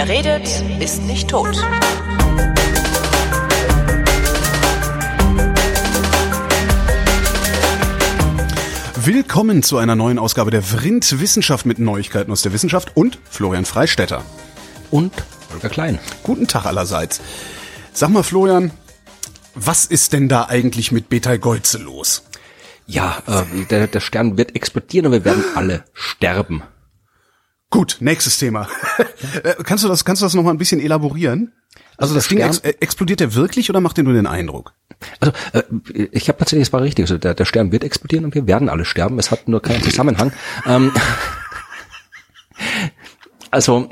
Wer redet, ist nicht tot. Willkommen zu einer neuen Ausgabe der Vrind Wissenschaft mit Neuigkeiten aus der Wissenschaft und Florian Freistetter. Und Holger Klein. Guten Tag allerseits. Sag mal, Florian, was ist denn da eigentlich mit Betelgeuse los? Ja, äh, der, der Stern wird explodieren und wir werden alle sterben. Gut, nächstes Thema. Äh, kannst du das, kannst du das noch mal ein bisschen elaborieren? Also, das Ding ex äh, explodiert der wirklich oder macht der nur den Eindruck? Also äh, ich habe tatsächlich, es war richtig, also der, der Stern wird explodieren und wir werden alle sterben. Es hat nur keinen Zusammenhang. ähm, also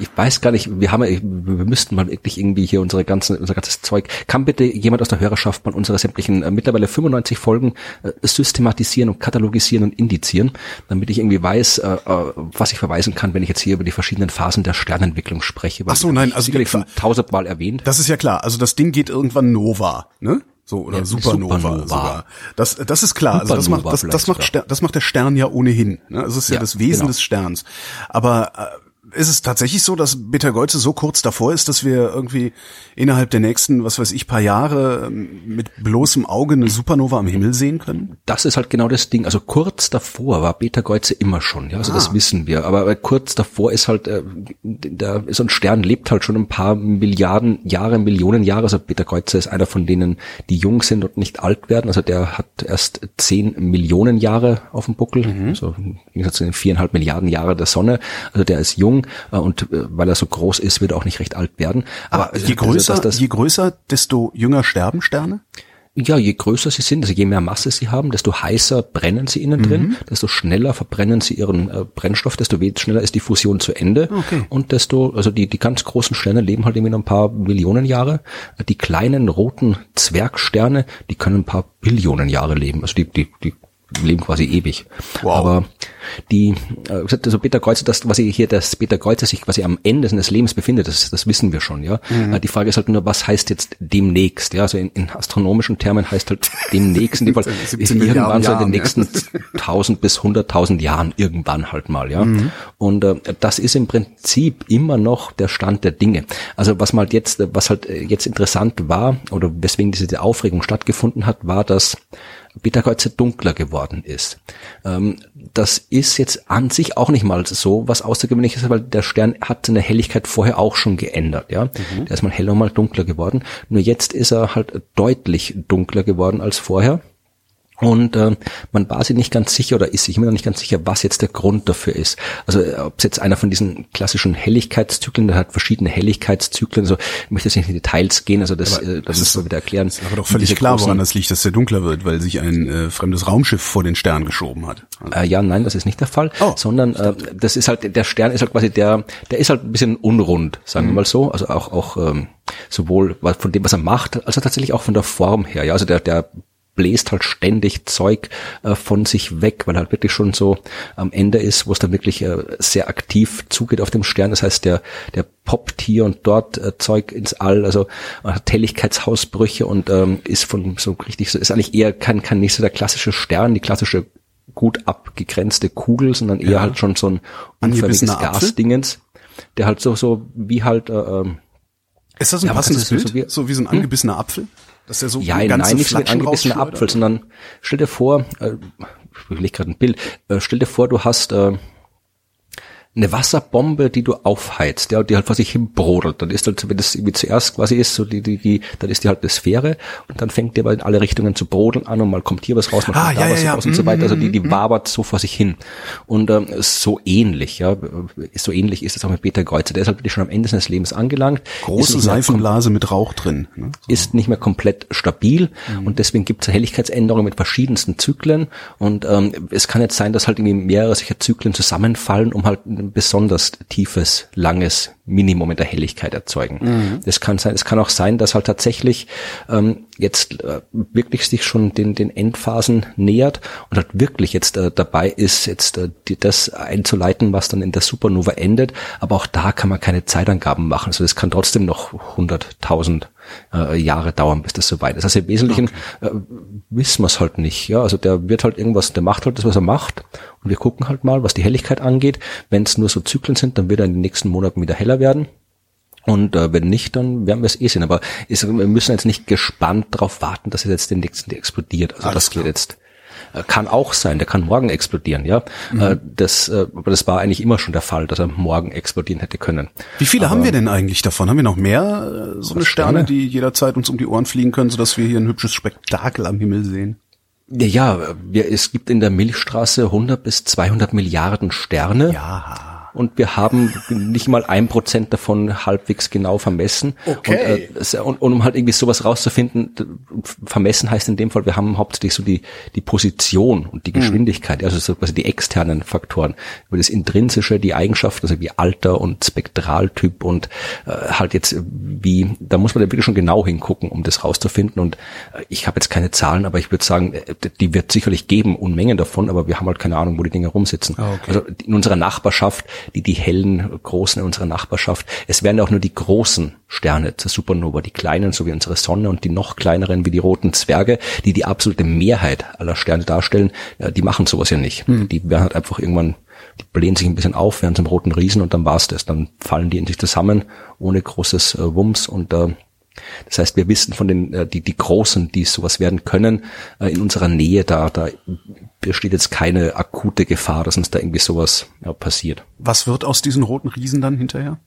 ich weiß gar nicht, wir haben, wir müssten mal wirklich irgendwie hier unsere ganzen, unser ganzes Zeug. Kann bitte jemand aus der Hörerschaft mal unsere sämtlichen äh, mittlerweile 95 Folgen äh, systematisieren und katalogisieren und indizieren, damit ich irgendwie weiß, äh, äh, was ich verweisen kann, wenn ich jetzt hier über die verschiedenen Phasen der Sternentwicklung spreche. Ach so, nein, also sicherlich die- schon tausendmal erwähnt. Das ist ja klar. Also das Ding geht irgendwann Nova, ne? So oder Ja, Supernova, Supernova. sogar. Das das ist klar. Also das macht das, das macht sogar. Ster- das macht der Stern ja ohnehin. Ne? Das ist ja, Ja, das Wesen genau. des Sterns. Aber äh, ist es tatsächlich so, dass Betelgeuse so kurz davor ist, dass wir irgendwie innerhalb der nächsten, was weiß ich, paar Jahre ähm, mit bloßem Auge eine Supernova am Himmel sehen können? Das ist halt genau das Ding. Also kurz davor war Beta-Geuze immer schon, ja, also Ah. das wissen wir. Aber kurz davor ist halt, äh, der, so ein Stern lebt halt schon ein paar Milliarden Jahre, Millionen Jahre. Also Beta-Geuze ist einer von denen, die jung sind und nicht alt werden. Also der hat erst zehn Millionen Jahre auf dem Buckel, Mhm. also im Gegensatz zu den viereinhalb Milliarden Jahre der Sonne. Also der ist jung und äh, weil er so groß ist, wird er auch nicht recht alt werden. Aber also, je größer, dass das, je größer, desto jünger sterben Sterne? ja, je größer sie sind, also je mehr Masse sie haben, desto heißer brennen sie innen drin, desto schneller verbrennen sie ihren äh, Brennstoff, desto schneller ist die Fusion zu Ende Okay. und desto, also die, die ganz großen Sterne leben halt irgendwie noch ein paar Millionen Jahre. Die kleinen roten Zwergsterne, die können ein paar Billionen Jahre leben, also die, die, die leben quasi ewig. Wow. Aber die, äh, also Beta Kreuzer, das, was hier, das Beta Kreuzer sich quasi am Ende seines Lebens befindet, das, das wissen wir schon, ja. Äh, Die Frage ist halt nur, was heißt jetzt demnächst, ja. Also in, in astronomischen Termen heißt halt demnächst in dem Fall 17 irgendwann so in den nächsten 1000 bis 100.000 Jahren irgendwann halt mal, ja. Und äh, das ist im Prinzip immer noch der Stand der Dinge. Also was mal halt jetzt, was halt äh, jetzt interessant war oder weswegen diese Aufregung stattgefunden hat, war, dass Beta-Kreuze dunkler geworden ist. Ähm, das ist jetzt an sich auch nicht mal so was Außergewöhnliches, weil der Stern hat seine Helligkeit vorher auch schon geändert. Ja, der ist mal heller und mal dunkler geworden. Nur jetzt ist er halt deutlich dunkler geworden als vorher. Und äh, man war sich nicht ganz sicher oder ist sich immer noch nicht ganz sicher, was jetzt der Grund dafür ist. Also äh, ob es jetzt einer von diesen klassischen Helligkeitszyklen, der hat verschiedene Helligkeitszyklen, also ich möchte jetzt nicht in die Details gehen, also das, äh, das müssen wir wieder erklären. Aber doch völlig klar, woran das liegt, dass der dunkler wird, weil sich ein äh, fremdes Raumschiff vor den Stern geschoben hat. Also, Äh, ja, nein, das ist nicht der Fall, Oh. sondern äh, das ist halt der Stern ist halt quasi der, der ist halt ein bisschen unrund, sagen wir mal so, also auch auch ähm, sowohl von dem was er macht, als auch tatsächlich auch von der Form her. Ja, also der der bläst halt ständig Zeug äh, von sich weg, weil halt wirklich schon so am Ende ist, wo es dann wirklich äh, sehr aktiv zugeht auf dem Stern. Das heißt, der der poppt hier und dort äh, Zeug ins All, also äh, hat Helligkeitshausbrüche und ähm, ist von so richtig so ist eigentlich eher kein kein nicht so der klassische Stern, die klassische gut abgegrenzte Kugel, sondern eher Ja. halt schon so ein unförmiges? Gasdingens, der halt so so wie halt äh, ähm, ist das ein Ja, passendes Bild? so wie- Hm? so wie so ein angebissener Apfel? Dass der so Ja, ganze nein, nicht so ein angebissener rausschleudert? Apfel, sondern stell dir vor, äh, ich überlege gerade ein Bild, äh, stell dir vor, du hast äh, eine Wasserbombe, die du aufheizt, ja, die halt vor sich hin brodelt. Dann ist halt, wenn das irgendwie zuerst quasi ist, so die, die, die, dann ist die halt eine Sphäre und dann fängt die aber in alle Richtungen zu brodeln an und mal kommt hier was raus, mal Ah, kommt ja, da was ja, ja. raus und so weiter. Also die, die wabert so vor sich hin. Und ähm, so ähnlich, ja, so ähnlich ist es auch mit Peter Kreuzer. Der ist halt wirklich schon am Ende seines Lebens angelangt. Große Seifenblase mit Rauch drin. Ne? ist nicht mehr komplett stabil und deswegen gibt es Helligkeitsänderungen mit verschiedensten Zyklen und ähm, es kann jetzt sein, dass halt irgendwie mehrere solcher Zyklen zusammenfallen, um halt ein besonders tiefes, langes Minimum in der Helligkeit erzeugen. Das kann sein, es kann auch sein, dass halt tatsächlich ähm, jetzt äh, wirklich sich schon den, den Endphasen nähert und halt wirklich jetzt äh, dabei ist, jetzt äh, die, das einzuleiten, was dann in der Supernova endet. Aber auch da kann man keine Zeitangaben machen. Also das kann trotzdem noch 100.000 äh, Jahre dauern, bis das soweit ist. Also im Wesentlichen okay. äh, wissen wir es halt nicht. Ja, also der wird halt irgendwas, der macht halt das, was er macht. Und wir gucken halt mal, was die Helligkeit angeht. Wenn es nur so Zyklen sind, dann wird er in den nächsten Monaten wieder heller werden. Und äh, wenn nicht, dann werden wir es eh sehen. Aber ist, wir müssen jetzt nicht gespannt darauf warten, dass es jetzt den nächsten explodiert. Also Alles das geht jetzt kann auch sein, der kann morgen explodieren, ja. Mhm. Äh, das, äh, aber das war eigentlich immer schon der Fall, dass er morgen explodieren hätte können. Wie viele aber, haben wir denn eigentlich davon? Haben wir noch mehr so eine Sterne, die jederzeit uns um die Ohren fliegen können, sodass wir hier ein hübsches Spektakel am Himmel sehen? Ja, wir, es gibt in der Milchstraße 100 bis 200 Milliarden Sterne. Ja und wir haben nicht mal ein Prozent davon halbwegs genau vermessen. Okay. Und, äh, und, und um halt irgendwie sowas rauszufinden, vermessen heißt in dem Fall, wir haben hauptsächlich so die, die Position und die hm. Geschwindigkeit, also so quasi die externen Faktoren. Über das Intrinsische, die Eigenschaften, also wie Alter und Spektraltyp und äh, halt jetzt wie, da muss man da wirklich schon genau hingucken, um das rauszufinden. Und äh, ich habe jetzt keine Zahlen, aber ich würde sagen, äh, die wird sicherlich geben, Unmengen davon, aber wir haben halt keine Ahnung, wo die Dinge rumsitzen. Ah, okay. Also in unserer Nachbarschaft die, die hellen Großen in unserer Nachbarschaft. Es werden auch nur die großen Sterne zur Supernova, die kleinen, so wie unsere Sonne und die noch kleineren wie die roten Zwerge, die die absolute Mehrheit aller Sterne darstellen, die machen sowas ja nicht. Hm. Die werden halt einfach irgendwann die blähen sich ein bisschen auf, werden zum roten Riesen und dann war's das. Dann fallen die in sich zusammen ohne großes äh, Wumms und äh, das heißt, wir wissen von den, äh, die, die Großen, die sowas werden können, äh, in unserer Nähe, da, da besteht jetzt keine akute Gefahr, dass uns da irgendwie sowas ja, passiert. Was wird aus diesen roten Riesen dann hinterher?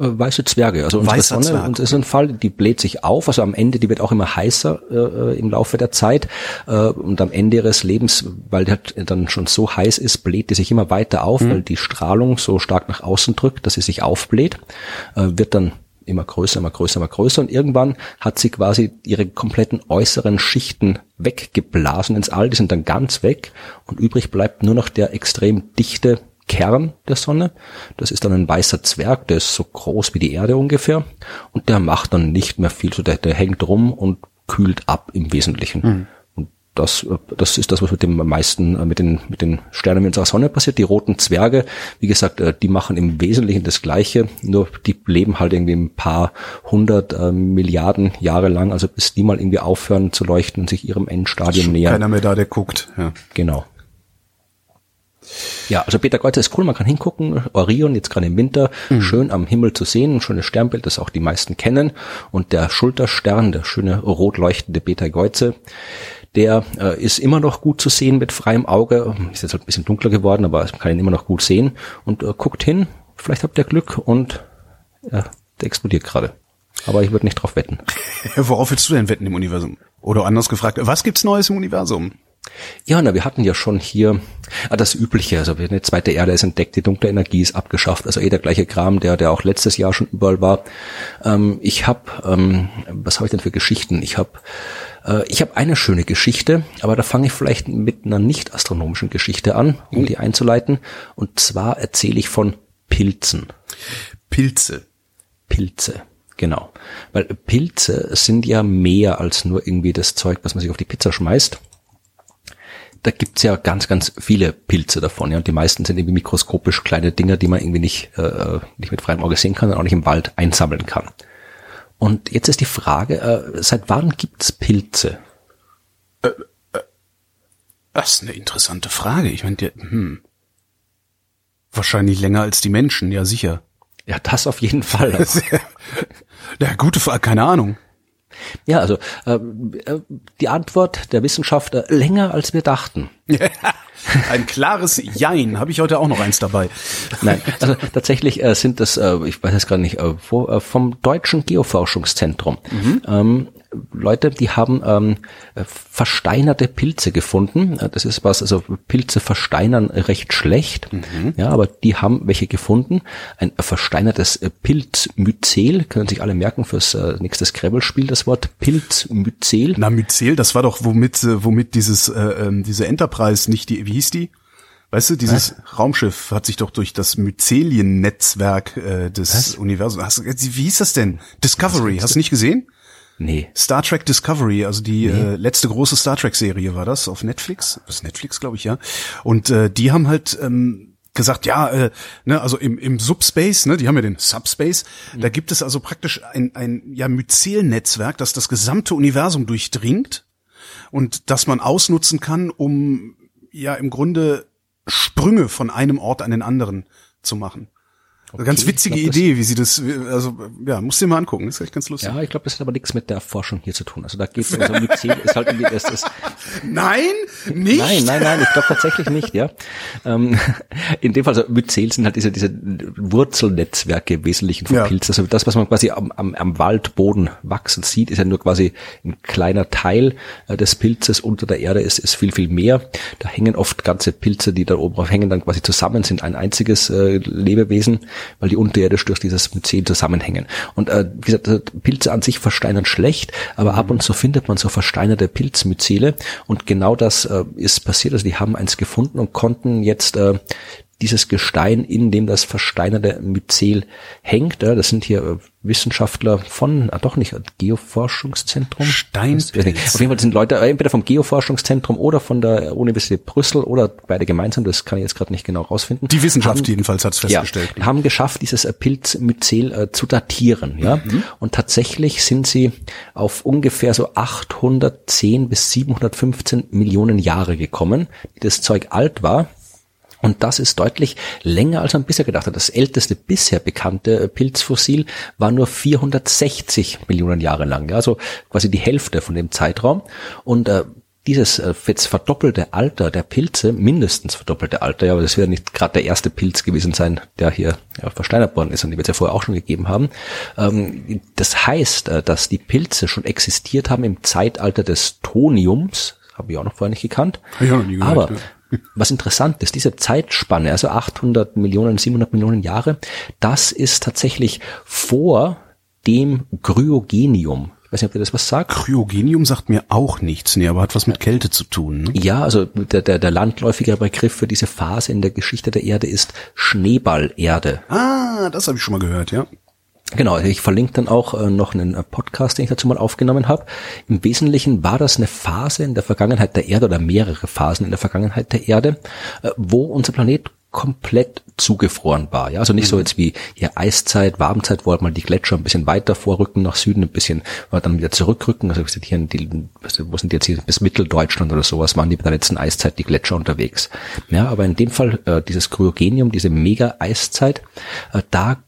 Äh, weiße Zwerge, also unsere Weißer Sonne, Zwerg. und ist ein Fall, die bläht sich auf, also am Ende, die wird auch immer heißer äh, im Laufe der Zeit äh, und am Ende ihres Lebens, weil die halt dann schon so heiß ist, bläht die sich immer weiter auf, mhm. weil die Strahlung so stark nach außen drückt, dass sie sich aufbläht, äh, wird dann immer größer, immer größer, immer größer. Und irgendwann hat sie quasi ihre kompletten äußeren Schichten weggeblasen ins All, die sind dann ganz weg. Und übrig bleibt nur noch der extrem dichte Kern der Sonne. Das ist dann ein weißer Zwerg, der ist so groß wie die Erde ungefähr. Und der macht dann nicht mehr viel, so der, der hängt rum und kühlt ab im Wesentlichen. Mhm das, das ist das, was mit dem meisten, äh, mit den, mit den Sternen unserer Sonne passiert. Die roten Zwerge, wie gesagt, äh, die machen im Wesentlichen das Gleiche, nur die leben halt irgendwie ein paar hundert äh, Milliarden Jahre lang, also bis die mal irgendwie aufhören zu leuchten und sich ihrem Endstadium nähern. Keiner mehr da, der guckt. Ja. Genau. Ja, also Peter Kreuzer ist cool, man kann hingucken. Orion, jetzt gerade im Winter, mhm. schön am Himmel zu sehen, ein schönes Sternbild, das auch die meisten kennen. Und der Schulterstern, der schöne rot leuchtende Beta Geuze, der äh, ist immer noch gut zu sehen mit freiem Auge. Ist jetzt halt ein bisschen dunkler geworden, aber man kann ihn immer noch gut sehen. Und äh, guckt hin, vielleicht habt ihr Glück und äh, der explodiert gerade. Aber ich würde nicht drauf wetten. Worauf willst du denn wetten im Universum? Oder anders gefragt, was gibt's Neues im Universum? Ja, na, wir hatten ja schon hier ah, das Übliche, also eine zweite Erde ist entdeckt, die dunkle Energie ist abgeschafft, also eh der gleiche Kram, der, der auch letztes Jahr schon überall war. Ähm, ich habe, ähm, was habe ich denn für Geschichten? Ich habe ich habe eine schöne Geschichte, aber da fange ich vielleicht mit einer nicht astronomischen Geschichte an, um die einzuleiten. Und zwar erzähle ich von Pilzen. Pilze. Pilze. Genau. Weil Pilze sind ja mehr als nur irgendwie das Zeug, was man sich auf die Pizza schmeißt. Da gibt's ja ganz, ganz viele Pilze davon. Ja, und die meisten sind irgendwie mikroskopisch kleine Dinger, die man irgendwie nicht, äh, nicht mit freiem Auge sehen kann und auch nicht im Wald einsammeln kann. Und jetzt ist die Frage, äh, seit wann gibt's Pilze? Äh, äh, das ist eine interessante Frage. Ich meine, hm. Wahrscheinlich länger als die Menschen, ja sicher. Ja, das auf jeden Fall. ja, gute Frage, keine Ahnung. Ja, also äh, äh die Antwort der Wissenschaft äh, länger als wir dachten. Ein klares Jein. Habe ich heute auch noch eins dabei. Nein, also tatsächlich äh, sind das, äh, ich weiß jetzt gerade nicht, äh, wo, äh, vom Deutschen Geoforschungszentrum. Mhm. Ähm, Leute, die haben ähm, versteinerte Pilze gefunden. Äh, das ist was, also Pilze versteinern recht schlecht. Mhm. Ja, aber die haben welche gefunden. Ein versteinertes Pilzmyzel, können sich alle merken fürs äh, nächste Scrabble-Spiel, das Wort Pilzmyzel. Na, Myzel, das war doch, womit, äh, womit dieses, äh, ähm, diese Enterprise nicht die, wie hieß die? Weißt du, dieses Was? Raumschiff hat sich doch durch das Myzelien-Netzwerk äh, des Was? Universums. Hast, wie hieß das denn? Discovery. Hast du nicht gesehen? Nee. Star Trek Discovery, also die nee. äh, letzte große Star Trek Serie war das auf Netflix. Das ist Netflix, glaube ich, ja. Und äh, die haben halt ähm, gesagt, ja, äh, ne, also im, im Subspace, ne, die haben ja den Subspace, mhm. da gibt es also praktisch ein, ein ja, Myzel-Netzwerk, das das gesamte Universum durchdringt und das man ausnutzen kann, um ja im Grunde Sprünge von einem Ort an den anderen zu machen. Okay, ganz witzige glaub, Idee, wie sie das, also ja, musst du dir mal angucken, ist echt ganz lustig. Ja, ich glaube, das hat aber nichts mit der Forschung hier zu tun. Also da geht es um so Myzel, ist halt irgendwie das, das Nein, nicht? Nein, nein, nein, ich glaube tatsächlich nicht, ja. Ähm, in dem Fall, also Myzel sind halt diese, diese Wurzelnetzwerke im Wesentlichen von ja. Pilzen. Also das, was man quasi am, am, am Waldboden wachsen sieht, ist ja nur quasi ein kleiner Teil äh, des Pilzes unter der Erde ist, ist viel, viel mehr. Da hängen oft ganze Pilze, die da oben drauf hängen, dann quasi zusammen, sind ein einziges äh, Lebewesen weil die unterirdisch durch dieses Myzel zusammenhängen. Und äh, wie gesagt, Pilze an sich versteinern schlecht, aber ab und zu findet man so versteinerte Pilzmyzele und genau das äh, ist passiert. Also die haben eins gefunden und konnten jetzt äh, dieses Gestein, in dem das versteinerte Myzel hängt. Das sind hier äh, Wissenschaftler von, ah, doch nicht, Geoforschungszentrum. Stein. Auf jeden Fall sind Leute entweder vom Geoforschungszentrum oder von der Universität Brüssel oder beide gemeinsam, das kann ich jetzt gerade nicht genau rausfinden. Die Wissenschaft haben, jedenfalls hat es festgestellt. Ja, haben geschafft, dieses äh, Pilzmyzel äh, zu datieren. Ja, mhm. Und tatsächlich sind sie auf ungefähr so 810 bis 715 Millionen Jahre gekommen, die das Zeug alt war. Und das ist deutlich länger, als man bisher gedacht hat. Das älteste bisher bekannte Pilzfossil war nur 460 Millionen Jahre lang, also quasi die Hälfte von dem Zeitraum. Und äh, dieses äh, jetzt verdoppelte Alter der Pilze, mindestens verdoppelte Alter, ja, aber das wird nicht gerade der erste Pilz gewesen sein, der hier ja, versteinert worden ist und die wird es ja vorher auch schon gegeben haben. Ähm, das heißt, äh, dass die Pilze schon existiert haben im Zeitalter des Toniums, habe ich auch noch vorher nicht gekannt. Ja, nie gehört, aber ja was interessant ist, diese Zeitspanne, also 800 Millionen, 700 Millionen Jahre, das ist tatsächlich vor dem Kryogenium. Ich weiß nicht, ob ihr das was sagt. Kryogenium sagt mir auch nichts, nee, aber hat was mit Kälte zu tun. Ne? Ja, also der, der, der landläufige Begriff für diese Phase in der Geschichte der Erde ist Schneeballerde. Ah, das habe ich schon mal gehört, ja. Genau, ich verlinke dann auch äh, noch einen äh, Podcast, den ich dazu mal aufgenommen habe. Im Wesentlichen war das eine Phase in der Vergangenheit der Erde oder mehrere Phasen in der Vergangenheit der Erde, äh, wo unser Planet komplett zugefroren war. Ja, also nicht mhm. so jetzt wie hier Eiszeit, Warmzeit, wo halt mal die Gletscher ein bisschen weiter vorrücken nach Süden, ein bisschen dann wieder zurückrücken. Also wir sind hier in die, wo sind die jetzt hier bis Mitteldeutschland oder sowas, waren die bei der letzten Eiszeit die Gletscher unterwegs. Ja, aber in dem Fall äh, dieses Kryogenium, diese Mega-Eiszeit, äh, da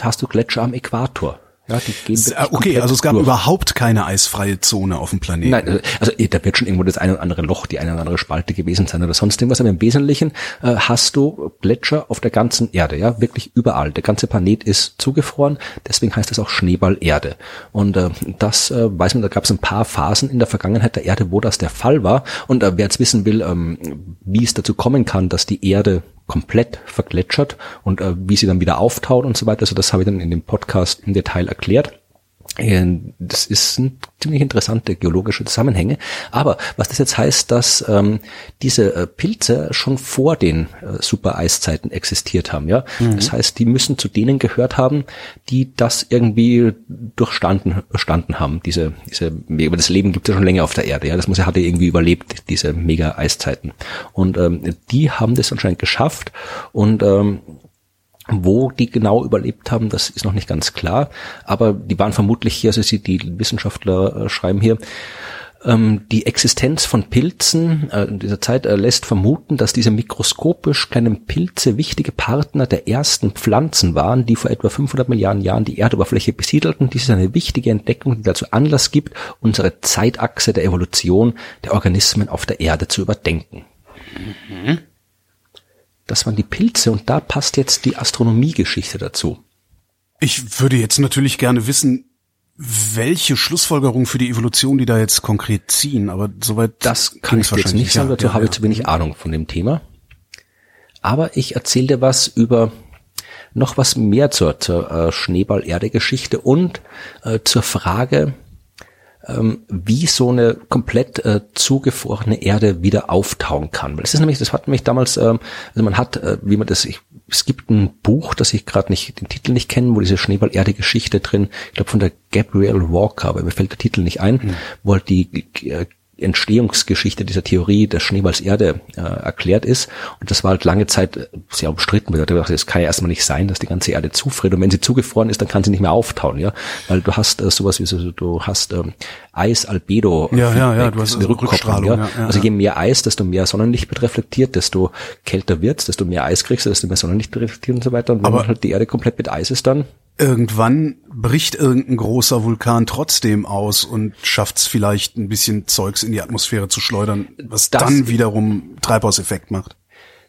hast du Gletscher am Äquator. Ja, die gehen okay, also es gab durch. überhaupt keine eisfreie Zone auf dem Planeten. Nein, also, also eh, da wird schon irgendwo das eine oder andere Loch, die eine oder andere Spalte gewesen sein oder sonst irgendwas. Aber im Wesentlichen äh, hast du Gletscher auf der ganzen Erde, ja, wirklich überall. Der ganze Planet ist zugefroren, deswegen heißt es auch Schneeballerde. Und äh, das äh, weiß man, da gab es ein paar Phasen in der Vergangenheit der Erde, wo das der Fall war. Und äh, wer jetzt wissen will, ähm, wie es dazu kommen kann, dass die Erde komplett vergletschert und äh, wie sie dann wieder auftaut und so weiter. Also das habe ich dann in dem Podcast im Detail erklärt. Äh, das ist ein ziemlich interessante geologische Zusammenhänge. Aber was das jetzt heißt, dass ähm, diese äh, Pilze schon vor den äh, Supereiszeiten existiert haben. Ja, mhm. das heißt, die müssen zu denen gehört haben, die das irgendwie durchstanden standen haben. Diese, diese, das Leben gibt es ja schon länger auf der Erde. Ja, das muss ja hatte irgendwie überlebt diese Mega-Eiszeiten. Und ähm, die haben das anscheinend geschafft und ähm, wo die genau überlebt haben, das ist noch nicht ganz klar. Aber die waren vermutlich hier, also sie, die Wissenschaftler äh, schreiben hier, ähm, die Existenz von Pilzen äh, in dieser Zeit äh, lässt vermuten, dass diese mikroskopisch kleinen Pilze wichtige Partner der ersten Pflanzen waren, die vor etwa 500 Milliarden Jahren die Erdoberfläche besiedelten. Dies ist eine wichtige Entdeckung, die dazu Anlass gibt, unsere Zeitachse der Evolution der Organismen auf der Erde zu überdenken. Mhm. Das waren die Pilze und da passt jetzt die Astronomiegeschichte dazu. Ich würde jetzt natürlich gerne wissen, welche Schlussfolgerung für die Evolution die da jetzt konkret ziehen, aber soweit das kann ich jetzt nicht sagen, dazu ja, habe ich zu wenig Ahnung von dem Thema. Aber ich erzähle dir was über noch was mehr zur, zur äh, Schneeball-Erde-Geschichte und äh, zur Frage, wie so eine komplett äh, zugefrorene Erde wieder auftauen kann. Weil das ist nämlich, das hat mich damals, ähm, also man hat, äh, wie man das, ich, es gibt ein Buch, das ich gerade nicht, den Titel nicht kenne, wo diese Schneeball-Erde-Geschichte drin, ich glaube von der Gabrielle Walker, aber mir fällt der Titel nicht ein, mhm. wo halt die äh, Entstehungsgeschichte dieser Theorie der Schneeballs-Erde äh, erklärt ist. Und das war halt lange Zeit äh, sehr umstritten. Man dachte, es kann ja erstmal nicht sein, dass die ganze Erde zufriert. Und wenn sie zugefroren ist, dann kann sie nicht mehr auftauen, ja. Weil du hast äh, sowas wie so, du hast ähm, Eis, Albedo, ja, ja, ja, du hast eine Rückkopplung, ja. ja, ja. Also je mehr Eis, desto mehr Sonnenlicht wird reflektiert, desto kälter wird's, desto mehr Eis kriegst du, desto mehr Sonnenlicht reflektiert und so weiter. Und wenn Aber halt die Erde komplett mit Eis ist, dann irgendwann bricht irgendein großer Vulkan trotzdem aus und schafft es vielleicht ein bisschen Zeugs in die Atmosphäre zu schleudern, was das dann wiederum Treibhauseffekt macht.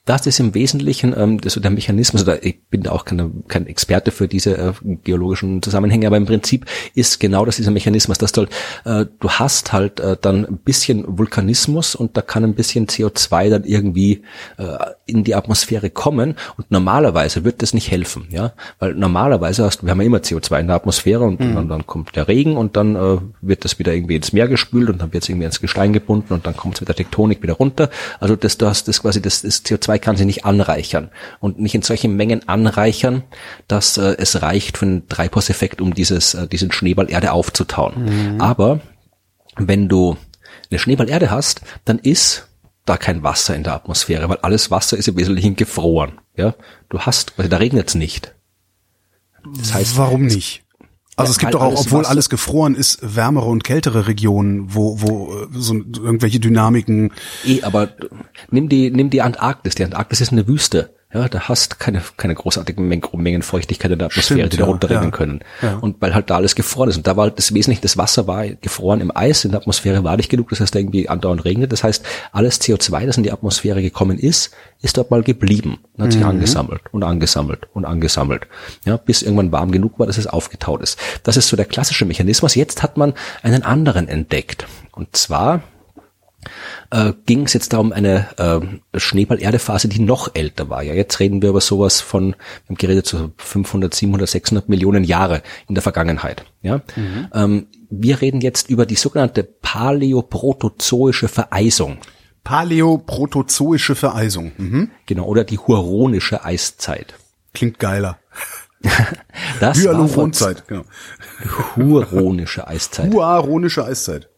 Das ist im Wesentlichen ähm, das, der Mechanismus, oder ich bin da auch keine, kein Experte für diese äh, geologischen Zusammenhänge, aber im Prinzip ist genau das dieser Mechanismus, dass du halt, äh, du hast halt äh, dann ein bisschen Vulkanismus und da kann ein bisschen CO2 dann irgendwie äh, in die Atmosphäre kommen und normalerweise wird das nicht helfen, ja, weil normalerweise hast wir haben ja immer CO2 in der Atmosphäre und mhm. dann, dann, kommt der Regen und dann äh, wird das wieder irgendwie ins Meer gespült und dann wird es irgendwie ins Gestein gebunden und dann kommt es mit der Tektonik wieder runter. Also das, du hast das quasi das, das CO2 CO2 kann sie nicht anreichern und nicht in solchen Mengen anreichern, dass äh, es reicht für einen Treibhauseffekt, um dieses, äh, diesen Schneeball Erde aufzutauen. Mhm. Aber wenn du eine Schneeballerde hast, dann ist da kein Wasser in der Atmosphäre, weil alles Wasser ist im Wesentlichen gefroren. Ja, du hast, weil da regnet es nicht. Das heißt, warum nicht? Also ja, es gibt doch auch, obwohl Wasser. alles gefroren ist, wärmere und kältere Regionen, wo, wo äh, so irgendwelche Dynamiken. Eh, aber nimm die, nimm die Antarktis. Die Antarktis ist eine Wüste. Ja, da hast keine, keine großartigen Mengen Feuchtigkeit in der Atmosphäre, Stimmt, die da runterregnen ja, können. Ja. Und weil halt da alles gefroren ist. Und da war das Wesentliche, das Wasser war gefroren im Eis, in der Atmosphäre war nicht genug, das heißt, da irgendwie andauernd regnet. Das heißt, alles CO2, das in die Atmosphäre gekommen ist, ist dort mal geblieben und hat sich mhm. angesammelt und angesammelt und angesammelt. Ja, bis irgendwann warm genug war, dass es aufgetaut ist. Das ist so der klassische Mechanismus. Jetzt hat man einen anderen entdeckt. Und zwar äh, ging es jetzt darum eine äh, Schneeball-Erde-Phase, die noch älter war. Ja, jetzt reden wir über sowas von, wir haben geredet zu so 500, 700, 600 Millionen Jahre in der Vergangenheit. Ja, mhm. ähm, wir reden jetzt über die sogenannte paläoprotozoische Vereisung. Paläoprotozoische Vereisung. Mhm. Genau, oder die Huronische Eiszeit. Klingt geiler. das Hyaluronzeit, genau. Huronische Eiszeit. Huaronische Eiszeit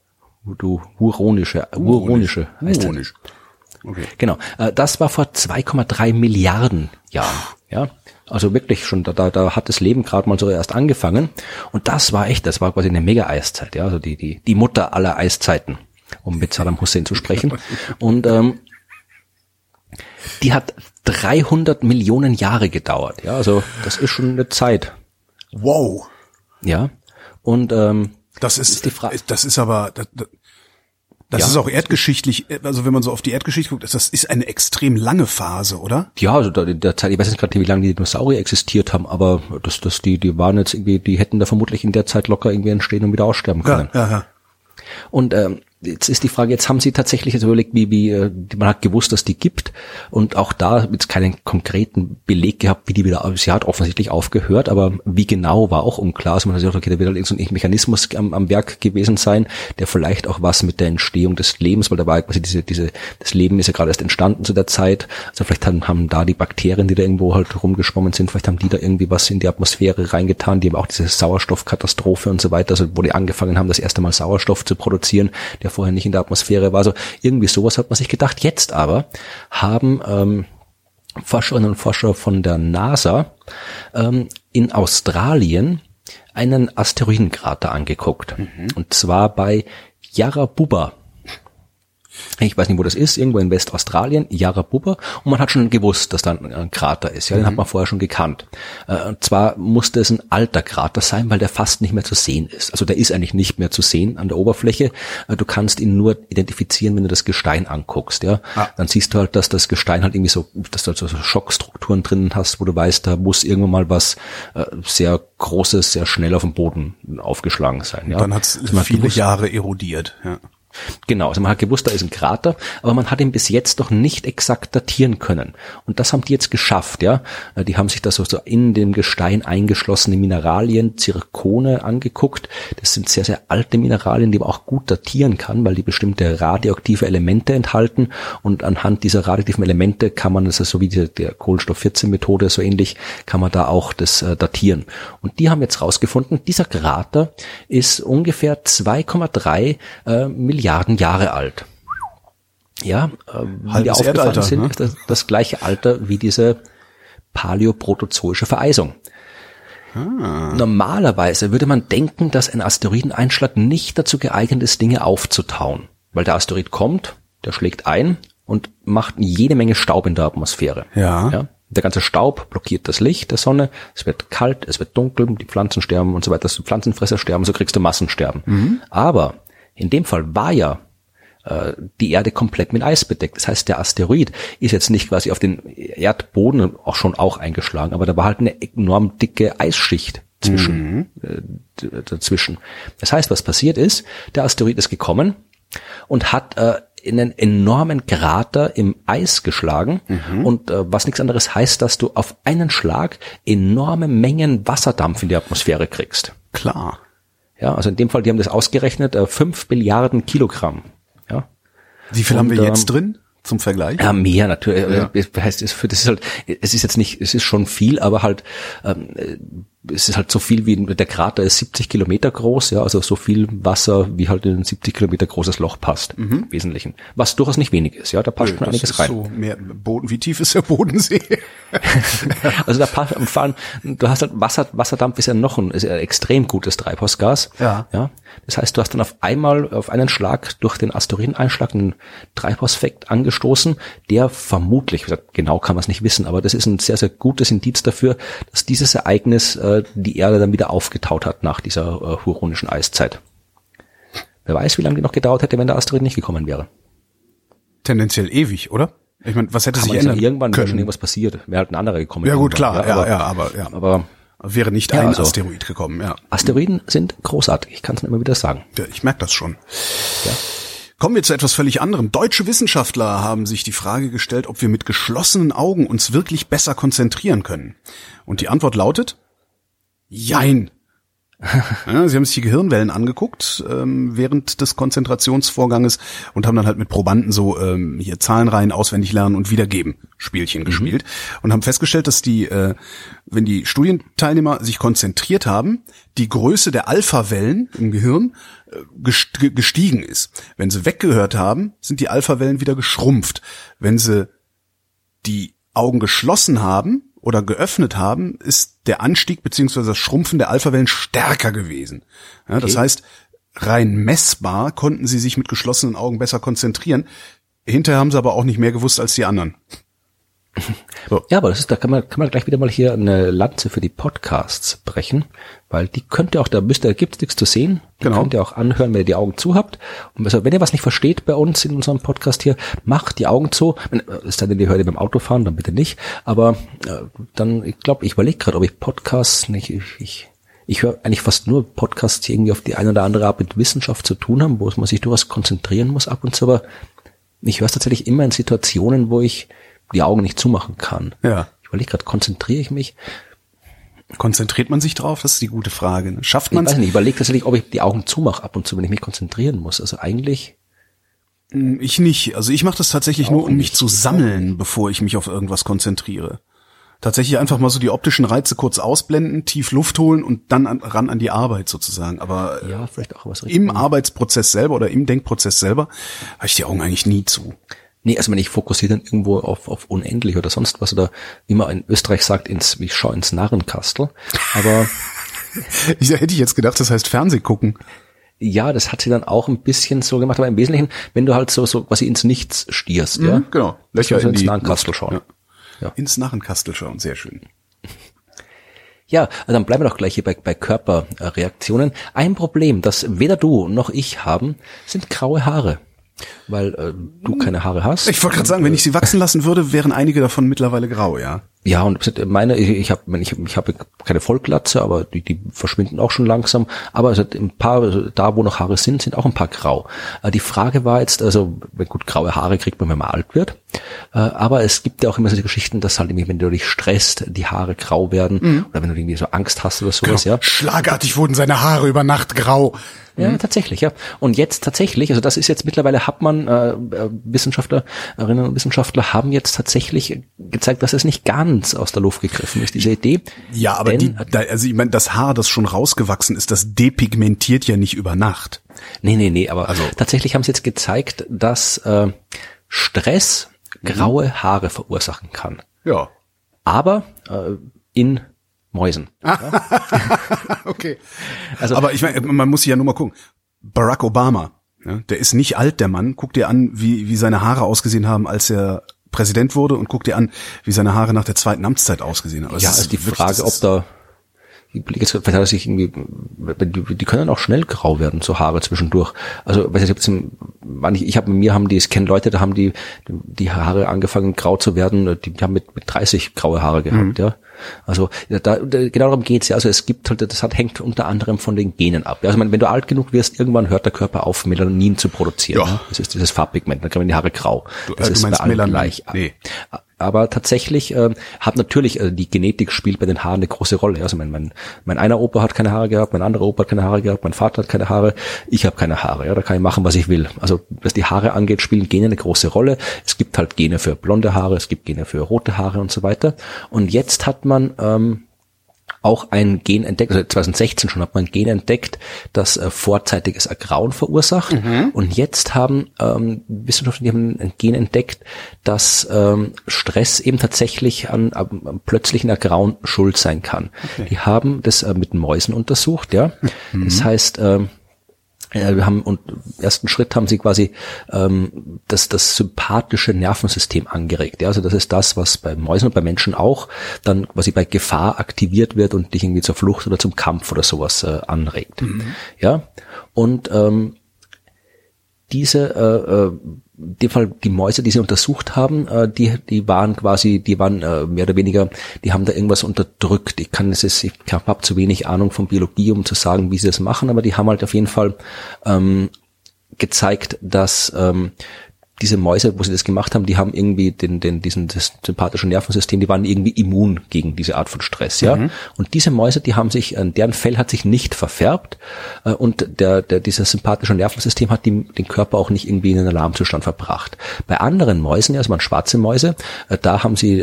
du huronische, huronische heißt Huronisch. Okay. Genau. Äh, das war vor 2,3 Milliarden Jahren. Ja. Also wirklich schon, da, da, da hat das Leben gerade mal so erst angefangen. Und das war echt, das war quasi eine Mega-Eiszeit, ja, also die, die, die Mutter aller Eiszeiten, um mit Saddam Hussein zu sprechen. Und ähm, die hat 300 Millionen Jahre gedauert, ja, also das ist schon eine Zeit. Wow. Ja. Und ähm, das ist, ist die Frage. Das ist aber, das, das ja. ist auch erdgeschichtlich, also wenn man so auf die Erdgeschichte guckt, das ist eine extrem lange Phase, oder? Ja, also da, der Zeit, ich weiß nicht gerade, wie lange die Dinosaurier existiert haben, aber das, das, die, die waren jetzt irgendwie, die hätten da vermutlich in der Zeit locker irgendwie entstehen und wieder aussterben können. Ja, ja, ja. Und ähm, Jetzt ist die Frage, jetzt haben Sie tatsächlich jetzt überlegt, wie, wie äh, man hat gewusst, dass die gibt und auch da jetzt keinen konkreten Beleg gehabt, wie die wieder, sie hat offensichtlich aufgehört, aber wie genau war auch unklar. Also man hat gesagt, okay, da wird halt so ein Mechanismus am, am Werk gewesen sein, der vielleicht auch was mit der Entstehung des Lebens, weil da war quasi diese, diese, das Leben ist ja gerade erst entstanden zu der Zeit. Also vielleicht haben, haben da die Bakterien, die da irgendwo halt rumgeschwommen sind, vielleicht haben die da irgendwie was in die Atmosphäre reingetan, die haben auch diese Sauerstoffkatastrophe und so weiter, also wo die angefangen haben, das erste Mal Sauerstoff zu produzieren, der vorher nicht in der Atmosphäre war. Also irgendwie sowas hat man sich gedacht. Jetzt aber haben ähm, Forscherinnen und Forscher von der NASA ähm, in Australien einen Asteroidenkrater angeguckt. Mhm. Und zwar bei Yarabuba ich weiß nicht, wo das ist, irgendwo in Westaustralien, Yarrabubba, und man hat schon gewusst, dass da ein Krater ist. Ja, den mhm. hat man vorher schon gekannt. Äh, und zwar musste es ein alter Krater sein, weil der fast nicht mehr zu sehen ist. Also der ist eigentlich nicht mehr zu sehen an der Oberfläche. Äh, du kannst ihn nur identifizieren, wenn du das Gestein anguckst. Ja, ah. dann siehst du halt, dass das Gestein halt irgendwie so, dass du halt so Schockstrukturen drinnen hast, wo du weißt, da muss irgendwann mal was äh, sehr Großes, sehr schnell auf dem Boden aufgeschlagen sein. Ja, dann hat es viele Jahre erodiert. Ja. Genau, also man hat gewusst, da ist ein Krater, aber man hat ihn bis jetzt noch nicht exakt datieren können. Und das haben die jetzt geschafft, ja. Äh, die haben sich da so, in dem Gestein eingeschlossene Mineralien, Zirkone angeguckt. Das sind sehr, sehr alte Mineralien, die man auch gut datieren kann, weil die bestimmte radioaktive Elemente enthalten. Und anhand dieser radioaktiven Elemente kann man, das ist so wie die, der Kohlenstoff-14-Methode, so ähnlich, kann man da auch das äh, datieren. Und die haben jetzt rausgefunden, dieser Krater ist ungefähr 2,3 äh, Milliarden Jahre alt. Ja, äh, wie Halbes die aufgefallen Erdalter, sind, ne? das, das gleiche Alter wie diese paläoprotozoische Vereisung. Normalerweise würde man denken, dass ein Asteroideneinschlag nicht dazu geeignet ist, Dinge aufzutauen. Weil der Asteroid kommt, der schlägt ein und macht jede Menge Staub in der Atmosphäre. Ja. ja. Der ganze Staub blockiert das Licht der Sonne, es wird kalt, es wird dunkel, die Pflanzen sterben und so weiter, die Pflanzenfresser sterben, so kriegst du Massensterben. Aber in dem Fall war ja äh, die Erde komplett mit Eis bedeckt. Das heißt, der Asteroid ist jetzt nicht quasi auf den Erdboden auch schon auch eingeschlagen, aber da war halt eine enorm dicke Eisschicht zwischen, äh, d- dazwischen. Das heißt, was passiert ist, der Asteroid ist gekommen und hat äh, in einen enormen Krater im Eis geschlagen und äh, was nichts anderes heißt, dass du auf einen Schlag enorme Mengen Wasserdampf in die Atmosphäre kriegst. Klar. Ja, also in dem Fall, die haben das ausgerechnet, äh, 5 Milliarden Kilogramm. Ja, Wie viel haben wir Und, jetzt ähm, drin zum Vergleich? ja mehr natürlich. Ja. Äh, Das heißt, das ist halt, es ist jetzt nicht, es ist schon viel, aber halt, ähm, äh, es ist halt so viel wie der Krater ist 70 Kilometer groß, ja, also so viel Wasser wie halt in ein 70 Kilometer großes Loch passt, im Wesentlichen. Was durchaus nicht wenig ist, ja, da passt schon Mhm. Das einiges rein. so mehr Boden. Wie tief ist der Bodensee? Also da passt am Fahren, du hast halt Wasser, Wasserdampf ist ja noch ein, ist ja ein extrem gutes Treibhausgas. Ja. ja. Das heißt, du hast dann auf einmal, auf einen Schlag durch den Asteroideneinschlag einen Treibhauseffekt angestoßen, der vermutlich, genau kann man es nicht wissen, aber das ist ein sehr, sehr gutes Indiz dafür, dass dieses Ereignis äh, die Erde dann wieder aufgetaut hat nach dieser äh, huronischen Eiszeit. Wer weiß, wie lange die noch gedauert hätte, wenn der Asteroid nicht gekommen wäre. Tendenziell ewig, oder? Ich meine, was hätte Kann sich man sagen, ändern irgendwann wäre schon können? irgendwas passiert. Wäre halt ein anderer gekommen. Ja gut, irgendwann, klar, ja, aber, ja, aber ja. aber Wäre nicht Ja, ein also- Asteroid gekommen, ja. Asteroiden sind großartig, ich kann es immer wieder sagen. Ja, Ich merke das schon. Kommen wir zu etwas völlig anderem. Deutsche Wissenschaftler haben sich die Frage gestellt, ob wir mit geschlossenen Augen uns wirklich besser konzentrieren können. Und die Antwort lautet, jein. Ja, sie haben sich die Gehirnwellen angeguckt ähm, während des Konzentrationsvorganges und haben dann halt mit Probanden so ähm, hier Zahlenreihen auswendig lernen und wiedergeben Spielchen gespielt und haben festgestellt, dass die, äh, wenn die Studienteilnehmer sich konzentriert haben, die Größe der Alpha-Wellen im Gehirn äh, gest- gestiegen ist. Wenn sie weggehört haben, sind die Alpha-Wellen wieder geschrumpft. Wenn sie die Augen geschlossen haben oder geöffnet haben, ist der Anstieg beziehungsweise das Schrumpfen der Alphawellen stärker gewesen. Ja, Das Okay. heißt, rein messbar konnten sie sich mit geschlossenen Augen besser konzentrieren. Hinterher haben sie aber auch nicht mehr gewusst als die anderen. Ja, aber das ist, da kann man, kann man gleich wieder mal hier eine Lanze für die Podcasts brechen, weil die könnt ihr auch, da müsst ihr, gibt's nichts zu sehen, die Genau. könnt ihr auch anhören, wenn ihr die Augen zu habt. Und also, wenn ihr was nicht versteht bei uns in unserem Podcast hier, macht die Augen zu. Sei denn, ihr hört ihr beim Autofahren, dann bitte nicht. Aber äh, dann, ich glaube, ich überlege gerade, ob ich Podcasts nicht, ich, ich ich höre eigentlich fast nur Podcasts, die irgendwie auf die eine oder andere Art mit Wissenschaft zu tun haben, wo man sich durchaus konzentrieren muss ab und zu, aber ich höre es tatsächlich immer in Situationen, wo ich die Augen nicht zumachen kann. Ja. Ich überlege gerade, konzentriere ich mich? Konzentriert man sich drauf? Das ist die gute Frage. ne? Schafft Ich man weiß es? nicht, ich überlege tatsächlich, ob ich die Augen zumache ab und zu, wenn ich mich konzentrieren muss. Also eigentlich, Ich nicht. Also ich mache das tatsächlich nur, um mich zu sammeln, bevor ich mich auf irgendwas konzentriere. Tatsächlich einfach mal so die optischen Reize kurz ausblenden, tief Luft holen und dann an, ran an die Arbeit sozusagen. Aber äh, ja, vielleicht auch was im Arbeitsprozess selber oder im Denkprozess selber habe ich die Augen eigentlich nie zu. Nee, also wenn ich fokussiere dann irgendwo auf, auf unendlich oder sonst was oder wie man in Österreich sagt, ins, ich schaue ins Narrenkastel. Aber Ich hätte ich jetzt gedacht, das heißt Fernseh gucken. ja, das hat sie dann auch ein bisschen so gemacht, aber im Wesentlichen, wenn du halt so, so quasi ins Nichts stierst, ja. Genau. Löcher in ins Narrenkastel schauen. Ja. Ja. Ins Narrenkastel schauen, sehr schön. Ja, also dann bleiben wir doch gleich hier bei, bei Körperreaktionen. Ein Problem, das weder du noch ich haben, sind graue Haare. Weil äh, du keine Haare hast. Ich wollte gerade sagen, wenn ich sie wachsen lassen würde, wären einige davon mittlerweile grau, ja. Ja, und meine, ich, ich habe ich, ich hab keine Vollglatze, aber die, die verschwinden auch schon langsam. Aber also ein paar, also da wo noch Haare sind, sind auch ein paar grau. Äh, die Frage war jetzt, also gut, graue Haare kriegt man, wenn man alt wird. Äh, aber es gibt ja auch immer so die Geschichten, dass halt wenn du dich stresst, die Haare grau werden. Oder wenn du irgendwie so Angst hast oder sowas, ja. Schlagartig wurden seine Haare über Nacht grau. Ja, tatsächlich, ja. Und jetzt tatsächlich, also das ist jetzt mittlerweile hat man, äh, äh, Wissenschaftlerinnen und Wissenschaftler haben jetzt tatsächlich gezeigt, dass es nicht ganz aus der Luft gegriffen ist, diese Idee. Ja, aber Denn- die, also ich meine, das Haar, das schon rausgewachsen ist, das depigmentiert ja nicht über Nacht. Nee, nee, nee, aber also, tatsächlich haben sie jetzt gezeigt, dass äh, Stress graue Haare verursachen kann. Ja. Aber äh, in Mäusen. okay. Also, aber ich meine, man muss sich ja nur mal gucken. Barack Obama, ja, der ist nicht alt, der Mann. Guck dir an, wie, wie seine Haare ausgesehen haben, als er Präsident wurde und guck dir an, wie seine Haare nach der zweiten Amtszeit ausgesehen haben. Also ja, ist die Frage, ob da die vielleicht hat er sich irgendwie, die, die können auch schnell grau werden, so Haare zwischendurch. Also, weiß ich, ich, ich habe mir haben die, es kennen Leute, da haben die die Haare angefangen grau zu werden, die, die haben mit, mit 30 graue Haare gehabt, mhm. ja. Also da, da, genau darum geht's ja. Also es gibt halt, das hat, hängt unter anderem von den Genen ab. Also wenn du alt genug wirst, irgendwann hört der Körper auf, Melanin zu produzieren. Ja. Das ist dieses Farbpigment, dann kriegen die Haare grau. Du, das äh, ist du meinst bei Melanin. gleich. Nee. Aber tatsächlich äh, hat natürlich äh, die Genetik spielt bei den Haaren eine große Rolle. Also mein, mein, mein einer Opa hat keine Haare gehabt, mein anderer Opa hat keine Haare gehabt, mein Vater hat keine Haare, ich habe keine Haare. Ja, da kann ich machen, was ich will. Also was die Haare angeht, spielen Gene eine große Rolle. Es gibt halt Gene für blonde Haare, es gibt Gene für rote Haare und so weiter. Und jetzt hat man ähm, auch ein Gen entdeckt, also 2016 schon hat man ein Gen entdeckt, das äh, vorzeitiges Ergrauen verursacht. Mhm. Und jetzt haben ähm, Wissenschaftler ein Gen entdeckt, dass ähm, Stress eben tatsächlich an, an plötzlichen Ergrauen schuld sein kann. Okay. Die haben das äh, mit Mäusen untersucht, ja. Mhm. Das heißt, ähm, wir haben und ersten Schritt haben sie quasi ähm, das, das sympathische Nervensystem angeregt. Ja? Also das ist das, was bei Mäusen und bei Menschen auch dann quasi bei Gefahr aktiviert wird und dich irgendwie zur Flucht oder zum Kampf oder sowas äh, anregt. Mhm. Ja. Und ähm, diese äh, äh, dem Fall die Mäuse, die sie untersucht haben, äh, die die waren quasi, die waren äh, mehr oder weniger, die haben da irgendwas unterdrückt. Ich kann es jetzt, ich habe zu wenig Ahnung von Biologie, um zu sagen, wie sie das machen, aber die haben halt auf jeden Fall ähm, gezeigt, dass ähm, diese Mäuse, wo sie das gemacht haben, die haben irgendwie den, den, diesen, das sympathische Nervensystem, die waren irgendwie immun gegen diese Art von Stress, ja. Mhm. Und diese Mäuse, die haben sich, äh, deren Fell hat sich nicht verfärbt, äh, und der, der, dieses sympathische Nervensystem hat die, den Körper auch nicht irgendwie in einen Alarmzustand verbracht. Bei anderen Mäusen, ja, also man schwarze Mäuse, äh, da haben sie,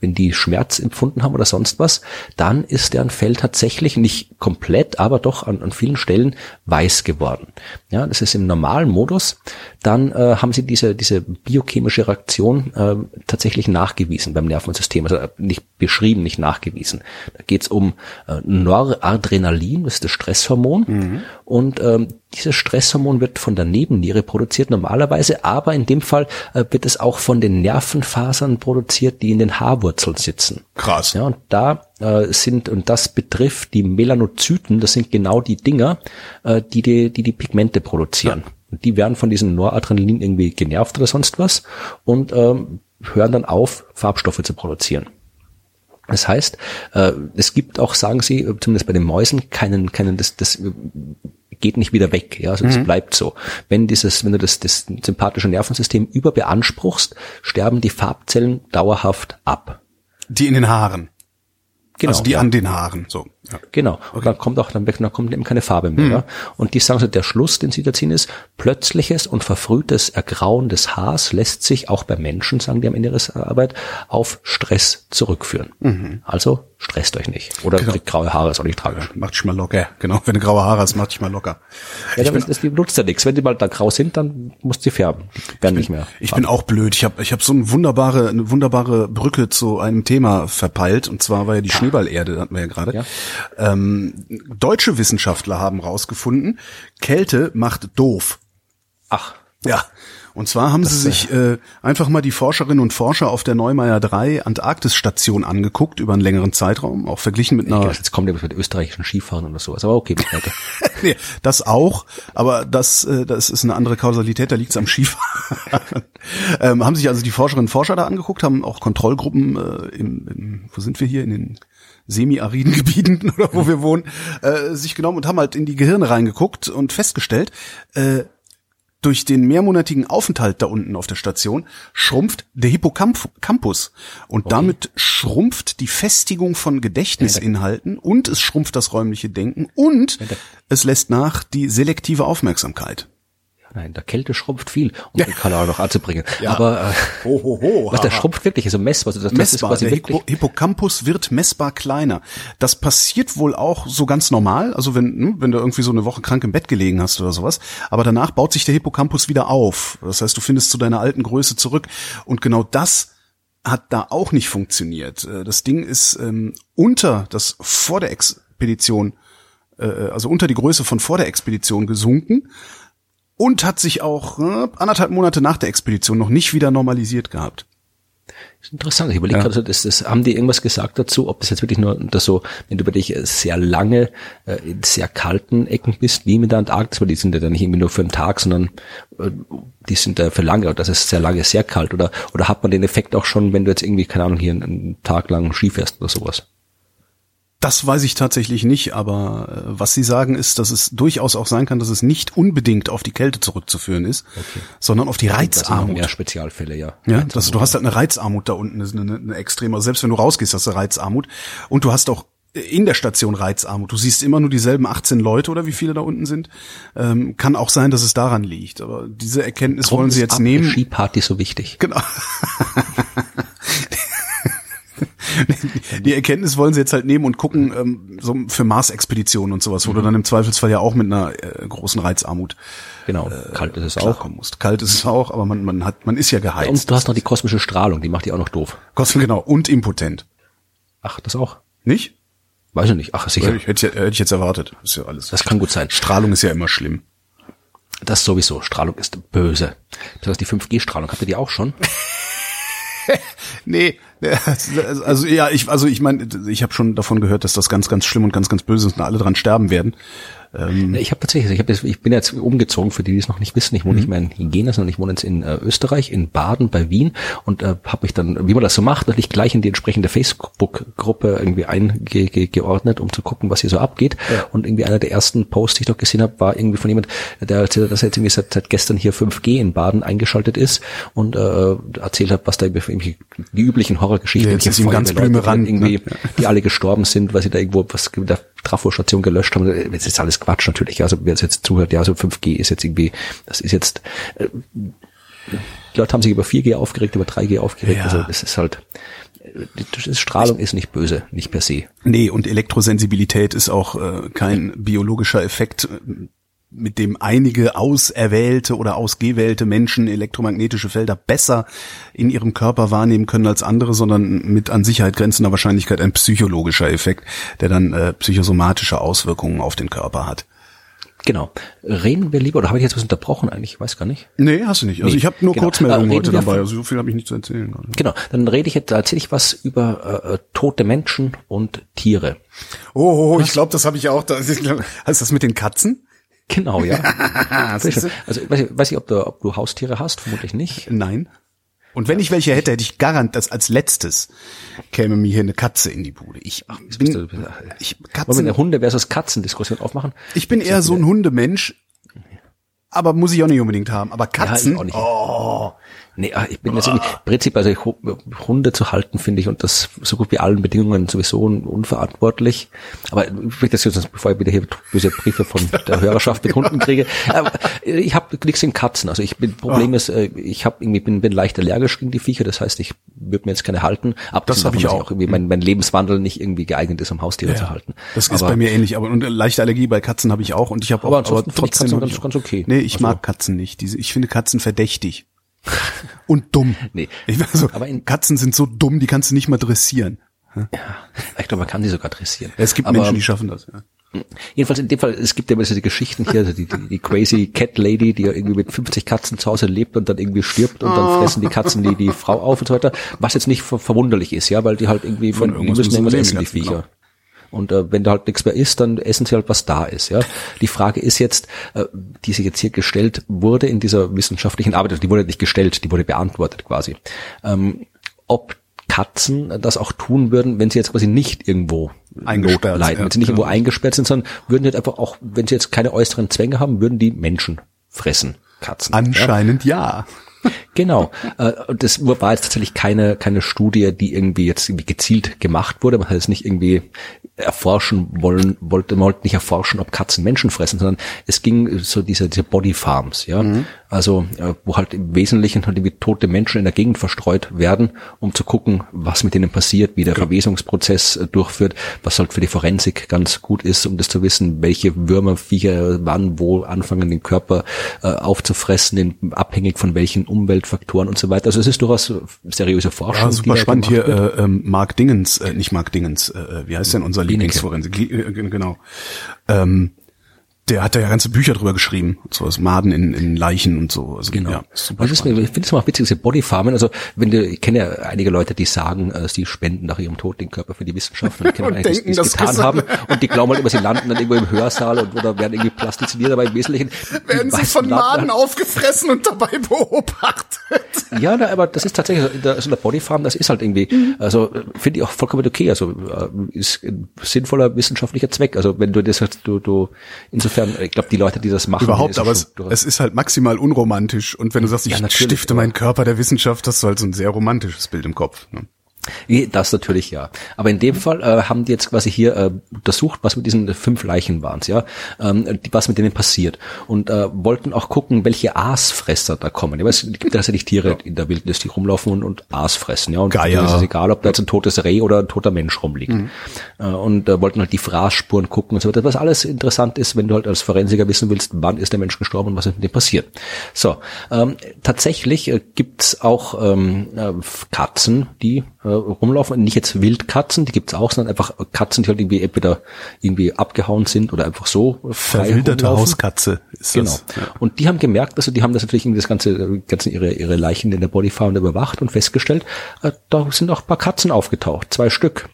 wenn die Schmerz empfunden haben oder sonst was, dann ist deren Fell tatsächlich nicht komplett, aber doch an, an vielen Stellen weiß geworden. Ja, das ist im normalen Modus dann äh, haben sie diese, diese biochemische Reaktion äh, tatsächlich nachgewiesen beim Nervensystem, also nicht beschrieben, nicht nachgewiesen. Da geht es um äh, Noradrenalin, das ist das Stresshormon. Mhm. Und ähm, dieses Stresshormon wird von der Nebenniere produziert normalerweise, aber in dem Fall äh, wird es auch von den Nervenfasern produziert, die in den Haarwurzeln sitzen. Krass. Ja, und da äh, sind, und das betrifft die Melanozyten, das sind genau die Dinger, äh, die, die, die die Pigmente produzieren. Ja. Die werden von diesem Noradrenalin irgendwie genervt oder sonst was und ähm, hören dann auf, Farbstoffe zu produzieren. Das heißt, äh, es gibt auch, sagen Sie, zumindest bei den Mäusen, keinen, keinen, das, das geht nicht wieder weg, ja, also das mhm. bleibt so. Wenn dieses, wenn du das, das sympathische Nervensystem überbeanspruchst, sterben die Farbzellen dauerhaft ab. Die in den Haaren. Genau, also die ja. an den Haaren, so. Ja. Genau. Okay. Und dann kommt auch, dann, dann kommt eben keine Farbe mehr. Mhm. Ja? Und die sagen so, der Schluss, den sie da ziehen, ist, plötzliches und verfrühtes Ergrauen des Haars lässt sich auch bei Menschen, sagen die am Ende ihrer Arbeit, auf Stress zurückführen. Mhm. Also stresst euch nicht. Oder genau. kriegt graue Haare, ist auch nicht tragisch. Macht dich mal locker. Genau, wenn du graue Haare hast, macht dich mal locker. Ja, ich bin, das, die nutzt ja nichts. Wenn die mal da grau sind, dann musst du die färben. Die werden bin, nicht mehr. Ich bin auch blöd. Ich habe ich hab so eine wunderbare, eine wunderbare Brücke zu einem Thema verpeilt. Und zwar war ja die ja. Schneeballerde, hatten wir ja gerade. Ja. Ähm, deutsche Wissenschaftler haben rausgefunden, Kälte macht doof. Ach. Ja. Und zwar haben das, sie sich äh, einfach mal die Forscherinnen und Forscher auf der Neumeier 3 Antarktisstation angeguckt über einen längeren Zeitraum, auch verglichen mit einer. Jetzt kommt ja mit österreichischen Skifahren oder sowas, aber okay, weiter. nee, das auch, aber das, äh, das ist eine andere Kausalität, da liegt's am Skifahren. ähm, haben sich also die Forscherinnen und Forscher da angeguckt, haben auch Kontrollgruppen äh, im, im, wo sind wir hier, in den semi-ariden Gebieten oder wo wir wohnen, äh, sich genommen und haben halt in die Gehirne reingeguckt und festgestellt, äh, durch den mehrmonatigen Aufenthalt da unten auf der Station schrumpft der Hippocampus und okay. damit schrumpft die Festigung von Gedächtnisinhalten und es schrumpft das räumliche Denken und es lässt nach die selektive Aufmerksamkeit. Nein, der Kälte schrumpft viel, um den Kanal noch anzubringen. Ja. Aber äh, Ho, ho, ho, was der schrumpft wirklich, also messbar. Also das, das ist messbar. quasi Der. Hippo Hippocampus wird messbar kleiner. Das passiert wohl auch so ganz normal. Also wenn, hm, wenn du irgendwie so eine Woche krank im Bett gelegen hast oder sowas. Aber danach baut sich der Hippocampus wieder auf. Das heißt, du findest zu deiner alten Größe zurück. Und genau das hat da auch nicht funktioniert. Äh, Das Ding ist ähm, unter das vor der Expedition, äh, also unter die Größe von vor der Expedition gesunken und hat sich auch äh, anderthalb Monate nach der Expedition noch nicht wieder normalisiert gehabt. Das ist interessant. Ich überlege gerade, so, das, das, haben die irgendwas gesagt dazu, ob das jetzt wirklich nur das so, wenn du wirklich sehr lange äh, in sehr kalten Ecken bist, wie mit der Antarktis, weil die sind ja dann nicht irgendwie nur für einen Tag, sondern äh, die sind da für lange, oder das ist sehr lange sehr kalt, oder oder hat man den Effekt auch schon, wenn du jetzt irgendwie, keine Ahnung, hier einen, einen Tag lang Ski fährst oder sowas? Das weiß ich tatsächlich nicht, aber äh, was Sie sagen ist, dass es durchaus auch sein kann, dass es nicht unbedingt auf die Kälte zurückzuführen ist, sondern auf die Reizarmut. mehr Spezialfälle, ja. Ja, das, du hast halt eine Reizarmut da unten, das ist eine, eine extreme. Also selbst wenn du rausgehst, hast du Reizarmut. Und du hast auch in der Station Reizarmut. Du siehst immer nur dieselben 18 Leute oder wie viele da unten sind. Ähm, kann auch sein, dass es daran liegt. Aber diese Erkenntnis Drum wollen sie jetzt ab- nehmen. Skiparty so wichtig. Genau. Die Erkenntnis wollen sie jetzt halt nehmen und gucken, ähm, so für Mars-Expeditionen und sowas, wo du dann im Zweifelsfall ja auch mit einer äh, großen Reizarmut Genau, kalt ist es auch. musst. Kalt ist es auch, aber man, man hat, man ist ja geheizt. Und du hast noch die kosmische Strahlung, die macht die auch noch doof. Kosten genau. Und impotent. Ach, das auch? Nicht? Weiß ich nicht. Ach, sicher. Ich hätte, hätte ich jetzt erwartet. Ist ja alles. Das kann gut sein. Strahlung ist ja immer schlimm. Das sowieso. Strahlung ist böse. Das heißt, die 5G-Strahlung, habt ihr die auch schon? Nee, also ja, ich also ich meine, ich habe schon davon gehört, dass das ganz ganz schlimm und ganz ganz böse ist und alle dran sterben werden. Ähm, Ich habe tatsächlich, ich, hab jetzt, ich bin jetzt umgezogen, für die, die es noch nicht wissen. Ich wohne nicht mehr in Jena, sondern ich wohne jetzt in äh, Österreich, in Baden bei Wien und äh, habe mich dann, wie man das so macht, natürlich gleich in die entsprechende Facebook-Gruppe irgendwie eingeordnet, um zu gucken, was hier so abgeht. Und irgendwie einer der ersten Posts, die ich doch gesehen habe, war irgendwie von jemand, der erzählt hat, dass er jetzt irgendwie seit, seit gestern hier 5G in Baden eingeschaltet ist und äh, erzählt hat, was da irgendwie die üblichen Horrorgeschichten, Ja, jetzt ist ihm ganz Feuerwehrleute, blümerant, die irgendwie, ne? die alle gestorben sind, weil sie da irgendwo was der Trafostation gelöscht haben. Das ist alles Quatsch natürlich. Also wer jetzt zuhört, ja, so 5G ist jetzt irgendwie, das ist jetzt, äh, die Leute haben sich über 4G aufgeregt, über 3G aufgeregt. Ja. Also das ist halt, äh, Strahlung ist nicht böse, nicht per se. nee, und Elektrosensibilität ist auch äh, kein biologischer Effekt, äh, mit dem einige auserwählte oder ausgewählte Menschen elektromagnetische Felder besser in ihrem Körper wahrnehmen können als andere, sondern mit an Sicherheit grenzender Wahrscheinlichkeit ein psychologischer Effekt, der dann äh, psychosomatische Auswirkungen auf den Körper hat. Genau. Reden wir lieber, oder habe ich jetzt was unterbrochen eigentlich? Ich weiß gar nicht. Nee, hast du nicht. Also Nee, ich habe nur genau. Kurzmeldungen Äh, heute dabei, also so viel habe ich nicht zu erzählen. Genau, dann rede ich jetzt, erzähle ich was über äh, äh, tote Menschen und Tiere. Oh, oh ich glaube, das habe ich auch. Da. Heißt das mit den Katzen? Genau, ja. du? also weiß ich weiß ich, ob du, ob du Haustiere hast, vermutlich nicht. Nein. Und wenn ich welche hätte, hätte ich garant, dass als letztes käme mir hier eine Katze in die Bude. Ich du- bin, ich, Wollen wir Katzen, eine Hunde versus Katzen-Diskussion aufmachen? ich bin eher so ein Hundemensch, aber muss ich auch nicht unbedingt haben. Aber Katzen, ich auch nicht. oh, Nee, ah, ich bin jetzt irgendwie, Prinzip, also ich, Hunde zu halten, finde ich, und das so gut wie allen Bedingungen sowieso un- unverantwortlich. Aber ich möchte das jetzt, bevor ich wieder hier böse Briefe von der Hörerschaft mit Hunden kriege, aber ich habe nichts gegen Katzen. Also ich bin, Problem ist, äh, ich habe irgendwie bin, bin leicht allergisch gegen die Viecher, das heißt, ich würde mir jetzt keine halten. Abgesehen hab ich davon, dass auch. irgendwie mein, mein Lebenswandel nicht irgendwie geeignet ist, um Haustiere zu halten. das ist aber, bei mir ähnlich. Aber und eine leichte Allergie bei Katzen habe ich auch. Und ich habe Aber auch, aber ich trotzdem Katzen ganz- ich ganz okay. Nee, ich Also- mag Katzen nicht. Diese, ich finde Katzen verdächtig und dumm. Nee. Ich, also, Aber in- Katzen sind so dumm, die kannst du nicht mal dressieren. ich glaube, man kann die sogar dressieren. Es gibt aber, Menschen, die schaffen das. Ja. Jedenfalls in dem Fall, es gibt ja immer diese Geschichten hier, also die, die, die crazy Cat Lady, die ja irgendwie mit 50 Katzen zu Hause lebt und dann irgendwie stirbt und Oh. dann fressen die Katzen die, die Frau auf und so weiter, was jetzt nicht ver verwunderlich ist, ja, weil die halt irgendwie von, die müssen irgendwas essen, die ja, Viecher. Und äh, wenn da halt nichts mehr ist, dann essen sie halt, was da ist. Ja, Die Frage ist jetzt, äh, die sich jetzt hier gestellt wurde in dieser wissenschaftlichen Arbeit, also die wurde nicht gestellt, die wurde beantwortet quasi, ähm, ob Katzen das auch tun würden, wenn sie jetzt quasi nicht irgendwo Eingesperrt, leiden, ja, wenn sie nicht genau. irgendwo eingesperrt sind, sondern würden jetzt einfach auch, wenn sie jetzt keine äußeren Zwänge haben, würden die Menschen fressen. Katzen. Anscheinend ja. Ja? Genau. Äh, Das war jetzt tatsächlich keine, keine Studie, die irgendwie jetzt irgendwie gezielt gemacht wurde. Man hat es nicht irgendwie erforschen wollen, wollte, man wollte nicht erforschen, ob Katzen Menschen fressen, sondern es ging so diese, diese Body Farms, ja. Mhm. Also, äh, wo halt im Wesentlichen halt irgendwie tote Menschen in der Gegend verstreut werden, um zu gucken, was mit denen passiert, wie der Verwesungsprozess äh, durchführt, was halt für die Forensik ganz gut ist, um das zu wissen, welche Würmer, Viecher wann, wo anfangen, den Körper äh, aufzufressen, in, abhängig von welchen Umweltfaktoren und so weiter. Also es ist durchaus seriöse Forschung. Ja, super spannend hier, wird. äh, ähm, Mark Dingens, äh, nicht Mark Dingens, äh, wie heißt denn unser. Lieblingsforensik? Li- äh, genau. Ähm, der hat da ja ganze Bücher drüber geschrieben, so das Maden in, in Leichen und so. Also, Genau. Ja, super also ich finde es immer auch witzig, diese Bodyfarmen. Also wenn du, ich kenne ja einige Leute, die sagen, äh, sie spenden nach ihrem Tod den Körper für die Wissenschaft und Und einige, die denken, das getan haben und die glauben halt immer, sie landen dann irgendwo im Hörsaal und oder werden irgendwie plastiziniert, aber im Wesentlichen Werden sie von Maden aufgefressen und dabei beobachtet. Ja, na, aber das ist tatsächlich so in der, Bodyfarm, das ist halt irgendwie, also finde ich auch vollkommen okay. Also äh, ist ein sinnvoller wissenschaftlicher Zweck. Also wenn du das du, du insofern, ich glaube, die Leute, die das machen, Überhaupt, aber es, es ist halt maximal unromantisch. Und wenn du sagst, ich Ja, stifte meinen Körper der Wissenschaft, hast du halt so ein sehr romantisches Bild im Kopf. Ne? Nee, Das natürlich ja. Aber in dem Fall äh, haben die jetzt quasi hier äh, untersucht, was mit diesen fünf Leichen waren, ja, ähm, was mit denen passiert und äh, wollten auch gucken, welche Aasfresser da kommen. Ja, es gibt tatsächlich Tiere in der Wildnis, die rumlaufen und, und Aas fressen, ja. Und Geier. es ist egal, ob da jetzt ein totes Reh oder ein toter Mensch rumliegt. Äh, und äh, wollten halt die Fraßspuren gucken und so weiter. Was alles interessant ist, wenn du halt als Forensiker wissen willst, wann ist der Mensch gestorben und was ist mit dem passiert. So, ähm, tatsächlich äh, gibt's auch ähm, äh, Katzen, die äh, rumlaufen. Nicht jetzt Wildkatzen, die gibt's auch, sondern einfach Katzen, die halt irgendwie entweder irgendwie abgehauen sind oder einfach so frei Verwilderte rumlaufen. Hauskatze ist Genau. das. Ja. Und die haben gemerkt, also die haben das natürlich irgendwie das ganze, ganze ihre, ihre Leichen in der Bodyfarm überwacht und festgestellt, äh, da sind auch ein paar Katzen aufgetaucht, zwei Stück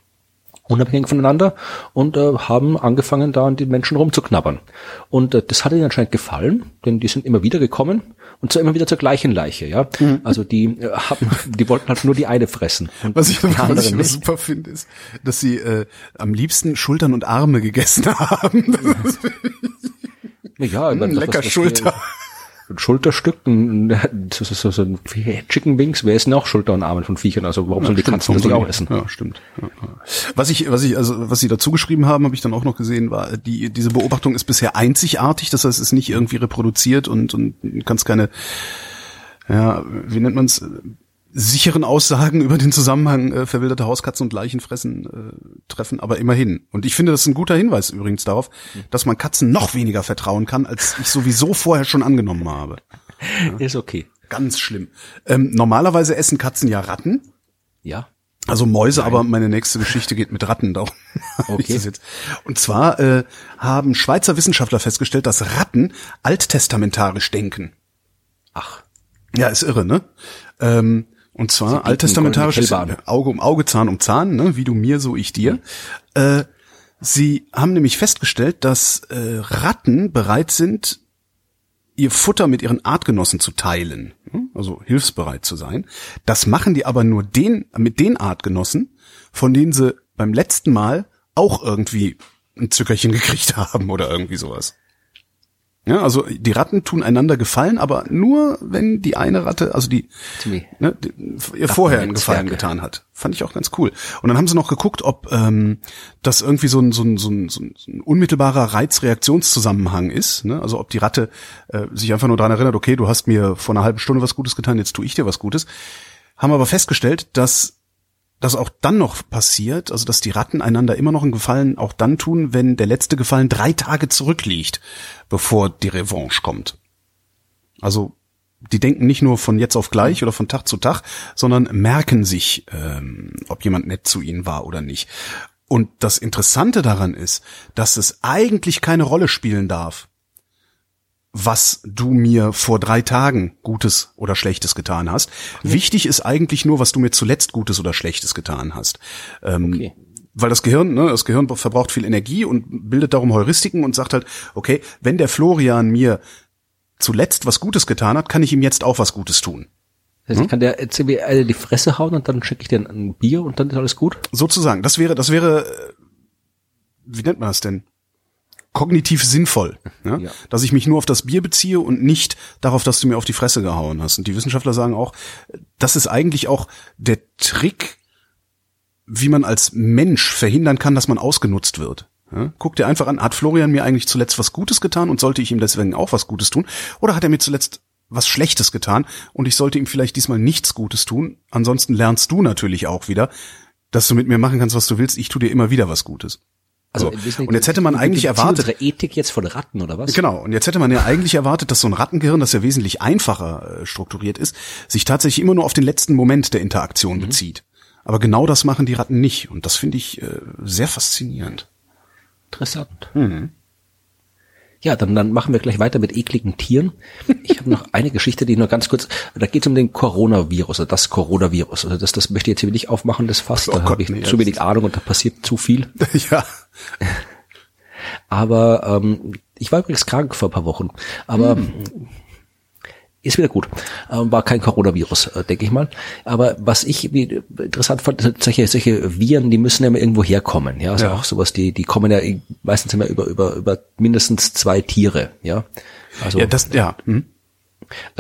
unabhängig voneinander und äh, haben angefangen, da an den Menschen rumzuknabbern. Und äh, das hat ihnen anscheinend gefallen, denn die sind immer wieder gekommen und zwar immer wieder zur gleichen Leiche, ja. Mhm. Also die äh, haben, die wollten halt nur die eine fressen. Und Was ich, was ich immer super finde, ist, dass sie äh, am liebsten Schultern und Arme gegessen haben. Ja, das- lecker das- das- Schulter. Ein Schulterstück, ein, so, so, ein Chicken Wings, wer essen auch Schulter und Arme von Viechern? Also warum sollen die Katzen das nicht auch essen? Ja, stimmt. Ja, ja. Was ich, was ich, also was sie dazu geschrieben haben, habe ich dann auch noch gesehen, war die diese Beobachtung ist bisher einzigartig. Das heißt, es ist nicht irgendwie reproduziert und und kannst keine, ja, wie nennt man es? Sicheren Aussagen über den Zusammenhang äh, verwilderte Hauskatzen und Leichenfressen äh, treffen, aber immerhin. Und ich finde, das ist ein guter Hinweis übrigens darauf, dass man Katzen noch weniger vertrauen kann, als ich sowieso vorher schon angenommen habe. Ist okay. Ganz schlimm. Ähm, normalerweise essen Katzen ja Ratten. Ja. Also Mäuse, aber meine nächste Geschichte geht mit Ratten darum. Okay. Und zwar äh, haben Schweizer Wissenschaftler festgestellt, dass Ratten alttestamentarisch denken. Ach. Ja, ist irre, ne? Ähm, und zwar bieten alttestamentarisch ist goldene Kälber Auge um Auge, Zahn um Zahn, ne? wie du mir, so ich dir. Äh, sie haben nämlich festgestellt, dass äh, Ratten bereit sind, ihr Futter mit ihren Artgenossen zu teilen, hm? also hilfsbereit zu sein. Das machen die aber nur den, mit den Artgenossen, von denen sie beim letzten Mal auch irgendwie ein Zückerchen gekriegt haben oder irgendwie sowas. Ja, also die Ratten tun einander gefallen, aber nur wenn die eine Ratte, also die, ne, die ihr vorher einen. Gefallen getan hat. Fand ich auch ganz cool. Und dann haben sie noch geguckt, ob ähm, das irgendwie so ein, so ein, so ein, so ein, so ein unmittelbarer Reizreaktionszusammenhang ist. Ne? Also ob die Ratte äh, sich einfach nur daran erinnert, okay, du hast mir vor einer halben Stunde was Gutes getan, jetzt tue ich dir was Gutes. Haben aber festgestellt, dass das auch dann noch passiert, also dass die Ratten einander immer noch einen Gefallen auch dann tun, wenn der letzte Gefallen drei Tage zurückliegt, bevor die Revanche kommt. Also die denken nicht nur von jetzt auf gleich oder von Tag zu Tag, sondern merken sich, ähm, ob jemand nett zu ihnen war oder nicht. Und das Interessante daran ist, dass es eigentlich keine Rolle spielen darf, was du mir vor drei Tagen Gutes oder Schlechtes getan hast. Wichtig ist eigentlich nur, was du mir zuletzt Gutes oder Schlechtes getan hast. Ähm, Okay. Weil das Gehirn, ne, das Gehirn verbraucht viel Energie und bildet darum Heuristiken und sagt halt, okay, wenn der Florian mir zuletzt was Gutes getan hat, kann ich ihm jetzt auch was Gutes tun. Das heißt, ich kann der irgendwie eine die Fresse hauen und dann schicke ich dir ein Bier und dann ist alles gut? Sozusagen. Das wäre, das wäre, äh, wie nennt man das denn? Kognitiv sinnvoll, ja? Ja. dass ich mich nur auf das Bier beziehe und nicht darauf, dass du mir auf die Fresse gehauen hast. Und die Wissenschaftler sagen auch, das ist eigentlich auch der Trick, wie man als Mensch verhindern kann, dass man ausgenutzt wird. Ja? Guck dir einfach an, hat Florian mir eigentlich zuletzt was Gutes getan und sollte ich ihm deswegen auch was Gutes tun? Oder hat er mir zuletzt was Schlechtes getan und ich sollte ihm vielleicht diesmal nichts Gutes tun? Ansonsten lernst du natürlich auch wieder, dass du mit mir machen kannst, was du willst. Ich tu dir immer wieder was Gutes. Also, So. Und jetzt hätte man eigentlich erwartet, Unsere Ethik jetzt von Ratten oder was? Genau, und jetzt hätte man ja eigentlich erwartet, dass so ein Rattengehirn, das ja wesentlich einfacher äh, strukturiert ist, sich tatsächlich immer nur auf den letzten Moment der Interaktion bezieht. Aber genau das machen die Ratten nicht. Und das finde ich äh, sehr faszinierend. Interessant. Mhm. Ja, dann, dann machen wir gleich weiter mit ekligen Tieren. Ich habe noch eine Geschichte, die nur ganz kurz, da geht es um den Coronavirus, also das Coronavirus. Also das, das möchte ich jetzt hier nicht aufmachen, das Fass. Oh da habe ich nee, zu wenig Ahnung und da passiert zu viel. ja. Aber ähm, ich war übrigens krank vor ein paar Wochen. Aber Hm. Ist wieder gut. Ähm, war kein Coronavirus, äh, denke ich mal. Aber was ich wie interessant fand, sind solche, solche Viren, die müssen ja immer irgendwo herkommen. Ja, also Ja. auch sowas, die, die kommen ja meistens immer über, über, über mindestens zwei Tiere. Ja, also Ja, das, ja. Hm.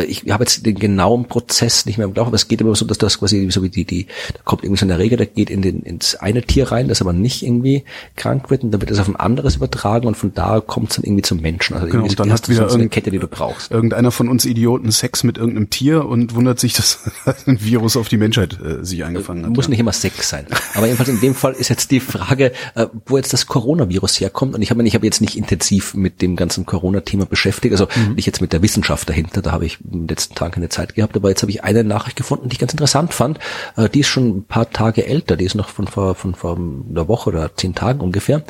Ich habe jetzt den genauen Prozess nicht mehr im Glauben, aber es geht immer so, dass das quasi so wie die, die, da kommt irgendwie so eine Erreger, der geht in den, ins eine Tier rein, das aber nicht irgendwie krank wird und dann wird es auf ein anderes übertragen und von da kommt es dann irgendwie zum Menschen. Also Genau, irgendwie und dann hast du wieder so eine Kette, die du brauchst. Irgendeiner von uns Idioten Sex mit irgendeinem Tier und wundert sich, dass ein Virus auf die Menschheit äh, sich eingefangen hat. Muss ja. nicht immer Sex sein. Aber jedenfalls in dem Fall ist jetzt die Frage, äh, wo jetzt das Coronavirus herkommt. Und ich habe mich habe jetzt nicht intensiv mit dem ganzen Corona-Thema beschäftigt. Also Mhm. nicht jetzt mit der Wissenschaft dahinter. Da habe ich in den letzten Tagen keine Zeit gehabt. Aber jetzt habe ich eine Nachricht gefunden, die ich ganz interessant fand. Äh, die ist schon ein paar Tage älter. Die ist noch von vor, von vor einer Woche oder zehn Tagen ungefähr.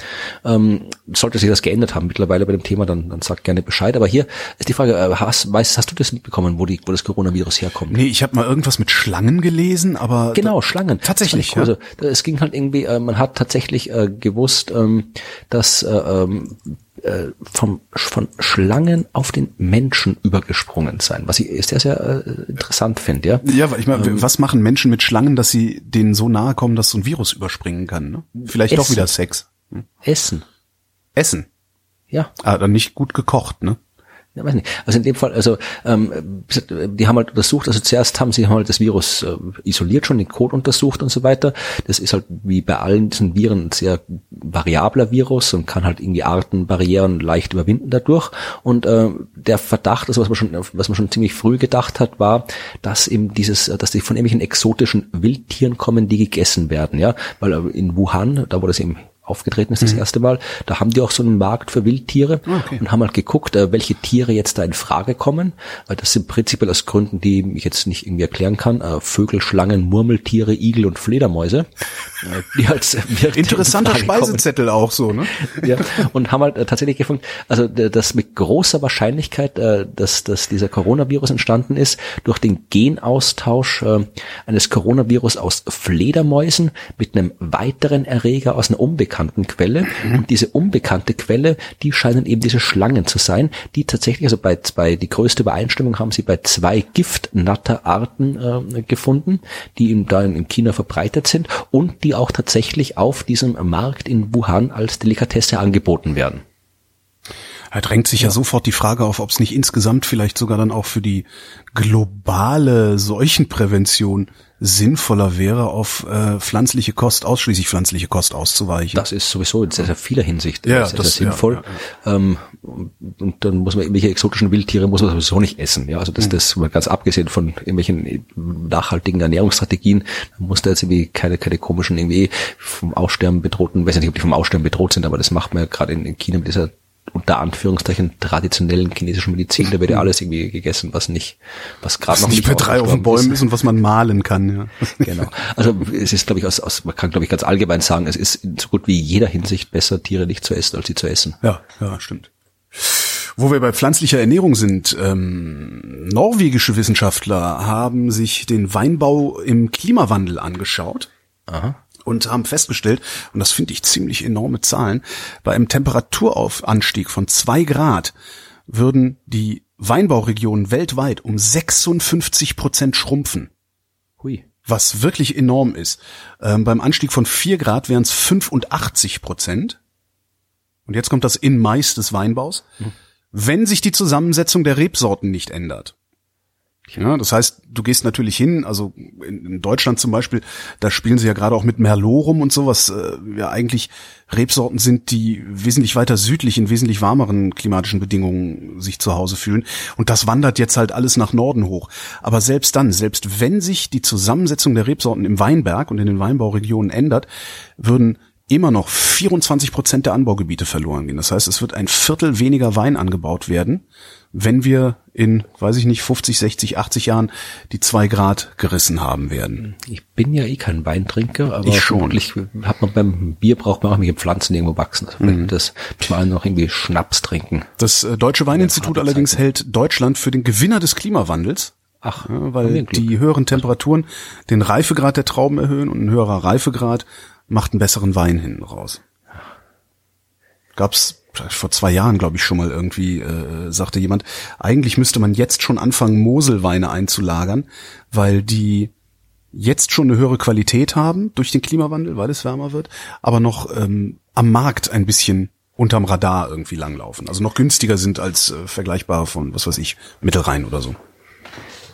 Ähm, sollte sich das geändert haben mittlerweile bei dem Thema, dann, dann sagt gerne Bescheid. Aber hier ist die Frage, äh, hast, weißt, hast du das mitbekommen, wo, die, wo das Coronavirus herkommt? Nee, ich habe mal irgendwas mit Schlangen gelesen, aber Genau, Schlangen. Tatsächlich, cool. Also es ging halt irgendwie, äh, man hat tatsächlich äh, gewusst, ähm, dass äh, ähm, äh, vom, von Schlangen auf den Menschen übergesprungen sein, was ich sehr, sehr äh, interessant finde, ja. Ja, weil ich meine, was machen Menschen mit Schlangen, dass sie denen so nahe kommen, dass so ein Virus überspringen kann? Ne? Vielleicht doch Essen. wieder Sex. Essen, Essen. ja. Ah, dann nicht gut gekocht, ne? Ja, weiß nicht. Also in dem Fall, also ähm, die haben halt untersucht, also zuerst haben sie halt das Virus äh, isoliert, schon den Code untersucht und so weiter. Das ist halt wie bei allen diesen Viren sehr variabler Virus und kann halt irgendwie Artenbarrieren leicht überwinden dadurch. Und äh, der Verdacht, also was man schon, was man schon ziemlich früh gedacht hat, war, dass eben dieses, dass die von irgendwelchen exotischen Wildtieren kommen, die gegessen werden, ja, weil äh, in Wuhan, da wo das eben aufgetreten ist das erste Mal, da haben die auch so einen Markt für Wildtiere Okay. und haben halt geguckt, äh, welche Tiere jetzt da in Frage kommen. Das sind prinzipiell aus Gründen, die ich jetzt nicht irgendwie erklären kann, äh, Vögel, Schlangen, Murmeltiere, Igel und Fledermäuse, äh, die als in Interessanter kommen. Speisezettel auch so, ne? Ja, und haben halt tatsächlich gefunden, also dass mit großer Wahrscheinlichkeit, dass, dass dieser Coronavirus entstanden ist durch den Genaustausch eines Coronavirus aus Fledermäusen mit einem weiteren Erreger aus einer unbekannten Quelle. Und diese unbekannte Quelle, die scheinen eben diese Schlangen zu sein, die tatsächlich, also bei zwei, die größte Übereinstimmung haben sie bei zwei Giftnatterarten äh, gefunden, die in, da in China verbreitet sind und die auch tatsächlich auf diesem Markt in Wuhan als Delikatesse angeboten werden. Da drängt sich ja. sofort die Frage auf, ob es nicht insgesamt vielleicht sogar dann auch für die globale Seuchenprävention sinnvoller wäre, auf äh, pflanzliche Kost, ausschließlich pflanzliche Kost auszuweichen. Das ist sowieso in sehr, sehr vieler Hinsicht Ja, sehr, das- sehr sinnvoll. ja, Ähm, und dann muss man irgendwelche exotischen Wildtiere muss man sowieso nicht essen. Ja, also das, das mal ganz abgesehen von irgendwelchen nachhaltigen Ernährungsstrategien, muss da jetzt irgendwie keine, keine komischen irgendwie vom Aussterben bedrohten, weiß nicht, ob die vom Aussterben bedroht sind, aber das macht man ja gerade in, in China mit dieser unter Anführungszeichen traditionellen chinesischen Medizin, da wird ja alles irgendwie gegessen, was nicht, was gerade was noch nicht bei drei auf dem ausgestorben Bäumen ist. ist und was man malen kann. Ja. Genau. Also es ist, glaube ich, aus, aus man kann, glaube ich, ganz allgemein sagen, es ist in so gut wie jeder Hinsicht besser, Tiere nicht zu essen, als sie zu essen. Ja, ja, stimmt. Wo wir bei pflanzlicher Ernährung sind, ähm, norwegische Wissenschaftler haben sich den Weinbau im Klimawandel angeschaut Aha. Und haben festgestellt, und das finde ich ziemlich enorme Zahlen, bei einem Temperaturaufstieg von zwei Grad würden die Weinbauregionen weltweit um 56 Prozent schrumpfen Hui. was wirklich enorm ist. Ähm, beim Anstieg von 4 Grad wären es 85 Prozent. und jetzt kommt das in Mais des Weinbaus, wenn sich die Zusammensetzung der Rebsorten nicht ändert. Ja, das heißt, du gehst natürlich hin, also in, in Deutschland zum Beispiel, da spielen sie ja gerade auch mit Merlot rum und so, was äh, ja eigentlich Rebsorten sind, die wesentlich weiter südlich in wesentlich warmeren klimatischen Bedingungen sich zu Hause fühlen. Und das wandert jetzt halt alles nach Norden hoch. Aber selbst dann, selbst wenn sich die Zusammensetzung der Rebsorten im Weinberg und in den Weinbauregionen ändert, würden immer noch 24 Prozent der Anbaugebiete verloren gehen. Das heißt, es wird ein Viertel weniger Wein angebaut werden, wenn wir in, weiß ich nicht, 50, 60, 80 Jahren die zwei Grad gerissen haben werden. Ich bin ja eh kein Weintrinker, aber Ich schon. hat man beim Bier braucht man auch irgendwelche Pflanzen, die irgendwo wachsen. Also Mhm. das man noch irgendwie Schnaps trinken. Das äh, Deutsche Weininstitut allerdings hält Deutschland für den Gewinner des Klimawandels. Ach, Ja, weil die höheren Temperaturen den Reifegrad der Trauben erhöhen und ein höherer Reifegrad macht einen besseren Wein hinten raus. Gab's vor zwei Jahren, glaube ich, schon mal irgendwie, äh, sagte jemand, eigentlich müsste man jetzt schon anfangen, Moselweine einzulagern, weil die jetzt schon eine höhere Qualität haben durch den Klimawandel, weil es wärmer wird, aber noch ähm, am Markt ein bisschen unterm Radar irgendwie langlaufen. Also noch günstiger sind als äh, vergleichbare von, was weiß ich, Mittelrhein oder so.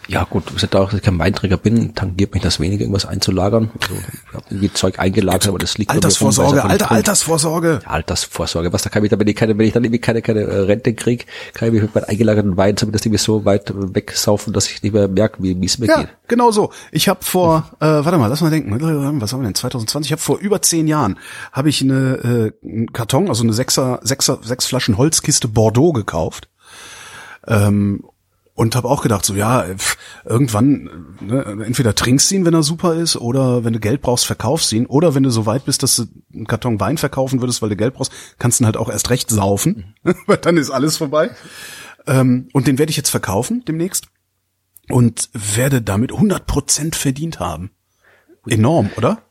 Ja gut, dass ich kein Weinträger bin, tangiert mich das weniger, irgendwas einzulagern. Also, ich habe irgendwie Zeug eingelagert, aber das liegt rum, Altersvorsorge, nicht alter Altersvorsorge. Ja, Altersvorsorge, was da kann ich dann, wenn ich keine, wenn ich dann irgendwie keine, keine äh, Rente krieg, kann ich mich mit meinen eingelagerten Wein zumindest irgendwie so weit wegsaufen, dass ich nicht mehr merke, wie wie es mir Ja, geht. genau so. Ich habe vor, äh, warte mal, lass mal denken, was haben wir denn, 2020? Ich habe vor über zehn Jahren, habe ich eine äh, einen Karton, also eine sechser, sechser, sechs Flaschen Holzkiste Bordeaux gekauft. Ähm, und habe auch gedacht, so ja, pf, irgendwann, ne, entweder trinkst ihn, wenn er super ist, oder wenn du Geld brauchst, verkaufst ihn, oder wenn du so weit bist, dass du einen Karton Wein verkaufen würdest, weil du Geld brauchst, kannst du ihn halt auch erst recht saufen, weil dann ist alles vorbei. Ähm, und den werde ich jetzt verkaufen demnächst und werde damit 100% verdient haben. Enorm, oder?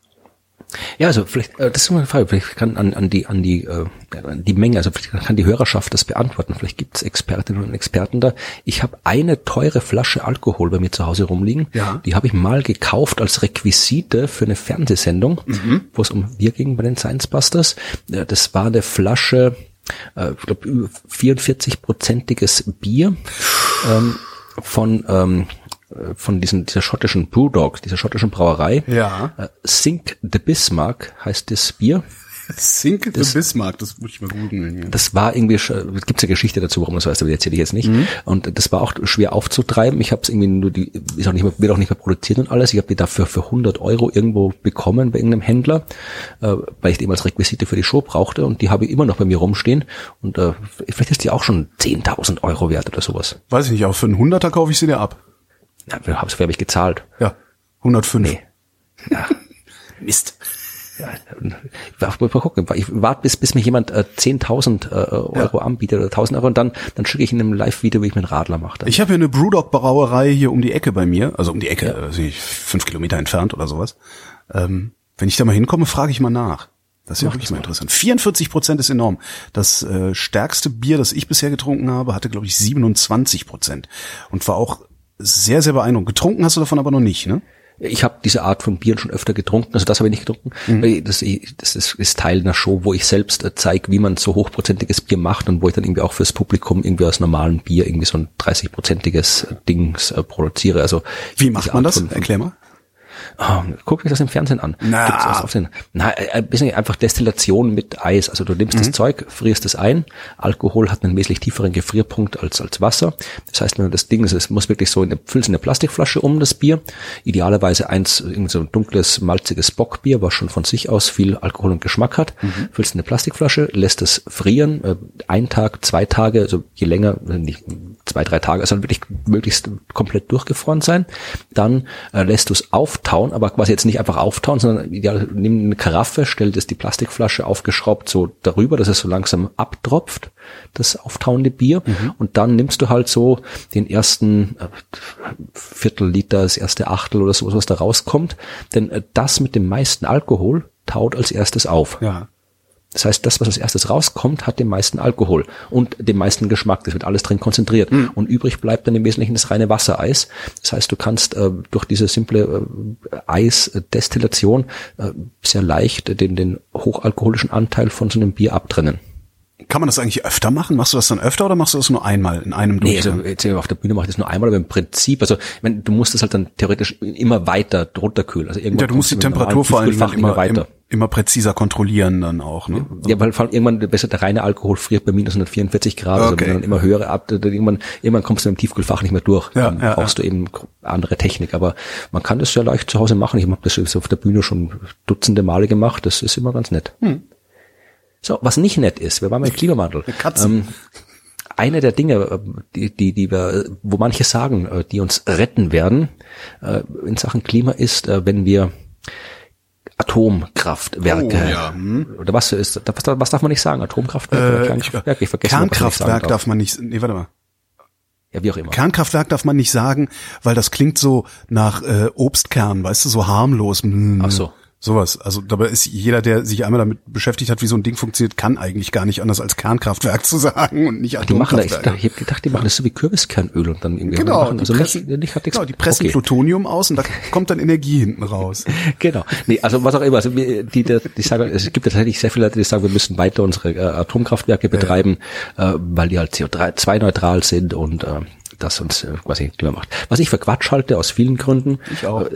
Ja, also vielleicht, äh, das ist mal eine Frage, vielleicht kann an, an die, an die, äh, an die Menge, also vielleicht kann die Hörerschaft das beantworten. Vielleicht gibt es Expertinnen und Experten da. Ich habe eine teure Flasche Alkohol bei mir zu Hause rumliegen. Ja. Die habe ich mal gekauft als Requisite für eine Fernsehsendung, wo es um Bier ging bei den Science Busters. Äh, Das war eine Flasche, äh, ich glaube, 44-prozentiges Bier ähm, von ähm, äh, von diesen, dieser schottischen Brewdog, dieser schottischen Brauerei. Ja. Äh, Sink the Bismarck heißt das Bier. Sink the Bismarck, das muss ich mal googeln. hier. Das war irgendwie, es gibt eine Geschichte dazu, warum das heißt, aber die erzähle ich jetzt nicht. Und das war auch schwer aufzutreiben. Ich habe es irgendwie nur, die ist auch nicht mehr, wird auch nicht mehr produziert und alles. Ich habe die dafür für 100 Euro irgendwo bekommen bei irgendeinem Händler, äh, weil ich die eben als Requisite für die Show brauchte und die habe ich immer noch bei mir rumstehen. Und äh, vielleicht ist die auch schon 10.000 Euro wert oder sowas. Weiß ich nicht, aber für einen Hunderter kaufe ich sie dir ab. Ja, für habe hab ich gezahlt. Ja, 105. Nee. Ja. Mist. Ja, mal gucken. Ich warte, bis, bis mir jemand äh, 10.000 äh, Euro anbietet oder 1.000 Euro und dann, dann schicke ich in einem Live-Video, wie ich meinen Radler mache. Dann. Ich habe hier eine Brewdog-Brauerei hier um die Ecke bei mir, also um die Ecke, also nicht fünf Kilometer entfernt oder sowas. Ähm, wenn ich da mal hinkomme, frage ich mal nach. Das ist ja wirklich mal interessant. 44 Prozent ist enorm. Das äh, stärkste Bier, das ich bisher getrunken habe, hatte, glaube ich, 27 Prozent. Und war auch sehr, sehr beeindruckend. Getrunken hast du davon aber noch nicht, ne? Ich habe diese Art von Bieren schon öfter getrunken, also das habe ich nicht getrunken. weil Das, das ist, ist Teil einer Show, wo ich selbst äh, zeige, wie man so hochprozentiges Bier macht und wo ich dann irgendwie auch fürs Publikum irgendwie aus normalem Bier irgendwie so ein 30-prozentiges Dings äh, produziere. Also Wie macht man Art das? von- Erklär mal. Ah, guck mich das im Fernsehen an. Na. Gibt's was auf den, na, äh, ein bisschen einfach Destillation mit Eis. Also du nimmst das Zeug, frierst es ein. Alkohol hat einen wesentlich tieferen Gefrierpunkt als, als Wasser. Das heißt, wenn du das Ding, es muss wirklich so in füllst in eine Plastikflasche um das Bier. Idealerweise eins, irgend so ein dunkles, malziges Bockbier, was schon von sich aus viel Alkohol und Geschmack hat. Füllst in eine Plastikflasche, lässt es frieren, äh, ein Tag, zwei Tage, also je länger, äh, nicht zwei, drei Tage, also wirklich möglichst komplett durchgefroren sein. Dann äh, lässt du es auftauen, aber quasi jetzt nicht einfach auftauen, sondern ideal, nimm eine Karaffe, stell das die Plastikflasche aufgeschraubt so darüber, dass es so langsam abtropft, das auftauende Bier. Und dann nimmst du halt so den ersten äh, Viertel Liter, das erste Achtel oder so, was da rauskommt. Denn äh, das mit dem meisten Alkohol taut als erstes auf. Ja. Das heißt, das, was als erstes rauskommt, hat den meisten Alkohol und den meisten Geschmack. Das wird alles drin konzentriert. Und übrig bleibt dann im Wesentlichen das reine Wassereis. Das heißt, du kannst äh, durch diese simple äh, Eisdestillation äh, sehr leicht den, den hochalkoholischen Anteil von so einem Bier abtrennen. Kann man das eigentlich öfter machen? Machst du das dann öfter oder machst du das nur einmal in einem Nee, Durchgang? also jetzt auf der Bühne mache ich das nur einmal, aber im Prinzip, also ich meine, du musst das halt dann theoretisch immer weiter drunter kühlen. Also irgendwann ja, du musst die Temperatur vor allen Dingen Tiefkühlfach immer, mehr immer, immer präziser kontrollieren dann auch. Ne? Ja, weil vor allem irgendwann besser der reine Alkohol friert bei minus 144 Grad, also Okay. wenn dann immer höhere ab, irgendwann, irgendwann kommst du im Tiefkühlfach nicht mehr durch. Ja, dann ja, brauchst du eben andere Technik. Aber man kann das sehr leicht zu Hause machen. Ich habe das auf der Bühne schon dutzende Male gemacht. Das ist immer ganz nett. Hm. So, was nicht nett ist, wir waren beim Klimawandel. Katzen. Ähm, eine der Dinge, äh, die, die, die wir, wo manche sagen, äh, die uns retten werden äh, in Sachen Klima ist, äh, wenn wir Atomkraftwerke Oh, ja, hm. oder was ist was, was darf man nicht sagen? Atomkraftwerke Äh, Kernkraftwerk? Ich vergesse Kernkraftwerk darf. darf man nicht, nee, warte mal. Ja, wie auch immer. Kernkraftwerk darf man nicht sagen, weil das klingt so nach äh, Obstkern, weißt du, so harmlos. Mm, Ach so. Sowas. Also dabei ist jeder, der sich einmal damit beschäftigt hat, wie so ein Ding funktioniert, kann eigentlich gar nicht anders als Kernkraftwerk zu sagen und nicht Die machen da, ich, Atomkraftwerk. ich habe gedacht, die machen das so wie Kürbiskernöl und dann irgendwie Genau, machen, die also pressen- nicht, nicht. Genau, die pressen okay. Plutonium aus und da kommt dann Energie hinten raus. Genau. Nee, also was auch immer. Also die, die, die sagen, es gibt tatsächlich sehr viele Leute, die sagen, wir müssen weiter unsere äh, Atomkraftwerke betreiben, äh, weil die halt CO2-neutral sind und äh, das uns äh, quasi Klima macht. Was ich für Quatsch halte, aus vielen Gründen. Ich auch. Äh,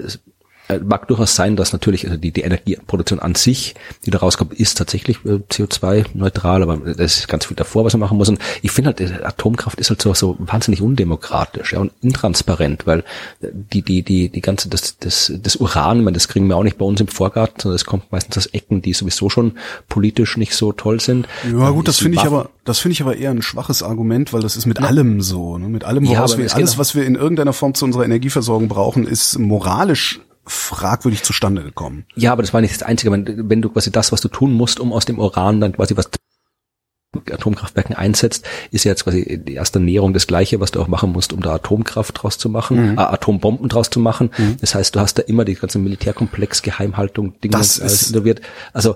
mag durchaus sein, dass natürlich also die, die Energieproduktion an sich, die da rauskommt, ist tatsächlich äh, CO2-neutral, aber das ist ganz viel davor, was man machen muss. Und ich finde halt, äh, Atomkraft ist halt so, so wahnsinnig undemokratisch ja, und intransparent, weil äh, die, die, die, die ganze, das, das, das Uran, meine, das kriegen wir auch nicht bei uns im Vorgarten, sondern das kommt meistens aus Ecken, die sowieso schon politisch nicht so toll sind. Ja gut, das Die finde ich aber, das finde ich aber eher ein schwaches Argument, weil das ist mit allem so. Ne? Mit allem, Ja, woraus aber wir, es alles, was wir in irgendeiner Form zu unserer Energieversorgung brauchen, ist moralisch fragwürdig zustande gekommen. Ja, aber das war nicht das Einzige. Wenn, wenn du quasi das, was du tun musst, um aus dem Uran dann quasi was Atomkraftwerken einsetzt, ist ja jetzt quasi die erste Näherung das Gleiche, was du auch machen musst, um da Atomkraft draus zu machen, Mhm. äh, Atombomben draus zu machen. Das heißt, du hast da immer die ganze Militärkomplex, Geheimhaltung, Dinge Das alles involviert. Also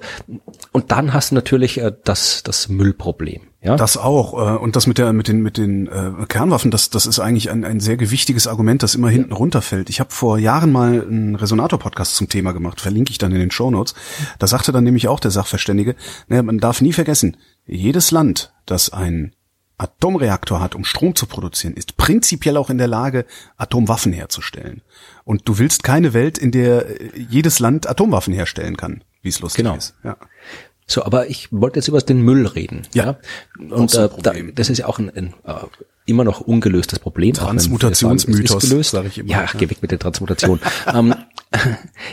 und dann hast du natürlich äh, das das Müllproblem. Ja, Das auch. Äh, und das mit der mit den mit den äh, Kernwaffen, das das ist eigentlich ein, ein sehr gewichtiges Argument, das immer hinten runterfällt. Ich habe vor Jahren mal einen Resonator-Podcast zum Thema gemacht, verlinke ich dann in den Shownotes. Da sagte dann nämlich auch der Sachverständige, naja, man darf nie vergessen, jedes Land, das ein Atomreaktor hat, um Strom zu produzieren, ist prinzipiell auch in der Lage, Atomwaffen herzustellen. Und du willst keine Welt, in der äh, jedes Land Atomwaffen herstellen kann, wie es lustig Genau. ist. Ja. So, aber ich wollte jetzt über den Müll reden. Ja. Und so ein äh, da, das ist ja auch ein, ein äh, immer noch ungelöstes Problem. Transmutationsmythos, gelöst. sag ich immer. Ja, geh weg mit der Transmutation. ähm,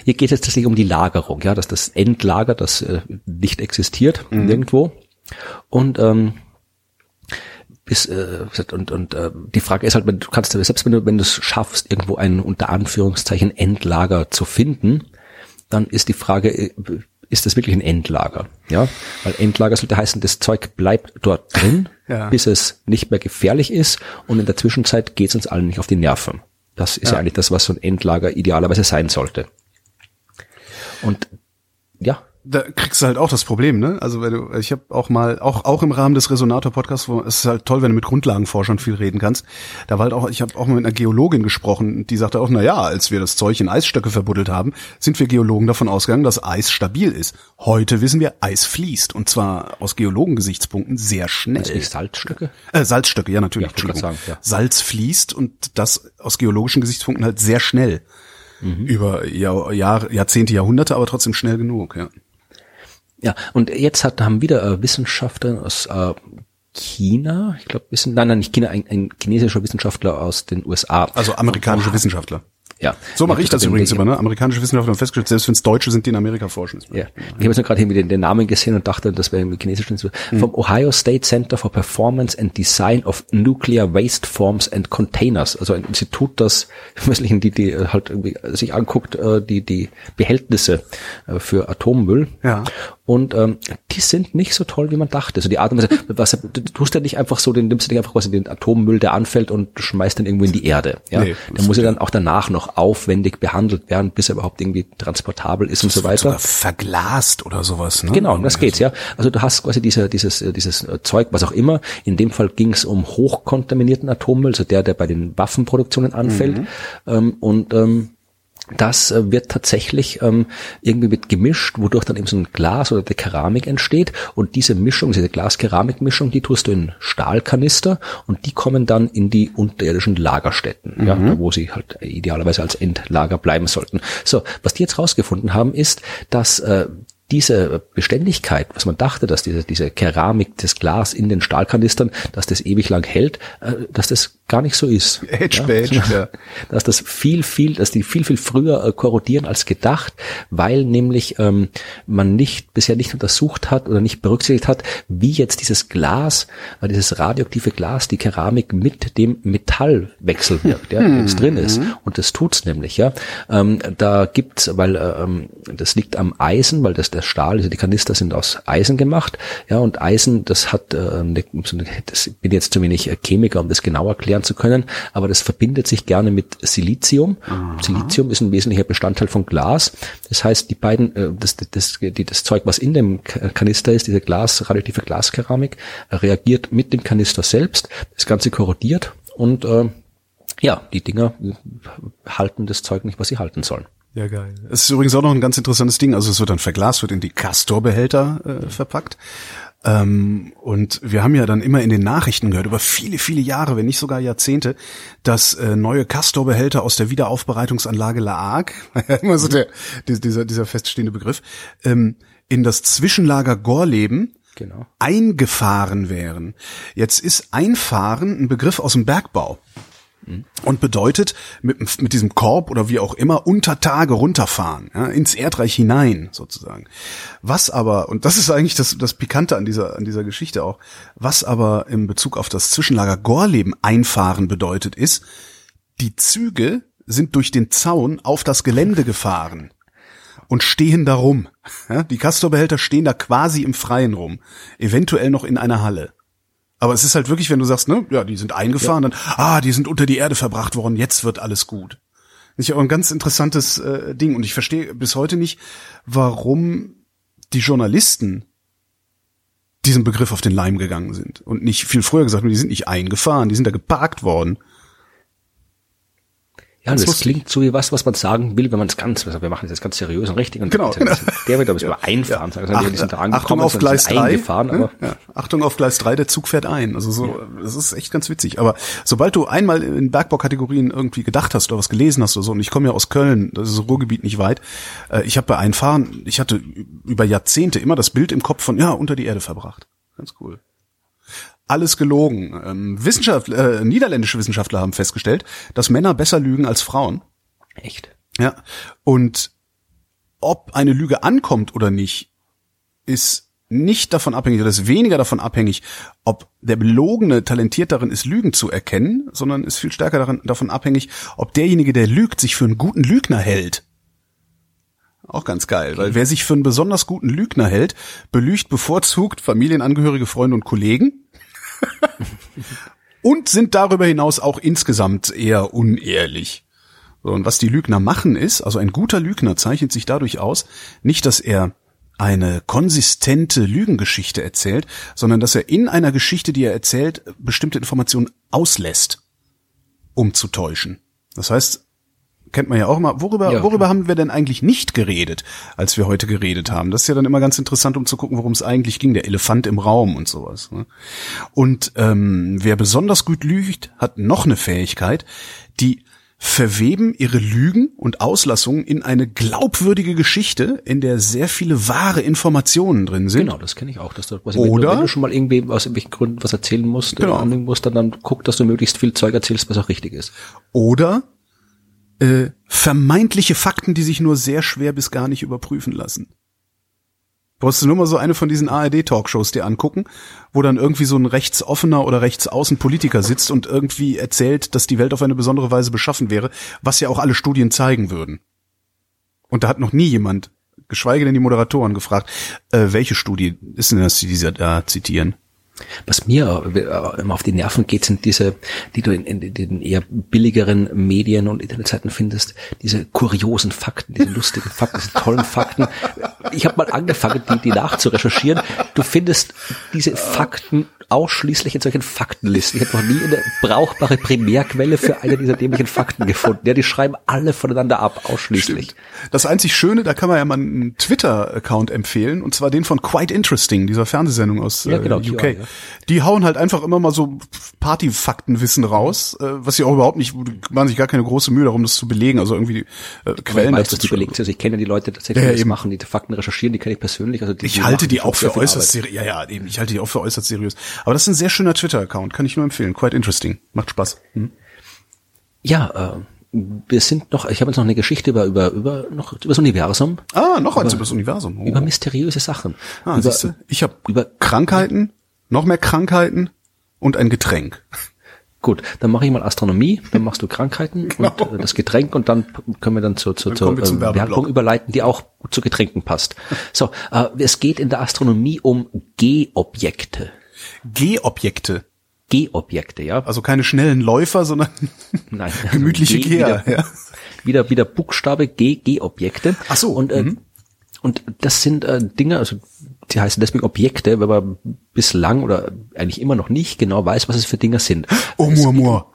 hier geht es tatsächlich um die Lagerung, ja, dass das Endlager, das äh, nicht existiert Mhm. nirgendwo. Und ähm, bis, äh, und, und äh, die Frage ist halt, du kannst, selbst wenn du, wenn du es schaffst, irgendwo ein unter Anführungszeichen Endlager zu finden, dann ist die Frage, äh, ist das wirklich ein Endlager? Ja, weil Endlager sollte heißen, das Zeug bleibt dort drin, Ja. bis es nicht mehr gefährlich ist und in der Zwischenzeit geht es uns allen nicht auf die Nerven. Das ist ja. Ja. eigentlich das, was so ein Endlager idealerweise sein sollte. Und ja, da kriegst du halt auch das Problem, ne? Also wenn du, ich habe auch mal, auch auch im Rahmen des Resonator-Podcasts, wo es ist halt toll, wenn du mit Grundlagenforschern viel reden kannst. Da war halt auch, ich habe auch mal mit einer Geologin gesprochen, die sagte auch, na ja, als wir das Zeug in Eisstöcke verbuddelt haben, sind wir Geologen davon ausgegangen, dass Eis stabil ist. Heute wissen wir, Eis fließt und zwar aus Geologengesichtspunkten sehr schnell. also nicht Salzstücke. Äh, Salzstöcke, ja natürlich. Ja, Entschuldigung. sagen, ja. Salz fließt und das aus geologischen Gesichtspunkten halt sehr schnell. Mhm. Über Jahr, Jahr, Jahrzehnte, Jahrhunderte, aber trotzdem schnell genug, ja. Ja, und jetzt hat, haben wieder äh, Wissenschaftler aus äh, China, ich glaube, nein, nein, nicht China, ein, ein chinesischer Wissenschaftler aus den USA. Also amerikanische Wissenschaftler. Ja. So mache ich das den- übrigens immer, ne? Amerikanische Wissenschaftler haben festgestellt, selbst wenn es Deutsche sind, die in Amerika forschen. Ja. Ich habe jetzt nur gerade irgendwie den, den Namen gesehen und dachte, das wäre im chinesischen. Hm. Vom Ohio State Center for Performance and Design of Nuclear Waste Forms and Containers. Also ein Institut, das die, die äh, halt irgendwie sich anguckt, äh, die, die Behältnisse äh, für Atommüll. Ja. Und ähm, die sind nicht so toll, wie man dachte. Also die Art und Weise, was, du tust ja nicht einfach so, den nimmst du nicht einfach quasi den Atommüll, der anfällt und schmeißt den irgendwo in die Erde. Ja? Nee, der muss ja dann auch danach noch aufwendig behandelt werden, bis er überhaupt irgendwie transportabel ist und so weiter. Verglast oder sowas, ne? Genau, das geht's, ja. Also du hast quasi diese, dieses, äh, dieses äh, Zeug, was auch immer. In dem Fall ging es um hochkontaminierten Atommüll, also der, der bei den Waffenproduktionen anfällt. Ähm, und ähm, das äh, wird tatsächlich ähm, irgendwie mit gemischt, wodurch dann eben so ein Glas oder die Keramik entsteht. Und diese Mischung, diese Glas-Keramik-Mischung, die tust du in Stahlkanister und die kommen dann in die unterirdischen Lagerstätten, mhm. ja, wo sie halt idealerweise als Endlager bleiben sollten. So, was die jetzt rausgefunden haben, ist, dass äh, diese Beständigkeit, was man dachte, dass diese, diese Keramik, das Glas in den Stahlkanistern, dass das ewig lang hält, äh, dass das gar nicht so ist. Edge, ja? Edge, ja. Dass das viel, viel, dass die viel, viel früher äh, korrodieren als gedacht, weil nämlich ähm, man nicht bisher nicht untersucht hat oder nicht berücksichtigt hat, wie jetzt dieses Glas, äh, dieses radioaktive Glas, die Keramik mit dem Metall wechselwirkt, ja, hm. drin ist. Und das tut's nämlich, ja. Ähm, da gibt's, weil äh, ähm, das liegt am Eisen, weil das der Stahl, also die Kanister sind aus Eisen gemacht, ja, und Eisen, das hat, äh, ne, das bin jetzt zu wenig Chemiker, um das genau erklären zu können, aber das verbindet sich gerne mit Silizium. Aha. Silizium ist ein wesentlicher Bestandteil von Glas. Das heißt, die beiden, äh, das, das, die, das Zeug, was in dem Kanister ist, diese Glas, radioaktive Glaskeramik, reagiert mit dem Kanister selbst. Das Ganze korrodiert und äh, ja, die Dinger halten das Zeug nicht, was sie halten sollen. Ja, geil. Es ist übrigens auch noch ein ganz interessantes Ding. Also es wird dann verglast, wird in die Castor-Behälter äh, verpackt. Ähm, und wir haben ja dann immer in den Nachrichten gehört, über viele, viele Jahre, wenn nicht sogar Jahrzehnte, dass äh, neue Castor-Behälter aus der Wiederaufbereitungsanlage La Hague, immer so der, dieser, dieser feststehende Begriff, ähm, in das Zwischenlager Gorleben genau. eingefahren wären. Jetzt ist Einfahren ein Begriff aus dem Bergbau. Und bedeutet mit, mit diesem Korb oder wie auch immer unter Tage runterfahren, ja, ins Erdreich hinein sozusagen. Was aber, und das ist eigentlich das, das Pikante an dieser, an dieser Geschichte auch, was aber im Bezug auf das Zwischenlager Gorleben einfahren bedeutet, ist, die Züge sind durch den Zaun auf das Gelände gefahren und stehen da rum. Ja, die Castorbehälter stehen da quasi im Freien rum, eventuell noch in einer Halle. Aber es ist halt wirklich, wenn du sagst, ne, ja, die sind eingefahren, ja. dann, ah, die sind unter die Erde verbracht worden, jetzt wird alles gut. Das ist ja auch ein ganz interessantes äh, Ding. Und ich verstehe bis heute nicht, warum die Journalisten diesen Begriff auf den Leim gegangen sind und nicht viel früher gesagt haben, die sind nicht eingefahren, die sind da geparkt worden. Ja, das, das klingt so wie was, was man sagen will, wenn man es ganz, also wir machen das jetzt ganz seriös und richtig und genau, genau. der wird aber ja. einfahren sagen, also Ach, Achtung auf Gleis 3, eingefahren, aber ja. Achtung auf Gleis 3, der Zug fährt ein. Also so, das ist echt ganz witzig. Aber sobald du einmal in Bergbaukategorien irgendwie gedacht hast oder was gelesen hast oder so, und ich komme ja aus Köln, das ist Ruhrgebiet nicht weit, äh, ich habe bei Einfahren, ich hatte über Jahrzehnte immer das Bild im Kopf von, ja, unter die Erde verbracht. Ganz cool alles gelogen. Ähm, Wissenschaft, äh, niederländische Wissenschaftler haben festgestellt, dass Männer besser lügen als Frauen. Echt? Ja. Und ob eine Lüge ankommt oder nicht, ist nicht davon abhängig oder ist weniger davon abhängig, ob der Belogene talentiert darin ist, Lügen zu erkennen, sondern ist viel stärker daran, davon abhängig, ob derjenige, der lügt, sich für einen guten Lügner hält. Auch ganz geil, okay. weil wer sich für einen besonders guten Lügner hält, belügt bevorzugt Familienangehörige, Freunde und Kollegen und sind darüber hinaus auch insgesamt eher unehrlich. und was die Lügner machen ist, also ein guter Lügner zeichnet sich dadurch aus, nicht, dass er eine konsistente Lügengeschichte erzählt, sondern dass er in einer Geschichte, die er erzählt, bestimmte Informationen auslässt, um zu täuschen. Das heißt, kennt man ja auch immer. Worüber, ja, worüber haben wir denn eigentlich nicht geredet, als wir heute geredet haben? Das ist ja dann immer ganz interessant, um zu gucken, worum es eigentlich ging. Der Elefant im Raum und sowas. Ne? Und ähm, wer besonders gut lügt, hat noch eine Fähigkeit, die verweben ihre Lügen und Auslassungen in eine glaubwürdige Geschichte, in der sehr viele wahre Informationen drin sind. Genau, das kenne ich auch. Dass du, was Oder, wenn du schon mal irgendwie aus irgendwelchen Gründen was erzählen musst, genau. musst, dann, dann guck, dass du möglichst viel Zeug erzählst, was auch richtig ist. Oder äh, vermeintliche Fakten, die sich nur sehr schwer bis gar nicht überprüfen lassen. Brauchst du nur mal so eine von diesen ARD-Talkshows dir angucken, wo dann irgendwie so ein rechtsoffener oder rechtsaußen Politiker sitzt und irgendwie erzählt, dass die Welt auf eine besondere Weise beschaffen wäre, was ja auch alle Studien zeigen würden. Und da hat noch nie jemand, geschweige denn die Moderatoren, gefragt, äh, welche Studie ist denn das, die sie da zitieren? Was mir äh, immer auf die Nerven geht, sind diese, die du in, in, den eher billigeren Medien und Internetseiten findest, diese kuriosen Fakten, diese lustigen Fakten, diese tollen Fakten. Ich habe mal angefangen, die, die nachzurecherchieren. Du findest diese Fakten ausschließlich in solchen Faktenlisten. Ich habe noch nie eine brauchbare Primärquelle für eine dieser dämlichen Fakten gefunden. Ja, die schreiben alle voneinander ab, ausschließlich. Stimmt. Das einzig Schöne, da kann man ja mal einen Twitter-Account empfehlen, und zwar den von Quite Interesting, dieser Fernsehsendung aus Ja, genau, äh, UK. QI, ja. Die hauen halt einfach immer mal so Partyfaktenwissen raus, äh, was sie auch überhaupt nicht, machen sich gar keine große Mühe darum, das zu belegen, also irgendwie äh, Quellen dazu zu belegt. Also ich kenne die Leute tatsächlich, Ja, die das machen, die Fakten recherchieren, die kenne ich persönlich. Also die, Ich die halte die auch für äußerst seriös. Ja, ja, eben. Ich halte die auch für äußerst seriös. Aber das ist ein sehr schöner Twitter-Account. Kann ich nur empfehlen. Quite interesting. Macht Spaß. Hm? Ja, äh, wir sind noch, ich habe jetzt noch eine Geschichte über, über, über, noch über das Universum, Ah, noch eins über das Universum. Oh. über mysteriöse Sachen. ah, über, siehste? Ich habe über- Krankheiten, noch mehr Krankheiten und ein Getränk. Gut, dann mache ich mal Astronomie, dann machst du Krankheiten Genau. und äh, das Getränk und dann können wir dann zur, zur, kommen zur äh. Werbung überleiten, die auch zu Getränken passt. So, äh, es geht in der Astronomie um G-Objekte. G-Objekte. G-Objekte, ja. Also keine schnellen Läufer, sondern Nein. gemütliche G, Geher. Wieder, Ja. wieder, wieder Buchstabe G, G-Objekte. Ach so, Und, äh, mhm. und das sind äh, Dinge, also die heißen deswegen Objekte, weil man bislang oder eigentlich immer noch nicht genau weiß, was es für Dinge sind. Oh, Murmur.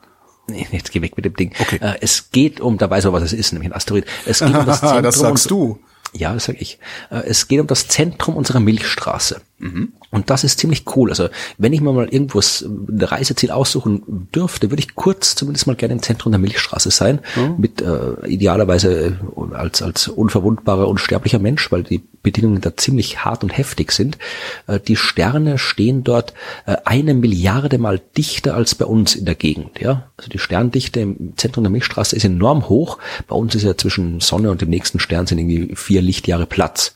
Nee, jetzt geh weg mit dem Ding. Okay. Äh, es geht um, da weiß man, was es ist, nämlich ein Asteroid. Es geht um das Zentrum. das sagst du. Ja, das sag ich. Äh, Es geht um das Zentrum unserer Milchstraße. Mhm. Und das ist ziemlich cool. Also wenn ich mir mal irgendwo ein Reiseziel aussuchen dürfte, würde ich kurz zumindest mal gerne im Zentrum der Milchstraße sein. Mhm. Mit äh, idealerweise äh, als, als unverwundbarer, unsterblicher Mensch, weil die Bedingungen da ziemlich hart und heftig sind. Äh, die Sterne stehen dort äh, eine Milliarde mal dichter als bei uns in der Gegend. Ja? Also die Sterndichte im Zentrum der Milchstraße ist enorm hoch. Bei uns ist ja zwischen Sonne und dem nächsten Stern sind irgendwie vier Lichtjahre Platz.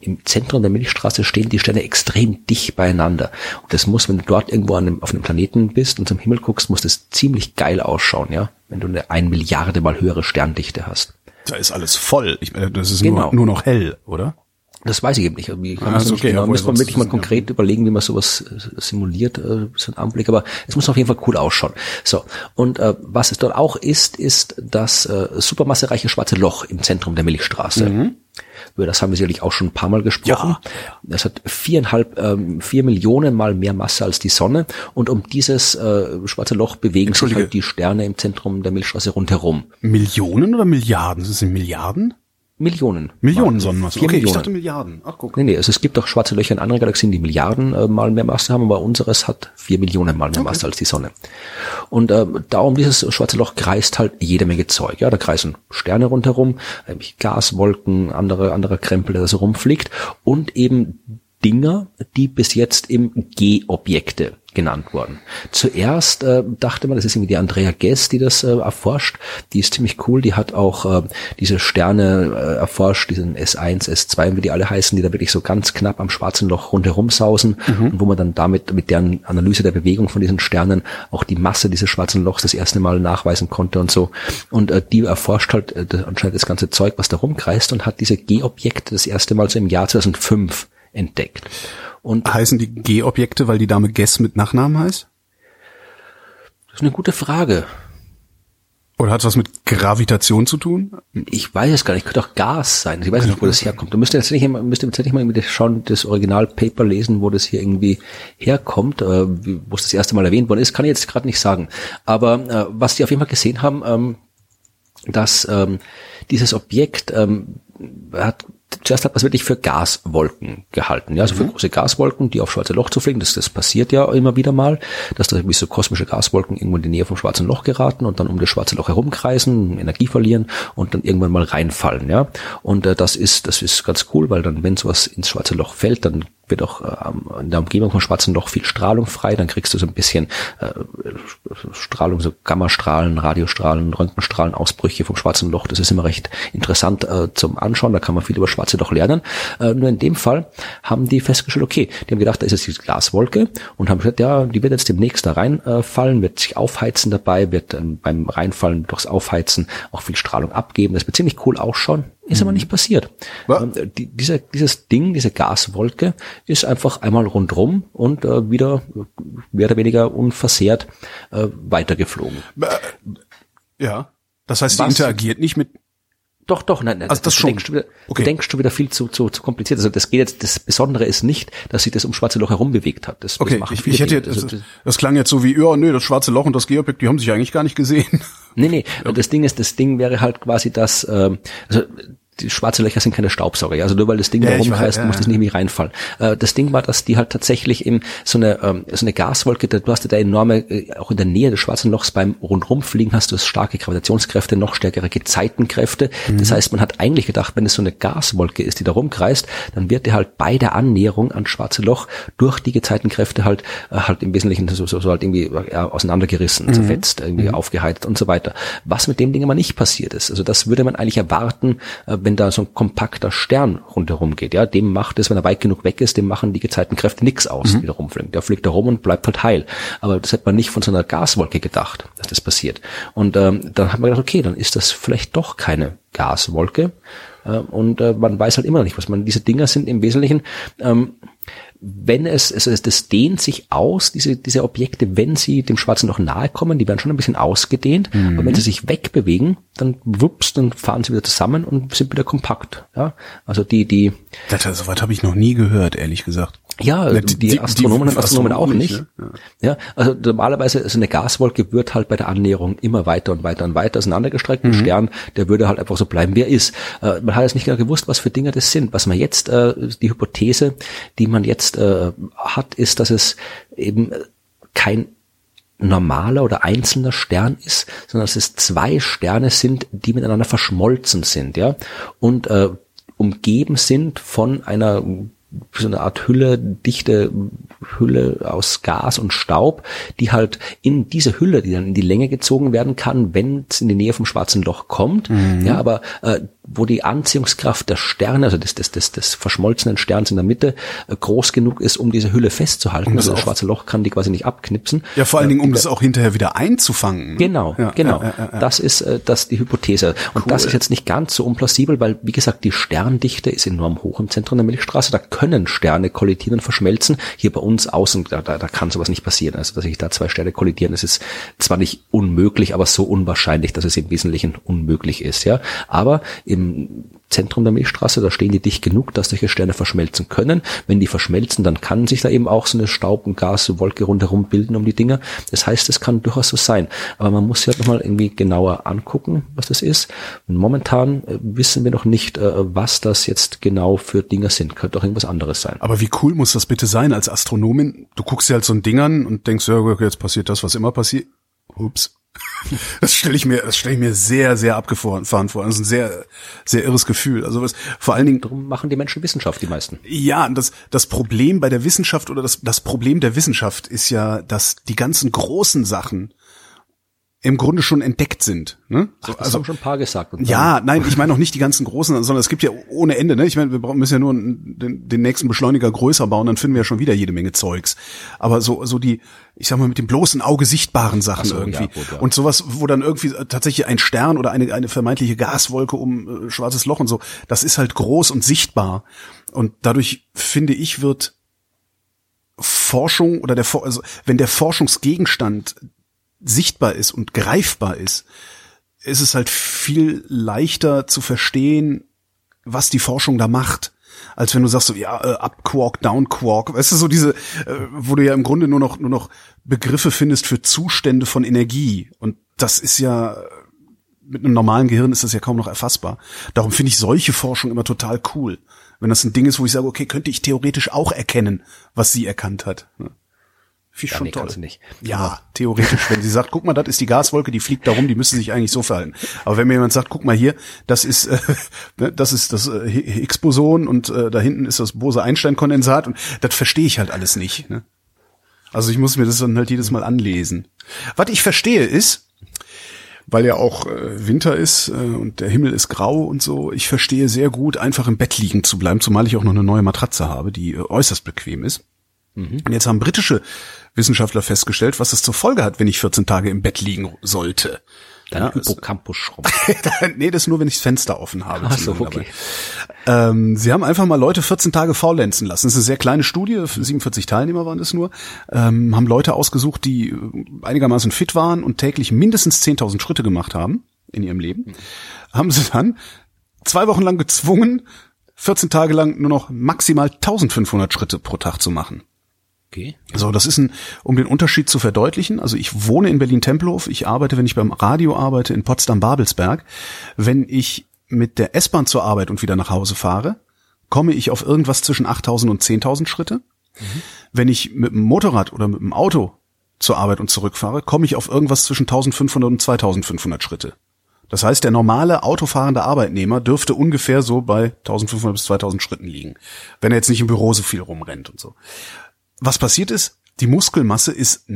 Im Zentrum der Milchstraße stehen die Sterne extrem dicht beieinander. Und das muss, wenn du dort irgendwo an einem, auf einem Planeten bist und zum Himmel guckst, muss das ziemlich geil ausschauen, ja, wenn du eine ein Milliarde mal höhere Sterndichte hast. Da ist alles voll. Ich meine, das ist Genau. nur, nur noch hell, oder? Das weiß ich eben nicht. Wie kann Ah, man ist so nicht okay, genau, wir sonst wirklich mal konkret überlegen, wie man sowas äh, simuliert, äh, so ein Anblick. Aber es muss auf jeden Fall cool ausschauen. So. Und äh, was es dort auch ist, ist das äh, supermassereiche schwarze Loch im Zentrum der Milchstraße. Über das haben wir sicherlich auch schon ein paar Mal gesprochen. Ja. Das hat viereinhalb, ähm, vier Millionen mal mehr Masse als die Sonne. Und um dieses äh, schwarze Loch bewegen sich halt die Sterne im Zentrum der Milchstraße rundherum. Millionen oder Milliarden? Das sind Milliarden? Millionen. Millionen Mal. Sonnenmassen. Okay, ich Millionen. dachte Milliarden. Ach, guck. Nee, nee, also es gibt auch schwarze Löcher in anderen Galaxien, die Milliarden äh, mal mehr Masse haben, aber unseres hat vier Millionen mal mehr Masse als die Sonne. Und äh, darum dieses schwarze Loch kreist halt jede Menge Zeug. Ja, da kreisen Sterne rundherum, äh, Gaswolken, andere, anderer Krempel, der da so rumfliegt und eben Dinger, die bis jetzt im G-Objekte genannt wurden. Zuerst äh, dachte man, das ist irgendwie die Andrea Guess, die das äh, erforscht. Die ist ziemlich cool. Die hat auch äh, diese Sterne äh, erforscht, diesen S1, S2, wie die alle heißen, die da wirklich so ganz knapp am schwarzen Loch rundherum sausen und wo man dann damit mit deren Analyse der Bewegung von diesen Sternen auch die Masse dieses schwarzen Lochs das erste Mal nachweisen konnte und so. Und äh, die erforscht halt äh, anscheinend das ganze Zeug, was da rumkreist und hat diese G-Objekte das erste Mal so im Jahr 2005 entdeckt. Und Heißen die G-Objekte, weil die Dame Guess mit Nachnamen heißt? das ist eine gute Frage. Oder hat es was mit Gravitation zu tun? Ich weiß es gar nicht, könnte auch Gas sein. Ich weiß nicht, wo das herkommt. Du müsstest jetzt nicht, immer- müsst jetzt nicht mal irgendwie das schauen, das Originalpaper lesen, wo das hier irgendwie herkommt, äh, wo es das erste Mal erwähnt worden ist, kann ich jetzt gerade nicht sagen. Aber äh, was die auf jeden Fall gesehen haben, ähm, dass ähm, dieses Objekt ähm, hat zuerst hat man es wirklich für Gaswolken gehalten, ja, also für große Gaswolken, die auf schwarze Loch zu fliegen. Das, das passiert ja immer wieder mal, dass da irgendwie so kosmische Gaswolken irgendwo in die Nähe vom schwarzen Loch geraten und dann um das schwarze Loch herumkreisen, Energie verlieren und dann irgendwann mal reinfallen, ja. Und äh, das ist das ist ganz cool, weil dann wenn sowas ins schwarze Loch fällt, dann wird auch äh, in der Umgebung vom schwarzen Loch viel Strahlung frei, dann kriegst du so ein bisschen äh, Strahlung, so Gammastrahlen, Radiostrahlen, Röntgenstrahlen, Ausbrüche vom schwarzen Loch. Das ist immer recht interessant äh, zum Anschauen, da kann man viel über schwarze Loch lernen. Äh, nur in dem Fall haben die festgestellt, okay, die haben gedacht, da ist jetzt diese Glaswolke und haben gesagt, ja, die wird jetzt demnächst da reinfallen, wird sich aufheizen dabei, wird ähm, beim Reinfallen durchs Aufheizen auch viel Strahlung abgeben. Das wird ziemlich cool ausschauen. Ist aber nicht passiert. Ähm, die, dieser, dieses Ding, diese Gaswolke, ist einfach einmal rundrum und äh, wieder äh, mehr oder weniger unversehrt äh, weitergeflogen. Ja. Das heißt, sie interagiert nicht mit Doch, doch, nein, nein Also das du schon. Denkst du, wieder, Okay. du denkst schon wieder viel zu, zu, zu kompliziert. Also das geht jetzt, das Besondere ist nicht, dass sich das um schwarze Loch herum bewegt hat. Das, Okay, das ich, ich hätte jetzt, Also das, das klang jetzt so wie, ja, nee, das schwarze Loch und das Geopic, die haben sich eigentlich gar nicht gesehen. Nee, nee, das Ding ist, das Ding wäre halt quasi das, ähm, also die schwarze Löcher sind keine Staubsauger. Also nur weil das Ding Ja, da rumkreist, ja, muss das nicht irgendwie reinfallen. Äh, das Ding war, dass die halt tatsächlich eben so eine, ähm, so eine Gaswolke, du hast ja da enorme, äh, auch in der Nähe des schwarzen Lochs beim Rundrumfliegen hast du starke Gravitationskräfte, noch stärkere Gezeitenkräfte. Mhm. Das heißt, man hat eigentlich gedacht, wenn es so eine Gaswolke ist, die da rumkreist, dann wird die halt bei der Annäherung ans schwarze Loch durch die Gezeitenkräfte halt, äh, halt im Wesentlichen so, so, so halt irgendwie auseinandergerissen, Mhm. zerfetzt, irgendwie aufgeheizt und so weiter. Was mit dem Ding aber nicht passiert ist. Also das würde man eigentlich erwarten, äh, wenn da so ein kompakter Stern rundherum geht. Ja, dem macht es, wenn er weit genug weg ist, dem machen die Gezeitenkräfte nichts aus, die da rumfliegen. Der fliegt da rum und bleibt halt heil. Aber das hätte man nicht von so einer Gaswolke gedacht, dass das passiert. Und ähm, dann hat man gedacht, okay, dann ist das vielleicht doch keine Gaswolke. Äh, und äh, man weiß halt immer noch nicht, was man. Diese Dinger sind im Wesentlichen ähm, wenn es, also das dehnt sich aus, diese, diese Objekte, wenn sie dem Schwarzen Loch nahe kommen, die werden schon ein bisschen ausgedehnt, aber wenn sie sich wegbewegen, dann wups, dann fahren sie wieder zusammen und sind wieder kompakt. Ja, also die, die, Das, so weit habe ich noch nie gehört, ehrlich gesagt. ja, Ja, die, die- die- Astronomen die und Astronomen auch nicht. ne? Ja. also normalerweise, also eine Gaswolke wird halt bei der Annäherung immer weiter und weiter und weiter auseinandergestreckt. Mhm. Ein Stern, der würde halt einfach so bleiben, wie er ist. Äh, man hat jetzt nicht genau gewusst, was für Dinge das sind. Was man jetzt, äh, die Hypothese, die man jetzt äh, hat, ist, dass es eben kein normaler oder einzelner Stern ist, sondern dass es zwei Sterne sind, die miteinander verschmolzen sind, ja, und äh, umgeben sind von einer so eine Art Hülle, dichte Hülle aus Gas und Staub, die halt in diese Hülle, die dann in die Länge gezogen werden kann, wenn es in die Nähe vom schwarzen Loch kommt. Ja, aber äh, wo die Anziehungskraft der Sterne, also des, des, des, des verschmolzenen Sterns in der Mitte, äh, groß genug ist, um diese Hülle festzuhalten. das also das schwarze Loch kann die quasi nicht abknipsen. Ja, vor allen Dingen, um das auch hinterher wieder einzufangen. ne? Genau, Ja, genau. ja, ja. Das ist äh, das die Hypothese. Und das ist jetzt nicht ganz so unplausibel, weil wie gesagt die Sterndichte ist enorm hoch im Zentrum der Milchstraße. Da können Sterne kollidieren und verschmelzen. Hier bei uns außen da, da, da kann sowas nicht passieren. Also dass sich da zwei Sterne kollidieren, das ist zwar nicht unmöglich, aber so unwahrscheinlich, dass es im Wesentlichen unmöglich ist. Ja, aber im Zentrum der Milchstraße, da stehen die dicht genug, dass solche Sterne verschmelzen können. Wenn die verschmelzen, dann kann sich da eben auch so eine Staub- und Gaswolke rundherum bilden um die Dinger. Das heißt, es kann durchaus so sein. Aber man muss sich halt nochmal irgendwie genauer angucken, was das ist. Und momentan äh, wissen wir noch nicht, äh, was das jetzt genau für Dinge sind. Könnte auch irgendwas anderes sein. Aber wie cool muss das bitte sein als Astronomin? Du guckst dir halt so ein Ding an und denkst, ja, jetzt passiert das, was immer passiert. Ups. Das stelle ich mir, das stelle ich mir sehr, sehr abgefahren vor. Das ist ein sehr, sehr irres Gefühl. Also was, vor allen Dingen, Darum machen die Menschen Wissenschaft, die meisten. ja, das, das Problem bei der Wissenschaft oder das, das Problem der Wissenschaft ist ja, dass die ganzen großen Sachen im Grunde schon entdeckt sind. Ne? So, Das haben schon ein paar gesagt. Und Ja, nein, ich meine auch nicht die ganzen großen, sondern es gibt ja ohne Ende, ne? Ich meine, wir brauchen- müssen ja nur den, den nächsten Beschleuniger größer bauen, dann finden wir ja schon wieder jede Menge Zeugs. Aber so, so die, ich sag mal, mit dem bloßen Auge sichtbaren Sachen so, irgendwie. ja, gut, ja. Und sowas, wo dann irgendwie tatsächlich ein Stern oder eine, eine vermeintliche Gaswolke um äh, schwarzes Loch und so, das ist halt groß und sichtbar. Und dadurch, finde ich, wird Forschung oder der, also wenn der Forschungsgegenstand sichtbar ist und greifbar ist, ist es halt viel leichter zu verstehen, was die Forschung da macht, als wenn du sagst so ja äh, up Quark, down Quark, weißt du so diese, äh, wo du ja im Grunde nur noch nur noch Begriffe findest für Zustände von Energie und das ist ja mit einem normalen Gehirn ist das ja kaum noch erfassbar. Darum finde ich solche Forschung immer total cool, wenn das ein Ding ist, wo ich sage, okay, könnte ich theoretisch auch erkennen, was sie erkannt hat. Finde ich Ja, schon nee, toll. nicht. Ja, theoretisch, wenn sie sagt, guck mal, das ist die Gaswolke, die fliegt da rum, die müsste sich eigentlich so verhalten. Aber wenn mir jemand sagt, guck mal hier, das ist äh, ne, das ist das äh, Higgs-Boson und äh, da hinten ist das Bose-Einstein-Kondensat und das verstehe ich halt alles nicht. Ne? Also ich muss mir das dann halt jedes Mal anlesen. Was ich verstehe ist, weil ja auch äh, Winter ist äh, und der Himmel ist grau und so, ich verstehe sehr gut, einfach im Bett liegen zu bleiben, zumal ich auch noch eine neue Matratze habe, die äh, äußerst bequem ist. Und jetzt haben britische Wissenschaftler festgestellt, was es zur Folge hat, wenn ich 14 Tage im Bett liegen sollte. Dein Ja, es- Hippocampus schrumpft. nee, das nur, wenn ich das Fenster offen habe. Ach so, okay. Ähm, sie haben einfach mal Leute 14 Tage faulenzen lassen. Das ist eine sehr kleine Studie, 47 Teilnehmer waren es nur. Ähm, haben Leute ausgesucht, die äh, einigermaßen fit waren und täglich mindestens 10.000 Schritte gemacht haben in ihrem Leben. Haben sie dann zwei Wochen lang gezwungen, 14 Tage lang nur noch maximal 1500 Schritte pro Tag zu machen. Okay. So, das ist ein, um den Unterschied zu verdeutlichen. Also ich wohne in Berlin-Tempelhof. Ich arbeite, wenn ich beim Radio arbeite, in Potsdam-Babelsberg. Wenn ich mit der S-Bahn zur Arbeit und wieder nach Hause fahre, komme ich auf irgendwas zwischen 8000 und 10.000 Schritte. Wenn ich mit dem Motorrad oder mit dem Auto zur Arbeit und zurückfahre, komme ich auf irgendwas zwischen 1500 und 2500 Schritte. Das heißt, der normale autofahrende Arbeitnehmer dürfte ungefähr so bei 1500 bis 2000 Schritten liegen, wenn er jetzt nicht im Büro so viel rumrennt und so. Was passiert ist, die Muskelmasse ist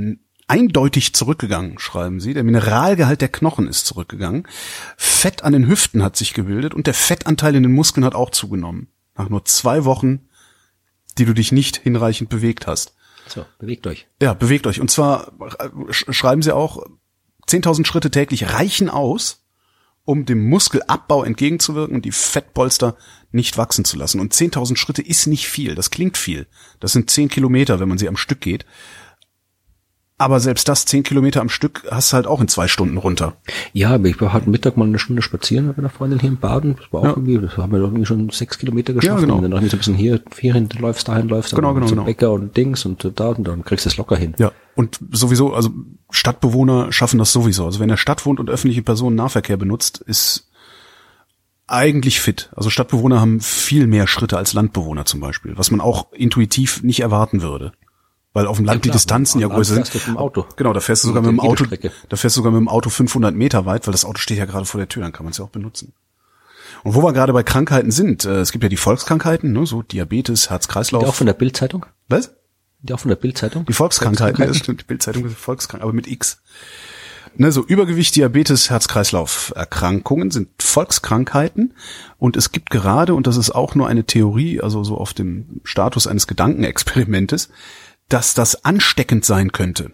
eindeutig zurückgegangen, schreiben sie. Der Mineralgehalt der Knochen ist zurückgegangen. Fett an den Hüften hat sich gebildet und der Fettanteil in den Muskeln hat auch zugenommen. Nach nur zwei Wochen, die du dich nicht hinreichend bewegt hast. So, bewegt euch. Ja, bewegt euch. Und zwar äh, sch- schreiben sie auch, 10.000 Schritte täglich reichen aus, um dem Muskelabbau entgegenzuwirken und die Fettpolster nicht wachsen zu lassen. Und 10.000 Schritte ist nicht viel. Das klingt viel. Das sind 10 Kilometer, wenn man sie am Stück geht. Aber selbst das 10 Kilometer am Stück hast du halt auch in zwei Stunden runter. Ja, aber ich war heute Mittag mal eine Stunde spazieren mit einer Freundin hier im Baden. Das war auch Ja. irgendwie, das haben wir doch irgendwie schon sechs Kilometer geschafft. genau. Und dann noch so ein bisschen hier, hier hin läufst, dahin läufst, dann Genau, genau, zum genau. Bäcker und Dings und da und dann kriegst du es locker hin. Ja. Und sowieso, also Stadtbewohner schaffen das sowieso. Also wenn er Stadt wohnt und öffentliche Personennahverkehr benutzt, ist eigentlich fit. Also Stadtbewohner haben viel mehr Schritte als Landbewohner zum Beispiel, was man auch intuitiv nicht erwarten würde. Weil auf dem Land die klar, Distanzen ja größer sind. mit dem Auto. Genau, da fährst du sogar mit dem Auto, da fährst du sogar mit dem Auto 500 Meter weit, weil das Auto steht ja gerade vor der Tür, dann kann man es ja auch benutzen. Und wo wir gerade bei Krankheiten sind, äh, es gibt ja die Volkskrankheiten, ne, so Diabetes, Die auch Herz-Kreislauf. von der Bildzeitung? Was? Die auch von der Bildzeitung? Die Volkskrankheiten, das stimmt, die Bildzeitung ist Volkskrankheit, aber mit X. Ne, so Übergewicht, Diabetes, Herz-Kreislauf-Erkrankungen sind Volkskrankheiten und es gibt gerade, und das ist auch nur eine Theorie, also so auf dem Status eines Gedankenexperimentes, dass das ansteckend sein könnte.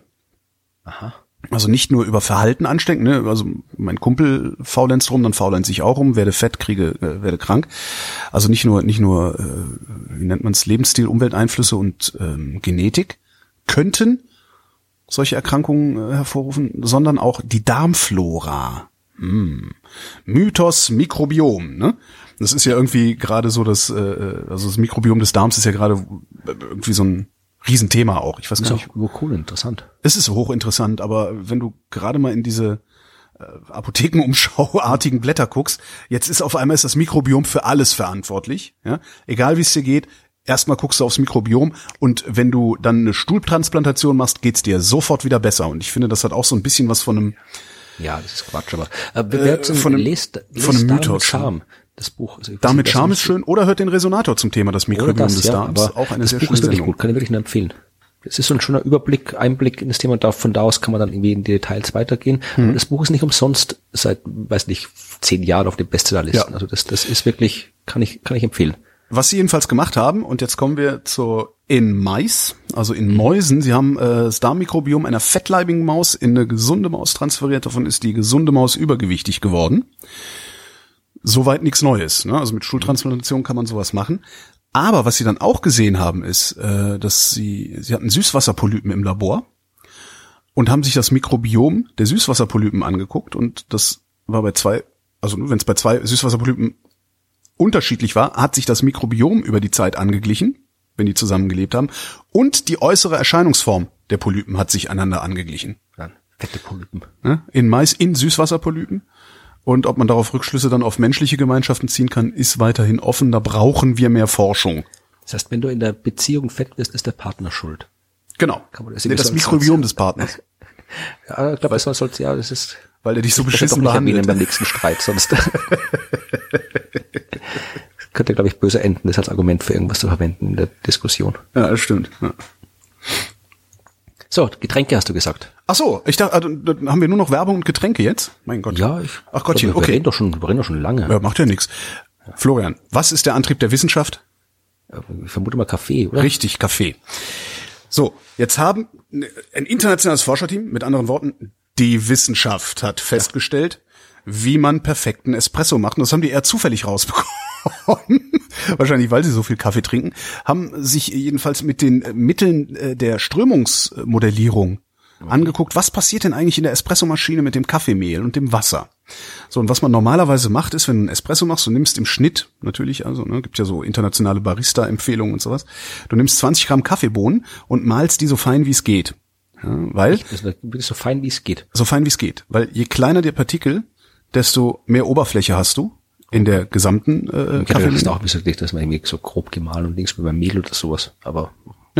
Aha. Also nicht nur über Verhalten anstecken, ne? also mein Kumpel faulenzt rum, dann faulenzt ich auch rum, werde fett, kriege, äh, werde krank. Also nicht nur, nicht nur, äh, wie nennt man es, Lebensstil, Umwelteinflüsse und ähm, Genetik könnten solche Erkrankungen äh, hervorrufen, sondern auch die Darmflora. Hm. Mythos Mikrobiom, ne? Das ist ja irgendwie gerade so das, äh, also das Mikrobiom des Darms ist ja gerade irgendwie so ein Riesenthema auch. Ich weiß Ist gar auch nicht, wo cool, interessant. es ist hochinteressant, aber wenn du gerade mal in diese äh, Apothekenumschauartigen Blätter guckst, jetzt ist auf einmal ist das Mikrobiom für alles verantwortlich. Ja? Egal wie es dir geht, erstmal guckst du aufs Mikrobiom und wenn du dann eine Stuhltransplantation machst, geht's dir sofort wieder besser. Und ich finde, das hat auch so ein bisschen was von einem Ja, das ist Quatsch, aber äh, Äh, von einem- lest, lest von einem Mythos, Charme, das Buch. Also Damit Charme ist schön oder hört den Resonator zum Thema das Mikrobiom das, des ja, Darms. Auch eine das sehr Buch ist wirklich Sendung. gut, kann ich wirklich nur empfehlen. Es ist so ein schöner Überblick, Einblick in das Thema und da, von da aus kann man dann irgendwie in die Details weitergehen. Hm. Und das Buch ist nicht umsonst seit, weiß nicht, zehn Jahren auf den Bestsellerlisten. Ja. Also das, das ist wirklich, kann ich, kann ich empfehlen. Was sie jedenfalls gemacht haben, und jetzt kommen wir zu in Mais, also in Mäusen. Sie haben äh, das Darmmikrobiom einer fettleibigen Maus in eine gesunde Maus transferiert. Davon ist die gesunde Maus übergewichtig geworden. Soweit nichts Neues. Ne? Also mit Stuhltransplantation kann man sowas machen. Aber was sie dann auch gesehen haben, ist, äh, dass sie, sie hatten Süßwasserpolypen im Labor und haben sich das Mikrobiom der Süßwasserpolypen angeguckt und das war bei zwei, also wenn es bei zwei Süßwasserpolypen unterschiedlich war, hat sich das Mikrobiom über die Zeit angeglichen, wenn die zusammengelebt haben, und die äußere Erscheinungsform der Polypen hat sich einander angeglichen. Dann fette Polypen. Ne? In Mais, in Süßwasserpolypen. Und ob man darauf Rückschlüsse dann auf menschliche Gemeinschaften ziehen kann, ist weiterhin offen. Da brauchen wir mehr Forschung. Das heißt, wenn du in der Beziehung fett wirst, ist der Partner schuld. Genau. Kann man das nee, das Mikrobiom des Partners. Ja, ich glaube, das soll, ja, das ist, Weil der dich so beschissen behandelt. beim nächsten Streit, sonst könnte, glaube ich, böse enden, das als Argument für irgendwas zu verwenden in der Diskussion. Ja, das stimmt. Ja. So, Getränke hast du gesagt. Ach so, ich dachte, dann haben wir nur noch Werbung und Getränke jetzt? Mein Gott. Ja, ich. Ach Gottchen, wir, wir okay. reden doch schon, wir reden doch schon lange. Ja, macht ja nichts. Florian, was ist der Antrieb der Wissenschaft? Ich vermute mal Kaffee, oder? Richtig, Kaffee. So, jetzt haben ein internationales Forscherteam, mit anderen Worten, die Wissenschaft hat festgestellt, wie man perfekten Espresso macht. Und das haben die eher zufällig rausbekommen. Wahrscheinlich, weil sie so viel Kaffee trinken, haben sich jedenfalls mit den Mitteln äh, der Strömungsmodellierung angeguckt, was passiert denn eigentlich in der Espressomaschine mit dem Kaffeemehl und dem Wasser. So, und was man normalerweise macht, ist, wenn du einen Espresso machst, du nimmst im Schnitt, natürlich, also, ne, gibt ja so internationale Barista-Empfehlungen und sowas, du nimmst 20 Gramm Kaffeebohnen und malst die so fein, wie es geht. Ja, weil, so fein, wie es geht. so fein, wie es geht. Weil je kleiner der Partikel, desto mehr Oberfläche hast du in der gesamten äh, Ich hätte das Kaffee. auch gesagt, dass man irgendwie so grob gemahlen und links wie beim Mehl oder sowas. Aber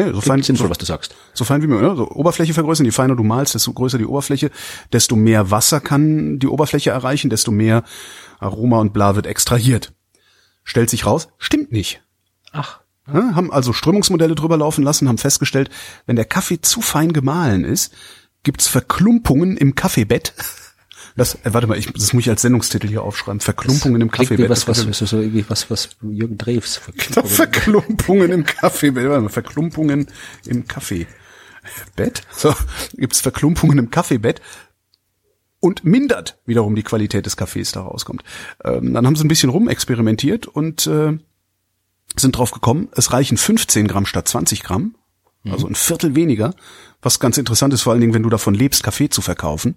Nee, so fein, sinnvoll, so, was du sagst. so fein wie möglich. Ne? So Oberfläche vergrößern, je feiner du malst, desto größer die Oberfläche, desto mehr Wasser kann die Oberfläche erreichen, desto mehr Aroma und bla wird extrahiert. Stellt sich raus, stimmt nicht. Ach, Ja, haben also Strömungsmodelle drüber laufen lassen, haben festgestellt, wenn der Kaffee zu fein gemahlen ist, gibt's Verklumpungen im Kaffeebett. Das, äh, warte mal, ich, das muss ich als Sendungstitel hier aufschreiben. Verklumpungen im Kaffeebett. was, was, so, irgendwie was, was Jürgen Drews. Genau, Verklumpungen im Kaffeebett. Warte mal, Verklumpungen im Kaffeebett. So, gibt's Verklumpungen im Kaffeebett und mindert wiederum die Qualität des Kaffees da rauskommt. Ähm, dann haben sie ein bisschen rumexperimentiert und äh, sind drauf gekommen, es reichen 15 Gramm statt 20 Gramm, also ein Viertel weniger, was ganz interessant ist, vor allen Dingen, wenn du davon lebst, Kaffee zu verkaufen.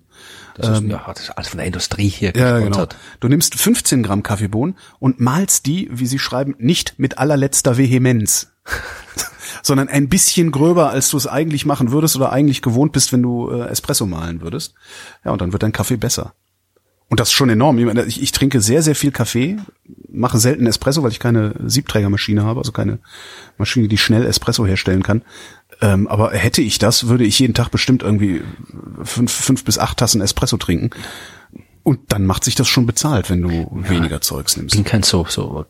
Das ist, ja, das ist alles von der Industrie hier Ja, genau. gesponsert. Du nimmst 15 Gramm Kaffeebohnen und malst die, wie sie schreiben, nicht mit allerletzter Vehemenz, sondern ein bisschen gröber, als du es eigentlich machen würdest oder eigentlich gewohnt bist, wenn du äh, Espresso malen würdest. Ja, und dann wird dein Kaffee besser. Und das ist schon enorm. Ich, meine, ich, ich trinke sehr, sehr viel Kaffee, mache selten Espresso, weil ich keine Siebträgermaschine habe, also keine Maschine, die schnell Espresso herstellen kann. Ähm, aber hätte ich das, würde ich jeden Tag bestimmt irgendwie fünf, fünf bis acht Tassen Espresso trinken. Und dann macht sich das schon bezahlt, wenn du weniger Zeugs nimmst. bin kein so, so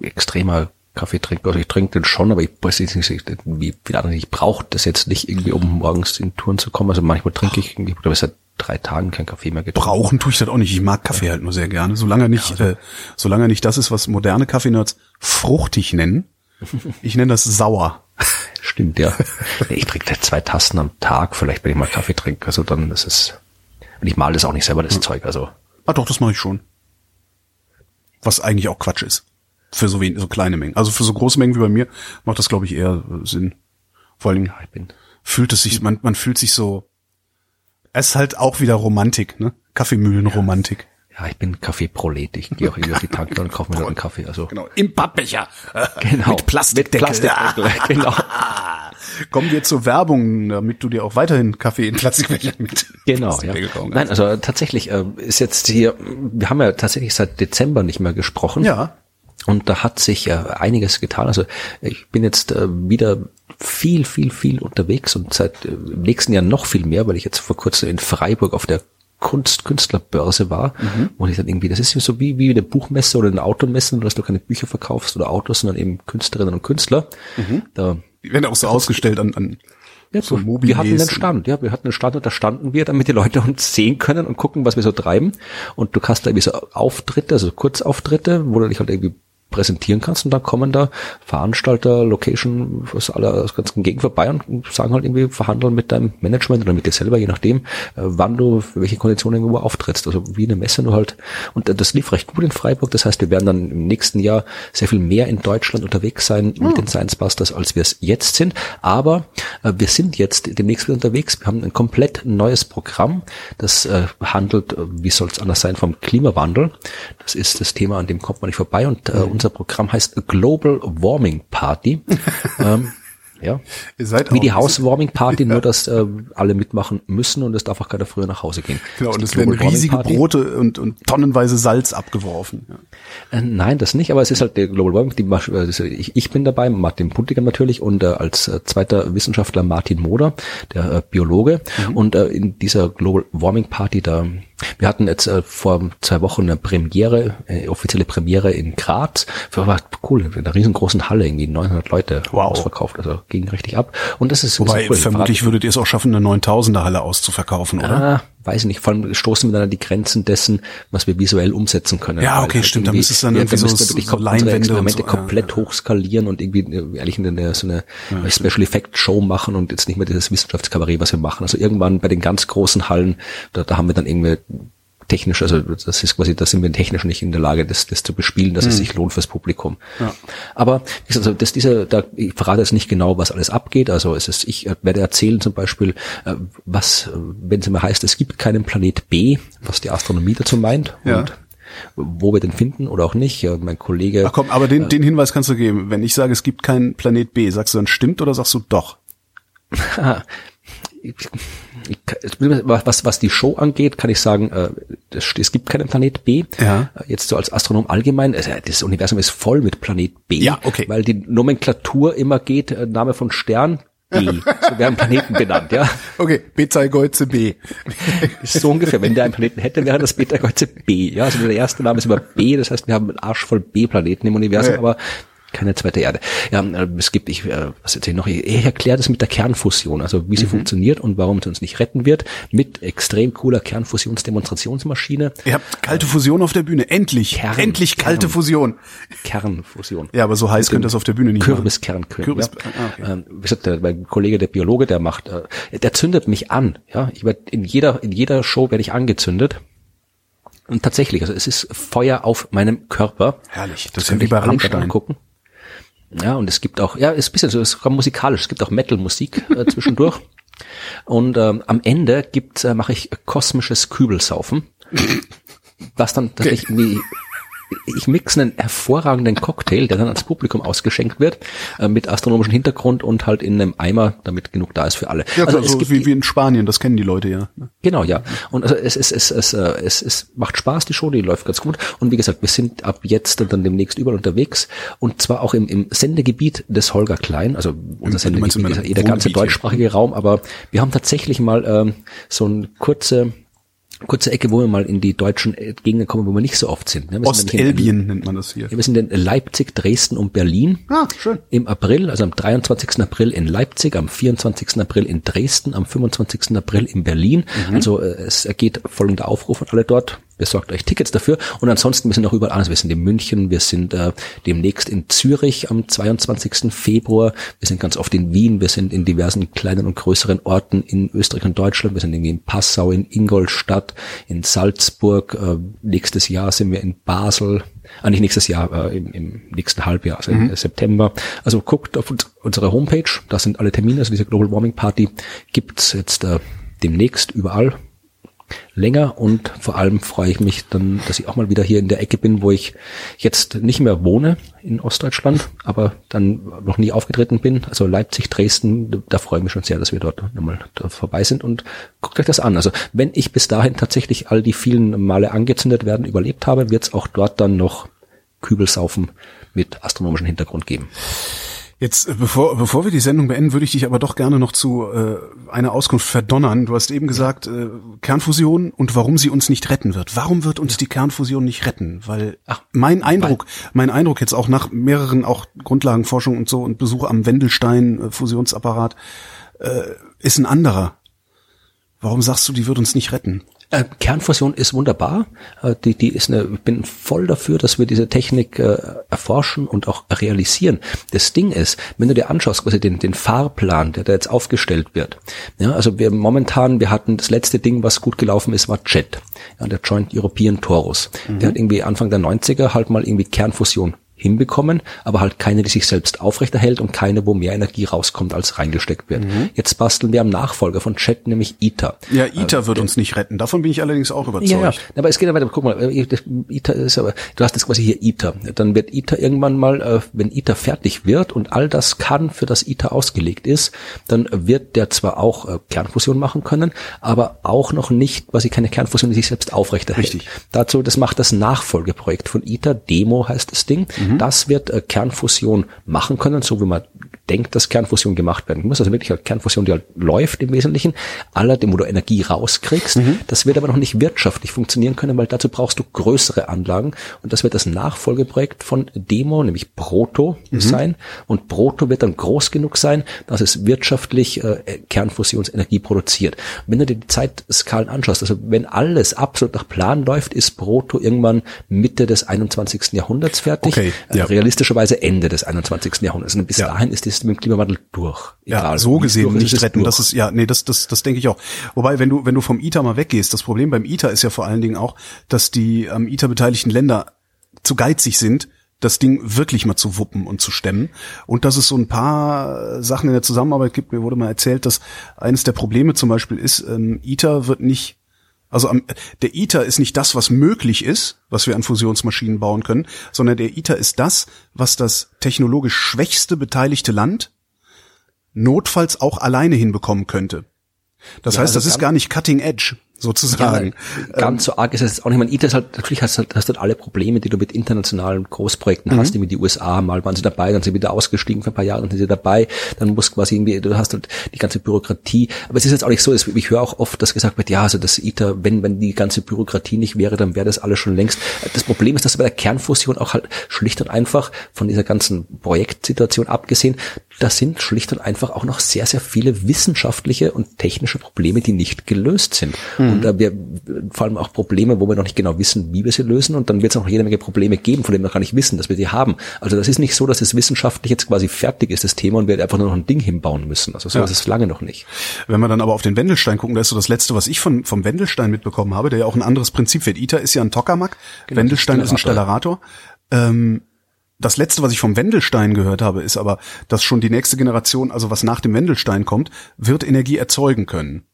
extremer Kaffeetrinker. Also ich trinke den schon, aber ich weiß nicht, nicht, wie viele andere. Ich brauche das jetzt nicht irgendwie, um morgens in Touren zu kommen. Also manchmal trinke ich, irgendwie, oder seit drei Tagen kein Kaffee mehr getrunken. Brauchen tue ich das auch nicht. Ich mag Kaffee halt nur sehr gerne. Solange er nicht, äh, solange er nicht das ist, was moderne Kaffeenerds fruchtig nennen. Ich nenne das sauer. Stimmt, ja. Ich trinke zwei Tassen am Tag, vielleicht wenn ich mal Kaffee trinke. Also dann ist es. Und ich male das auch nicht selber, das Zeug. Also Ah, doch, das mache ich schon. Was eigentlich auch Quatsch ist. Für so wenig, so kleine Mengen. Also für so große Mengen wie bei mir macht das, glaube ich, eher äh, Sinn. Vor allen Dingen bin. fühlt es sich, man, man fühlt sich so. Es ist halt auch wieder Romantik, ne? Kaffeemühlenromantik. Ja, ich bin Kaffeeprolet. Ich gehe auch auf die Tanke und kaufe mir dort einen Kaffee. Also Genau. Im Pappbecher. genau. Mit Plastikdeckel. Mit Plastikdeckel, genau. Kommen wir zur Werbung, damit du dir auch weiterhin Kaffee in Plastikbechern mit Genau, ja. Nein, also tatsächlich äh, ist jetzt hier, wir haben ja tatsächlich seit Dezember nicht mehr gesprochen. Ja. Und da hat sich äh, einiges getan. Also ich bin jetzt äh, wieder viel, viel, viel unterwegs und seit äh, im nächsten Jahr noch viel mehr, weil ich jetzt vor kurzem in Freiburg auf der Kunst Künstlerbörse war und ich dann irgendwie, das ist so wie, wie eine Buchmesse oder eine Automesse, nur dass du keine Bücher verkaufst oder Autos, sondern eben Künstlerinnen und Künstler. Da Die werden auch so ausgestellt an, an ja, so Mobiles. wir hatten einen Stand, ja, wir hatten einen Stand und da standen wir, damit die Leute uns sehen können und gucken, was wir so treiben. Und du hast da irgendwie so Auftritte, also Kurzauftritte, wo du dich halt irgendwie präsentieren kannst und dann kommen da Veranstalter, Location aus aller aus ganzen Gegend vorbei und sagen halt irgendwie, verhandeln mit deinem Management oder mit dir selber, je nachdem, äh, wann du, für welche Konditionen irgendwo auftrittst. Also wie eine Messe nur halt. Und das lief recht gut in Freiburg. Das heißt, wir werden dann im nächsten Jahr sehr viel mehr in Deutschland unterwegs sein mit den Science Busters, als wir es jetzt sind. Aber äh, wir sind jetzt demnächst wieder unterwegs. Wir haben ein komplett neues Programm. Das äh, handelt, äh, wie soll es anders sein, vom Klimawandel. Das ist das Thema, an dem kommt man nicht vorbei. Und äh, unser Programm heißt Global Warming Party. ähm, ja. Ihr seid Wie die Housewarming Party, nur dass äh, alle mitmachen müssen und es darf auch keiner früher nach Hause gehen. Genau, und es werden riesige. Brote und, und tonnenweise Salz abgeworfen. Ja. Äh, Nein, das nicht, aber es ist halt der Global Warming. Die, äh, das- ich, ich bin dabei, Martin Puntiger natürlich und äh, als äh, zweiter Wissenschaftler Martin Moder, der äh, Biologe. Und äh, in dieser Global Warming Party, da wir hatten jetzt äh, vor zwei Wochen eine Premiere, äh, offizielle Premiere in Graz. Das war cool, in einer riesengroßen Halle, irgendwie 900 Leute Wow. ausverkauft, also ging richtig ab. Und das ist Wobei, cool. vermutlich würdet ihr es auch schaffen, eine 9000er Halle auszuverkaufen, oder? Ah, weiß ich nicht. Vor allem stoßen wir dann an die Grenzen dessen, was wir visuell umsetzen können. Ja, okay, stimmt. Da müsste es dann ja, irgendwie so- so Leinwände Experimente so, ja, komplett ja. hochskalieren und irgendwie ehrlich in eine, so eine Special Effect Show machen und jetzt nicht mehr dieses Wissenschaftskabarett, was wir machen. Also irgendwann bei den ganz großen Hallen, da, da haben wir dann irgendwie technisch, also das ist quasi, da sind wir technisch nicht in der Lage, das, das zu bespielen, dass mhm. es sich lohnt fürs Publikum. Ja. Aber wie gesagt, also das, diese, da, ich verrate jetzt nicht genau, was alles abgeht. Also es ist, ich werde erzählen zum Beispiel, äh, was, wenn es immer heißt, es gibt keinen Planet B, was die Astronomie dazu meint. Ja. Und wo wir den finden oder auch nicht. Mein Kollege. Ach komm, aber den, äh, den Hinweis kannst du geben. Wenn ich sage, es gibt keinen Planet B, sagst du dann stimmt oder sagst du doch? was, was die Show angeht, kann ich sagen, äh, es gibt keinen Planet B. Ja. Äh, jetzt so als Astronom allgemein, das Universum ist voll mit Planet B, ja, okay. weil die Nomenklatur immer geht, äh, Name von Stern, B. So werden Planeten benannt, ja. Okay, Betelgeuse B. so ungefähr. Wenn der einen Planeten hätte, wäre das Betelgeuse B. Ja, also der erste Name ist immer B, das heißt, wir haben einen Arsch voll B-Planeten im Universum, ja. aber keine zweite Erde. Ja, äh, es gibt, ich, äh, was erzähle ich noch? Ich erkläre das mit der Kernfusion, also wie sie mhm. funktioniert und warum sie uns nicht retten wird, mit extrem cooler Kernfusionsdemonstrationsmaschine. Ihr habt kalte Fusion auf der Bühne, endlich, Kern, endlich kalte Kern, Fusion. Kernfusion. Ja, aber so heiß könnte das auf der Bühne nicht Kürbiskern können. Kürbis, ja. ah, okay. ähm, wie gesagt, der, mein Kollege, der Biologe, der macht, äh, der zündet mich an. Ja, ich werde in jeder in jeder Show werde ich angezündet. Und tatsächlich, also es ist Feuer auf meinem Körper. Herrlich. Das, das ist ja wie bei Rammstein. Gucken. Ja, und es gibt auch, ja, ist ein bisschen so, es ist musikalisch, es gibt auch Metal-Musik äh, zwischendurch. und ähm, am Ende gibt, äh, mache ich kosmisches Kübelsaufen, was dann tatsächlich okay. wie ich mixe einen hervorragenden Cocktail, der dann ans Publikum ausgeschenkt wird, äh, mit astronomischem Hintergrund und halt in einem Eimer, damit genug da ist für alle. Ja, also, also wie, wie in Spanien, das kennen die Leute ja. Genau, ja. Und also es, es, es, es, äh, es, es macht Spaß, die Show, die läuft ganz gut. Und wie gesagt, wir sind ab jetzt und dann demnächst überall unterwegs und zwar auch im, im Sendegebiet des Holger Klein, also unser Sendegebiet ist eh der ganze deutschsprachige Raum, aber wir haben tatsächlich mal ähm, so ein kurze kurze Ecke, wo wir mal in die deutschen Gegenden kommen, wo wir nicht so oft sind. Ne? Ostelbien nennt man das hier. Wir sind in Leipzig, Dresden und Berlin. Ah, schön. Im April, also am 23. April in Leipzig, am 24. April in Dresden, am 25. April in Berlin. Mhm. Also äh, es geht folgender Aufruf an alle dort besorgt euch Tickets dafür. Und ansonsten, wir sind noch überall anders. Wir sind in München, wir sind äh, demnächst in Zürich am 22. Februar, wir sind ganz oft in Wien, wir sind in diversen kleinen und größeren Orten in Österreich und Deutschland, wir sind irgendwie in Passau, in Ingolstadt, in Salzburg, äh, nächstes Jahr sind wir in Basel, ah nicht nächstes Jahr, äh, im, im nächsten Halbjahr, also mhm. im September. Also guckt auf unsere Homepage, da sind alle Termine, also diese Global Warming Party gibt's jetzt äh, demnächst überall länger und vor allem freue ich mich dann, dass ich auch mal wieder hier in der Ecke bin, wo ich jetzt nicht mehr wohne in Ostdeutschland, aber dann noch nie aufgetreten bin. Also Leipzig, Dresden, da freue ich mich schon sehr, dass wir dort nochmal vorbei sind und guckt euch das an. Also wenn ich bis dahin tatsächlich all die vielen Male angezündet werden überlebt habe, wird es auch dort dann noch Kübelsaufen mit astronomischem Hintergrund geben. Jetzt, äh, bevor, bevor wir die Sendung beenden, würde ich dich aber doch gerne noch zu äh, einer Auskunft verdonnern. Du hast eben gesagt, äh, Kernfusion und warum sie uns nicht retten wird. Warum wird uns die Kernfusion nicht retten? Weil Ach, mein Eindruck, mein Eindruck jetzt auch nach mehreren auch Grundlagenforschung und so und Besuch am Wendelstein Fusionsapparat äh, ist ein anderer. Warum sagst du, die wird uns nicht retten? Äh, Kernfusion ist wunderbar. Äh, die, die ist eine, ich bin voll dafür, dass wir diese Technik äh, erforschen und auch realisieren. Das Ding ist, wenn du dir anschaust, quasi den, den Fahrplan, der da jetzt aufgestellt wird. Ja, also wir momentan, wir hatten das letzte Ding, was gut gelaufen ist, war JET, ja, der Joint European Torus. Mhm. Der hat irgendwie Anfang der 90er halt mal irgendwie Kernfusion hinbekommen, aber halt keine, die sich selbst aufrechterhält und keine, wo mehr Energie rauskommt, als reingesteckt wird. Mhm. Jetzt basteln wir am Nachfolger von Chat, nämlich ITER. Ja, ITER äh, wird uns nicht retten. Davon bin ich allerdings auch überzeugt. Ja, ja. aber es geht ja weiter. Guck mal, äh, ITER ist aber, du hast jetzt quasi hier ITER. Dann wird ITER irgendwann mal, äh, wenn ITER fertig wird und all das kann, für das ITER ausgelegt ist, dann wird der zwar auch Kernfusion machen können, aber auch noch nicht, quasi keine Kernfusion, die sich selbst aufrechterhält. Richtig. Dazu, das macht das Nachfolgeprojekt von ITER, Demo heißt das Ding. Mhm. Mhm. Das wird äh, Kernfusion machen können, so wie man denkt, dass Kernfusion gemacht werden muss. Also wirklich eine Kernfusion, die halt läuft im Wesentlichen, allerdings, wo du Energie rauskriegst. Mhm. Das wird aber noch nicht wirtschaftlich funktionieren können, weil dazu brauchst du größere Anlagen. Und das wird das Nachfolgeprojekt von Demo, nämlich Proto mhm. sein. Und Proto wird dann groß genug sein, dass es wirtschaftlich äh, Kernfusionsenergie produziert. Wenn du dir die Zeitskalen anschaust, also wenn alles absolut nach Plan läuft, ist Proto irgendwann Mitte des 21. Jahrhunderts fertig. Okay, ja. realistischerweise Ende des 21. Jahrhunderts. Und bis ja. dahin ist die ist mit dem Klimawandel durch. Ja, Egal, so wie es gesehen durch nicht retten. Das ist ja, nee, das das das denke ich auch. Wobei, wenn du wenn du vom ITER mal weggehst, das Problem beim ITER ist ja vor allen Dingen auch, dass die am ITER beteiligten Länder zu geizig sind, das Ding wirklich mal zu wuppen und zu stemmen. Und dass es so ein paar Sachen in der Zusammenarbeit gibt. Mir wurde mal erzählt, dass eines der Probleme zum Beispiel ist, ähm, ITER wird nicht also am, der ITER ist nicht das, was möglich ist, was wir an Fusionsmaschinen bauen können, sondern der ITER ist das, was das technologisch schwächste beteiligte Land notfalls auch alleine hinbekommen könnte. Das Ja, heißt, also das ist gar nicht Cutting Edge sozusagen. Ja, ganz so arg ist es auch nicht. Man, ITER ist halt, natürlich hast du halt, hast halt alle Probleme, die du mit internationalen Großprojekten hast, die mit die USA, mal waren sie dabei, dann sind sie wieder ausgestiegen für ein paar Jahre, dann sind sie dabei, dann muss quasi irgendwie, du hast halt die ganze Bürokratie. Aber es ist jetzt auch nicht so, ich höre auch oft, dass gesagt wird, ja, also das ITER, wenn, wenn die ganze Bürokratie nicht wäre, dann wäre das alles schon längst. Das Problem ist, dass bei der Kernfusion auch halt schlicht und einfach von dieser ganzen Projektsituation abgesehen, das sind schlicht und einfach auch noch sehr, sehr viele wissenschaftliche und technische Probleme, die nicht gelöst sind. Und da wir vor allem auch Probleme, wo wir noch nicht genau wissen, wie wir sie lösen. Und dann wird es noch jede Menge Probleme geben, von denen wir gar nicht wissen, dass wir die haben. Also das ist nicht so, dass es wissenschaftlich jetzt quasi fertig ist, das Thema, und wir einfach nur noch ein Ding hinbauen müssen. Also so Ja. ist es lange noch nicht. Wenn wir dann aber auf den Wendelstein gucken, da ist so das letzte, was ich von, vom Wendelstein mitbekommen habe, der ja auch ein anderes Prinzip fährt. ITER ist ja ein Tokamak, Wendelstein ist ein Stellarator. Ähm, das letzte, was ich vom Wendelstein gehört habe, ist aber, dass schon die nächste Generation, also was nach dem Wendelstein kommt, wird Energie erzeugen können.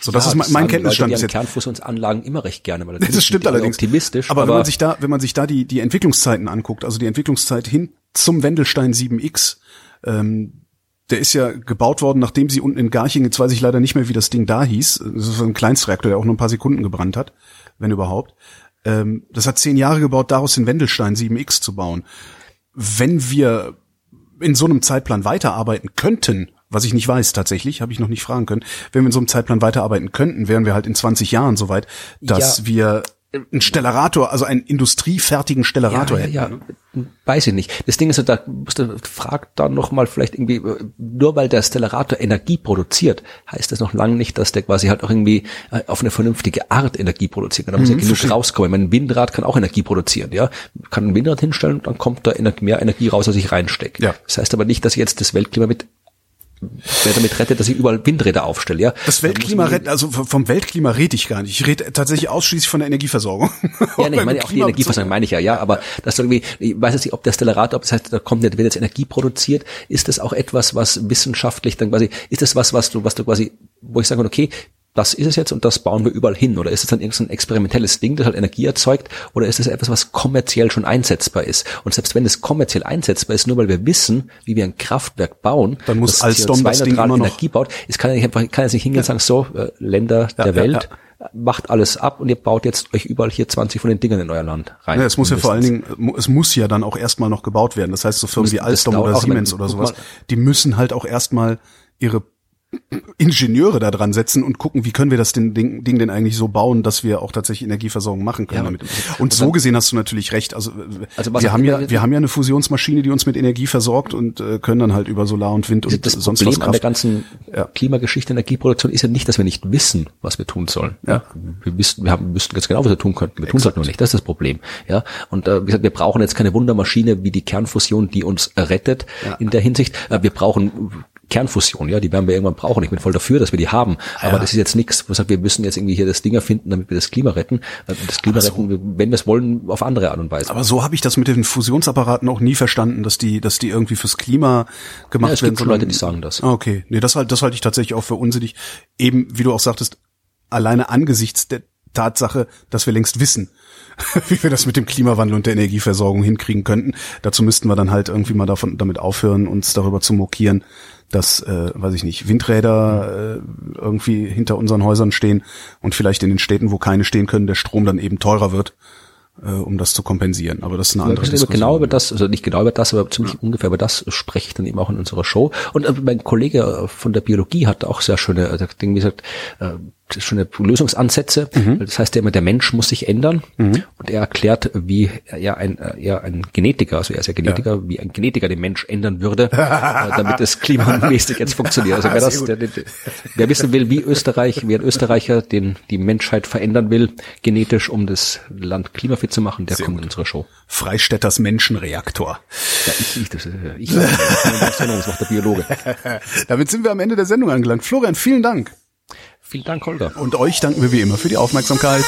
So, das Ja, ist mein, mein Kenntnisstand Leute, die jetzt. haben Kernfusionsanlagen immer recht gerne, weil Das stimmt die alle allerdings. optimistisch. aber, wenn man sich da, wenn man sich da die, die Entwicklungszeiten anguckt, also die Entwicklungszeit hin zum Wendelstein 7X, ähm, der ist ja gebaut worden, nachdem sie unten in Garching, jetzt weiß ich leider nicht mehr, wie das Ding da hieß, das ist so ein Kleinstreaktor, der auch nur ein paar Sekunden gebrannt hat, wenn überhaupt. Ähm, das hat zehn Jahre gebaut, daraus den Wendelstein 7X zu bauen. Wenn wir in so einem Zeitplan weiterarbeiten könnten, was ich nicht weiß tatsächlich, habe ich noch nicht fragen können, wenn wir in so einem Zeitplan weiterarbeiten könnten, wären wir halt in 20 Jahren soweit, dass Ja. wir einen Stellarator, also einen industriefertigen Stellarator ja, hätten. ja, ne? ja, weiß ich nicht. Das Ding ist, da musst du fragt dann noch mal vielleicht irgendwie, nur weil der Stellarator Energie produziert, heißt das noch lange nicht, dass der quasi halt auch irgendwie äh, auf eine vernünftige Art Energie produzieren kann. Da muss ja genug rauskommen. Mein Windrad kann auch Energie produzieren, ja. Kann ein Windrad hinstellen, dann kommt da mehr Energie raus, als ich reinstecke. Ja. Das heißt aber nicht, dass ich jetzt das Weltklima mit wer damit rettet, dass ich überall Windräder aufstelle, ja. Das Da Weltklima, retten, also vom Weltklima rede ich gar nicht. Ich rede tatsächlich ausschließlich von der Energieversorgung. Ja, nee, ich meine auch die Energieversorgung meine ich ja, ja, aber das irgendwie, ich weiß jetzt nicht, ob der Stellarator, ob das heißt, da kommt, wird jetzt Energie produziert, ist das auch etwas, was wissenschaftlich dann quasi, ist das was, was du, was du quasi, wo ich sagen kann, okay, das ist es jetzt und das bauen wir überall hin, oder ist es dann irgendein experimentelles Ding, das halt Energie erzeugt, oder ist es etwas, was kommerziell schon einsetzbar ist? Und selbst wenn es kommerziell einsetzbar ist, nur weil wir wissen, wie wir ein Kraftwerk bauen, Dann muss Alstom das Ding CO2-neutral immer noch- Energie baut, es kann ja nicht einfach, kann jetzt nicht hingehen und sagen, so, äh, Länder Ja, der ja, Welt, macht alles ab und ihr baut jetzt euch überall hier 20 von den Dingern in euer Land rein. Ja, es muss ja vor allen. Dingen, es muss ja dann auch erstmal noch gebaut werden. Das heißt, so Firmen wie Alstom oder Siemens oder sowas, die müssen halt auch erstmal ihre Ingenieure da dran setzen und gucken, wie können wir das den Ding, Ding denn eigentlich so bauen, dass wir auch tatsächlich Energieversorgung machen können Ja, damit. und- Und so gesehen hast du natürlich recht. Also, Also was wir haben ja, wir haben ja eine Fusionsmaschine, die uns mit Energie versorgt und äh, können dann halt über Solar und Wind und das sonst Problem was an der Kraft. ganzen Ja. Klimageschichte, Energieproduktion ist ja nicht, dass wir nicht wissen, was wir tun sollen. Ja. Wir wissen, wir haben, wüssten ganz genau, was wir tun könnten. Wir tun es halt nur nicht. Das ist das Problem. Ja. Und äh, wie gesagt, wir brauchen jetzt keine Wundermaschine wie die Kernfusion, die uns rettet in der Hinsicht. Äh, wir brauchen Kernfusion, ja, die werden wir irgendwann brauchen. Ich bin voll dafür, dass wir die haben. Aber das ist jetzt nichts, sagt, wir müssen jetzt irgendwie hier das Ding erfinden, damit wir das Klima retten. Äh, Das Klima retten, wir- wenn wir es wollen, auf andere Art und Weise. Aber so habe ich das mit den Fusionsapparaten auch nie verstanden, dass die, dass die irgendwie fürs Klima gemacht Ja, es werden. gibt schon Leute, die sagen das. Ah, Okay, nee, das halt, das halte ich tatsächlich auch für unsinnig. Eben, wie du auch sagtest, alleine angesichts der Tatsache, dass wir längst wissen, wie wir das mit dem Klimawandel und der Energieversorgung hinkriegen könnten. Dazu müssten wir dann halt irgendwie mal davon, damit aufhören, uns darüber zu mokieren, dass, äh, weiß ich nicht, Windräder äh, irgendwie hinter unseren Häusern stehen und vielleicht in den Städten, wo keine stehen können, der Strom dann eben teurer wird, äh, um das zu kompensieren. Aber das ist eine andere Ja, Diskussion. genau über das, also nicht genau über das, aber ziemlich ungefähr über das spreche ich dann eben auch in unserer Show. Und äh, mein Kollege äh, von der Biologie hat auch sehr schöne äh, Dinge gesagt, äh, schöne Lösungsansätze. Das heißt ja immer, der Mensch muss sich ändern. Und er erklärt, wie er ein, er ein Genetiker, also er ist ja Genetiker, wie ein Genetiker den Mensch ändern würde, äh, damit es klimamäßig jetzt funktioniert. Also wer das, der, der, wer wissen will, wie Österreich, wie ein Österreicher den, die Menschheit verändern will, genetisch, um das Land klimafit zu machen, der Sehr kommt gut. in unsere Show. Freistädters Menschenreaktor. Ja, ich, ich, das, äh, ich, das macht der Biologe. Damit sind wir am Ende der Sendung angelangt. Florian, vielen Dank. Vielen Dank, Holger. Und euch danken wir wie immer für die Aufmerksamkeit.